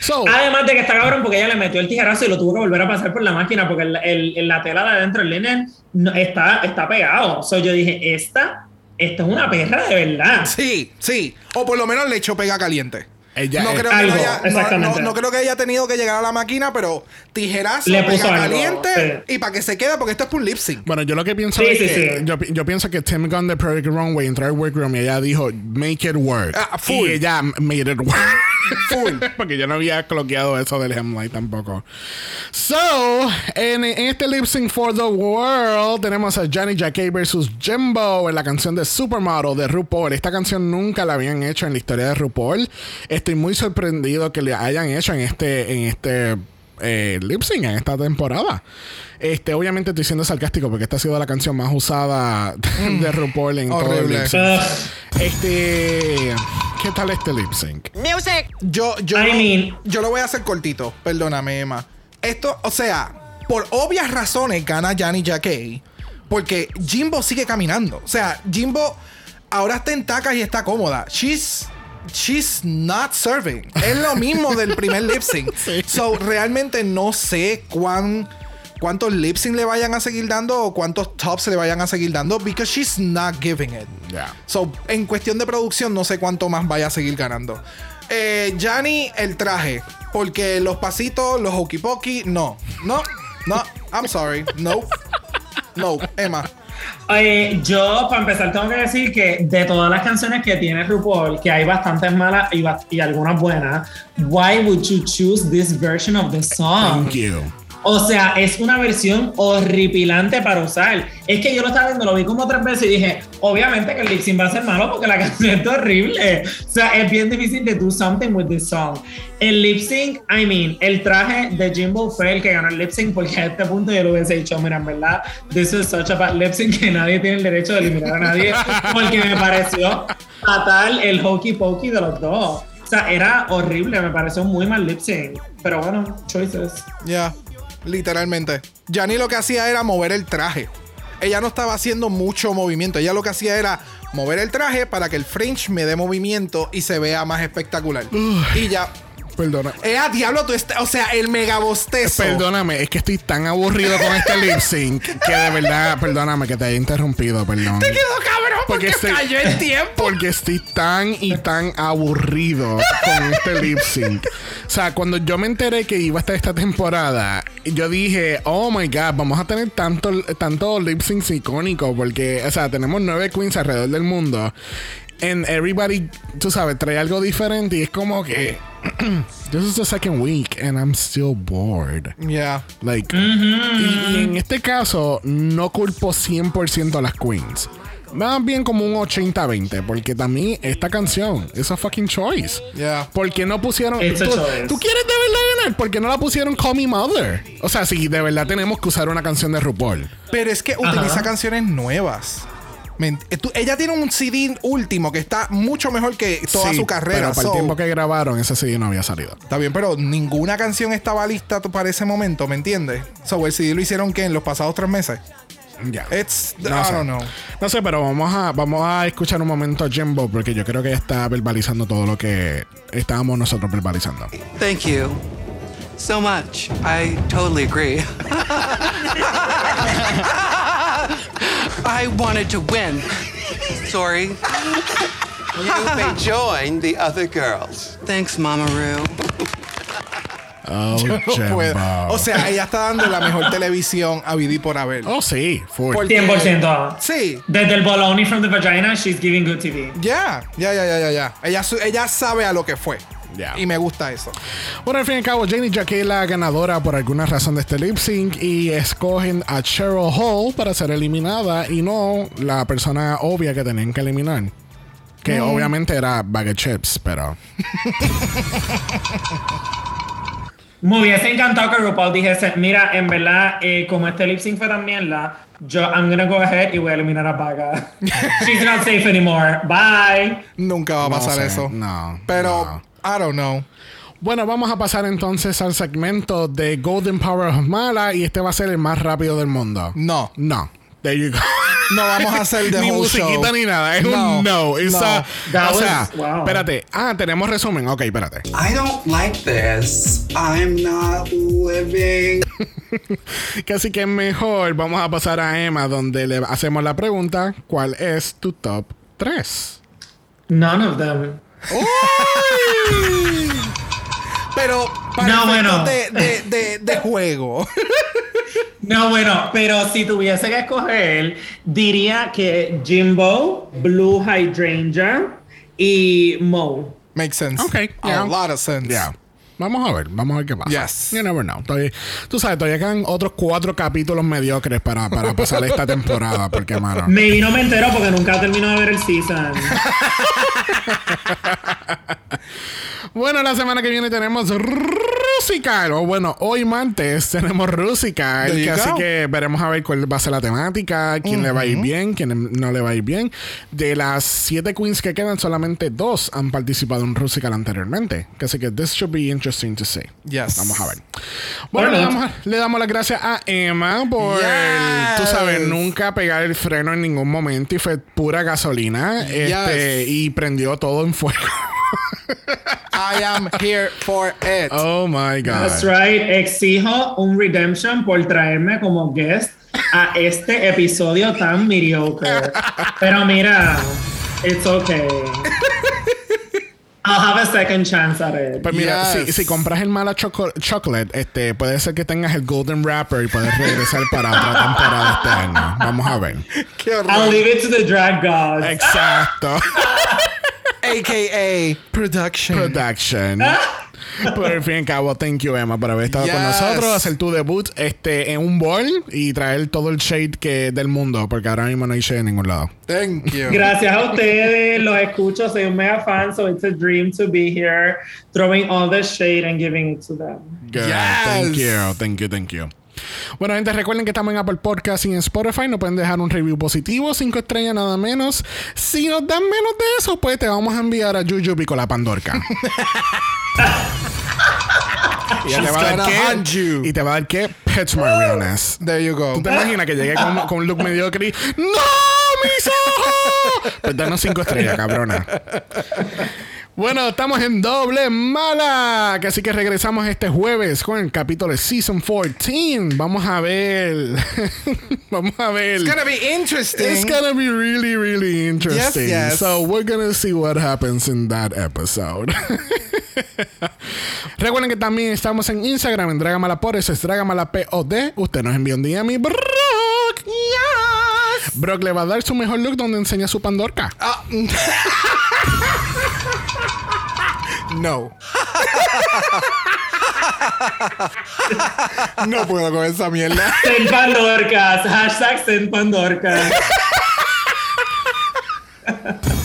Speaker 1: So,
Speaker 5: Además de que está cabrón porque ella le metió el tijerazo y lo tuvo que volver a pasar por la máquina porque el, el- el- la tela de adentro, el linen, no- está, está pegado. So yo dije, esta, esta es una perra de verdad.
Speaker 2: Sí, sí. O por lo menos le echó pega caliente.
Speaker 1: Ella
Speaker 2: no,
Speaker 1: es-
Speaker 2: creo que no, haya, no-
Speaker 5: exactamente.
Speaker 2: no- no creo que haya tenido que llegar a la máquina, pero tijerazo,
Speaker 5: Le
Speaker 2: pega
Speaker 5: puso algo,
Speaker 2: caliente
Speaker 5: sí.
Speaker 2: y para que se quede, porque esto es por un lip sync.
Speaker 1: bueno, yo lo que pienso
Speaker 5: Sí,
Speaker 1: es
Speaker 5: sí,
Speaker 1: que
Speaker 5: sí.
Speaker 1: Yo, pi- yo pienso que Tim Gunn de Project Runway entró al workroom y ella dijo, make it work.
Speaker 2: Ah, full.
Speaker 1: Y ella made it work.
Speaker 2: Full.
Speaker 1: Porque yo no había cloqueado eso del Hemlight tampoco. So, en, en este lip sync for the world tenemos a Johnny Jacquet versus Jimbo en la canción de Supermodel de RuPaul. Esta canción nunca la habían hecho en la historia de RuPaul. Estoy muy sorprendido que le hayan hecho en este, en este eh, lip sync en esta temporada. Este, obviamente estoy siendo sarcástico porque esta ha sido la canción más usada de RuPaul en todo el
Speaker 2: horrible.
Speaker 1: lip sync.
Speaker 5: Ugh.
Speaker 1: Este, ¿qué tal este lip sync?
Speaker 2: Yo, yo,
Speaker 5: I mean-
Speaker 2: yo lo voy a hacer cortito. Perdóname, Emma. Esto, o sea, por obvias razones gana Johnny Jacquet. Porque Jimbo sigue caminando. O sea, Jimbo ahora está en tacas y está cómoda. She's. She's not serving. Es lo mismo del primer lip sync. So, realmente no sé cuán. Cuántos lip sync le vayan a seguir dando o cuántos tops le vayan a seguir dando. Because she's not giving it.
Speaker 1: Ya.
Speaker 2: So, en cuestión de producción, no sé cuánto más vaya a seguir ganando. Eh, Gianni, el traje. Porque los pasitos, los hokey pokey, no. No, no. I'm sorry. No. No, Emma.
Speaker 5: Eh, yo, para empezar, tengo que decir que de todas las canciones que tiene RuPaul, que hay bastantes malas y, y algunas buenas, why would you choose this version of the song?
Speaker 1: Thank you.
Speaker 5: O sea, es una versión horripilante para usar. Es que yo lo estaba viendo, lo vi como tres veces y dije, obviamente que el lip sync va a ser malo porque la canción es horrible. O sea, es bien difícil de do something with this song. El lip sync, I mean, el traje de Jimbo fue el que ganó el lip sync porque a este punto yo lo hubiese dicho, mira, en verdad, this is such a bad lip sync que nadie tiene el derecho de eliminar a nadie porque me pareció fatal el hokey pokey de los dos. O sea, era horrible, me pareció muy mal lip sync. Pero bueno, choices.
Speaker 2: Ya, literalmente. Gianni lo que hacía era mover el traje. Ella no estaba haciendo mucho movimiento. Ella lo que hacía era mover el traje para que el fringe me dé movimiento y se vea más espectacular. y ya.
Speaker 1: Perdona.
Speaker 2: Eh, a diablo, tú est- o sea, el mega bostezo.
Speaker 1: Perdóname, es que estoy tan aburrido con este lip sync que de verdad, perdóname que te haya interrumpido, perdón.
Speaker 2: Te quedó cabrón porque,
Speaker 1: estoy-
Speaker 2: cayó el tiempo.
Speaker 1: Porque estoy tan y tan aburrido con este lip sync. O sea, cuando yo me enteré que iba a estar esta temporada, yo dije, oh my god, vamos a tener tanto, tanto lip syncs icónicos. Porque, o sea, tenemos nueve queens alrededor del mundo. And everybody, tú sabes, trae algo diferente y es como que. This is the second week and I'm still bored.
Speaker 2: Ya.
Speaker 1: Like, y, y en este caso, no culpo 100% a las queens. Más bien como un 80-20, porque también esta canción es a fucking choice.
Speaker 2: Ya.
Speaker 1: ¿Por qué no pusieron.
Speaker 5: It's a
Speaker 1: ¿tú,
Speaker 5: choice.
Speaker 1: tú quieres de verdad ganar? ¿Por qué no la pusieron Call Me Mother? O sea, si de verdad tenemos que usar una canción de RuPaul.
Speaker 2: Pero es que utiliza canciones nuevas. Eh, tú- ella tiene un CD último que está mucho mejor que toda
Speaker 1: Sí,
Speaker 2: su carrera.
Speaker 1: Pero para
Speaker 2: so-
Speaker 1: el tiempo que grabaron, ese CD no había salido.
Speaker 2: Está bien, pero ninguna canción estaba lista para ese momento, ¿me entiendes? So, el CD lo hicieron que en los pasados tres meses.
Speaker 1: Ya.
Speaker 2: It's,
Speaker 1: No
Speaker 2: I
Speaker 1: sé.
Speaker 2: don't know.
Speaker 1: No sé, pero vamos a, vamos a escuchar un momento a Jimbo porque yo creo que ella está verbalizando todo lo que estábamos nosotros verbalizando.
Speaker 9: Thank you so much. I totally agree. I wanted to win. Sorry.
Speaker 10: You may join the other girls.
Speaker 9: Thanks, Mama Roo.
Speaker 1: Oh,
Speaker 2: No puedo. O sea, ella está dando la mejor televisión a vivir por haber.
Speaker 1: oh, sí, full.
Speaker 2: Porque-
Speaker 5: 100%.
Speaker 2: Sí.
Speaker 5: Desde el bologna from the vagina, she's giving good TV.
Speaker 2: Ya, ya, ya, ya, ya. Ella, ella sabe a lo que fue.
Speaker 1: Ya.
Speaker 2: Y me gusta eso.
Speaker 1: Bueno, al fin y al cabo, Jenny Jackie es la ganadora por alguna razón de este lip sync y escogen a Cheryl Hall para ser eliminada y no la persona obvia que tenían que eliminar. Que obviamente era Bag of Chips, pero.
Speaker 5: Me hubiese encantado que RuPaul dijese, mira, en verdad, eh, como este lip sync fue tan mierda, yo, I'm gonna go ahead y voy a eliminar a Baga. She's not safe anymore. Bye.
Speaker 2: Nunca va a
Speaker 1: No
Speaker 2: pasar
Speaker 1: sé,
Speaker 2: eso.
Speaker 1: no,
Speaker 2: Pero,
Speaker 1: no.
Speaker 2: I don't know.
Speaker 1: Bueno, vamos a pasar entonces al segmento de Golden Power of Mala y este va a ser el más rápido del mundo.
Speaker 2: No.
Speaker 1: No. There you go.
Speaker 2: No vamos a hacer the
Speaker 1: ni
Speaker 2: whole
Speaker 1: musiquita
Speaker 2: show.
Speaker 1: ni nada. Es
Speaker 2: No,
Speaker 1: un no. It's
Speaker 2: no.
Speaker 1: a-
Speaker 5: That
Speaker 1: o sea,
Speaker 5: wow.
Speaker 1: espérate. Ah, tenemos resumen. Ok, espérate.
Speaker 4: I don't like this. I'm not living.
Speaker 1: Casi que mejor vamos a pasar a Emma donde le hacemos la pregunta, ¿cuál es tu top 3?
Speaker 5: None of them.
Speaker 2: Pero para
Speaker 5: No, bueno.
Speaker 2: de, de, de, de juego.
Speaker 5: No, bueno, pero si tuviese que escoger, diría que Jimbo, Blue Hydrangea y Mo.
Speaker 2: Makes sense.
Speaker 1: Ok,
Speaker 2: A
Speaker 1: yeah.
Speaker 2: lot of sense.
Speaker 1: Ya. Vamos a ver, vamos a ver qué pasa.
Speaker 2: Yes.
Speaker 1: You never know. Todavía- tú sabes, todavía quedan otros cuatro capítulos mediocres para, para pasar esta temporada, porque, mano.
Speaker 5: Maybe no me entero porque nunca termino de ver el season.
Speaker 1: Bueno, la semana que viene tenemos Rusical. O bueno, hoy martes tenemos Rusical. Que Así que veremos a ver cuál va a ser la temática, quién le va a ir bien, quién no le va a ir bien. De las siete queens que quedan, solamente dos han participado en Rusical anteriormente. Que Así que this should be interesting to see.
Speaker 2: Yes.
Speaker 1: Vamos a ver. Bueno, le damos, le damos las gracias a Emma por,
Speaker 2: Yes.
Speaker 1: tú sabes, nunca pegar el freno en ningún momento y fue pura gasolina este,
Speaker 2: Yes.
Speaker 1: y prendió todo en fuego.
Speaker 2: I am here for it.
Speaker 1: Oh my God.
Speaker 5: That's right. Exijo un redemption por traerme como guest a este episodio tan mediocre. Pero mira, it's okay. I'll have a second chance at it.
Speaker 1: Pues mira,
Speaker 2: Yes.
Speaker 1: si, si compras el mala choco- chocolate, este, puede ser que tengas el golden wrapper y puedes regresar para otra temporada este año. Vamos a ver.
Speaker 2: Qué
Speaker 5: I'll leave it to the drag gods.
Speaker 1: Exacto.
Speaker 2: AKA production.
Speaker 1: Production. Por el fin y al cabo, thank you, Emma, por haber estado con nosotros, hacer tu debut este, en un bowl y traer todo el shade que del mundo, porque ahora mismo no hay shade en ningún lado.
Speaker 2: Thank you.
Speaker 5: Gracias a ustedes, los escucho, soy un mega fan, so it's a dream to be here, throwing all the shade and giving it to them.
Speaker 1: Good.
Speaker 2: Yes.
Speaker 1: Thank you, thank you, thank you. Bueno, gente, recuerden que estamos en Apple Podcast y en Spotify. Nos pueden dejar un review positivo, cinco estrellas nada menos. Si nos dan menos de eso, pues te vamos a enviar a Jujubee con la Pandorca. y te va a dar qué. Y te va a dar qué. My realness.
Speaker 2: There you go.
Speaker 1: ¿Tú te imaginas que llegue con, con un look mediocre y ¡No, mis ojos! Pues danos cinco estrellas, cabrona. Bueno, estamos en doble mala. Así que regresamos este jueves con el capítulo de Season 14. Vamos a ver. Vamos a ver.
Speaker 2: It's gonna be interesting.
Speaker 1: It's gonna be really, really interesting.
Speaker 2: Yes, yes.
Speaker 1: So we're gonna see what happens in that episode. Recuerden que también estamos en Instagram en Dragamala eso es Dragamalapod. Usted nos envía un DM y Brock. Brock le va a dar su mejor look donde enseña su pandorca.
Speaker 2: Ah, no. no puedo con esa mierda.
Speaker 5: Send Pandorcas, hashtag Send Pandorcas.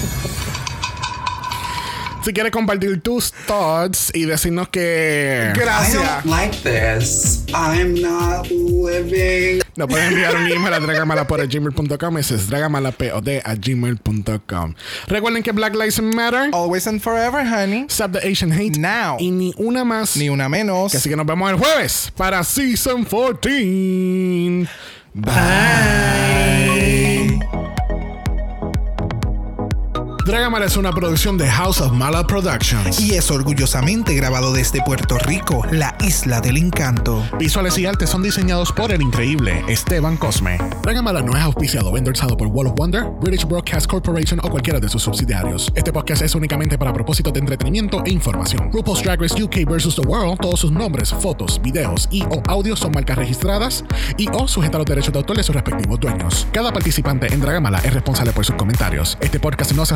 Speaker 1: Si quieres compartir tus thoughts y decirnos que
Speaker 4: I
Speaker 2: Gracias.
Speaker 4: don't like this. I'm not living.
Speaker 1: nos puedes enviar un email a dragamalapod.gmail.com ese es dragamalapod a gmail.com Recuerden que Black Lives Matter
Speaker 2: Always and forever, honey.
Speaker 1: Stop the Asian Hate
Speaker 2: Now.
Speaker 1: y ni una más
Speaker 2: Ni una menos.
Speaker 1: Así que nos vemos el jueves para Season 14 Bye. Dragamala es una producción de House of Mala Productions.
Speaker 2: Y es orgullosamente grabado desde Puerto Rico, la isla del encanto.
Speaker 1: Visuales y artes son diseñados por el increíble Esteban Cosme. Dragamala no es auspiciado o endorsado por Wall of Wonder, British Broadcast Corporation o cualquiera de sus subsidiarios. Este podcast es únicamente para propósitos de entretenimiento e información. RuPaul's Drag Race UK vs. The World, todos sus nombres, fotos, videos y o audios son marcas registradas y o sujetas a los derechos de autor de sus respectivos dueños. Cada participante en Dragamala es responsable por sus comentarios. Este podcast no se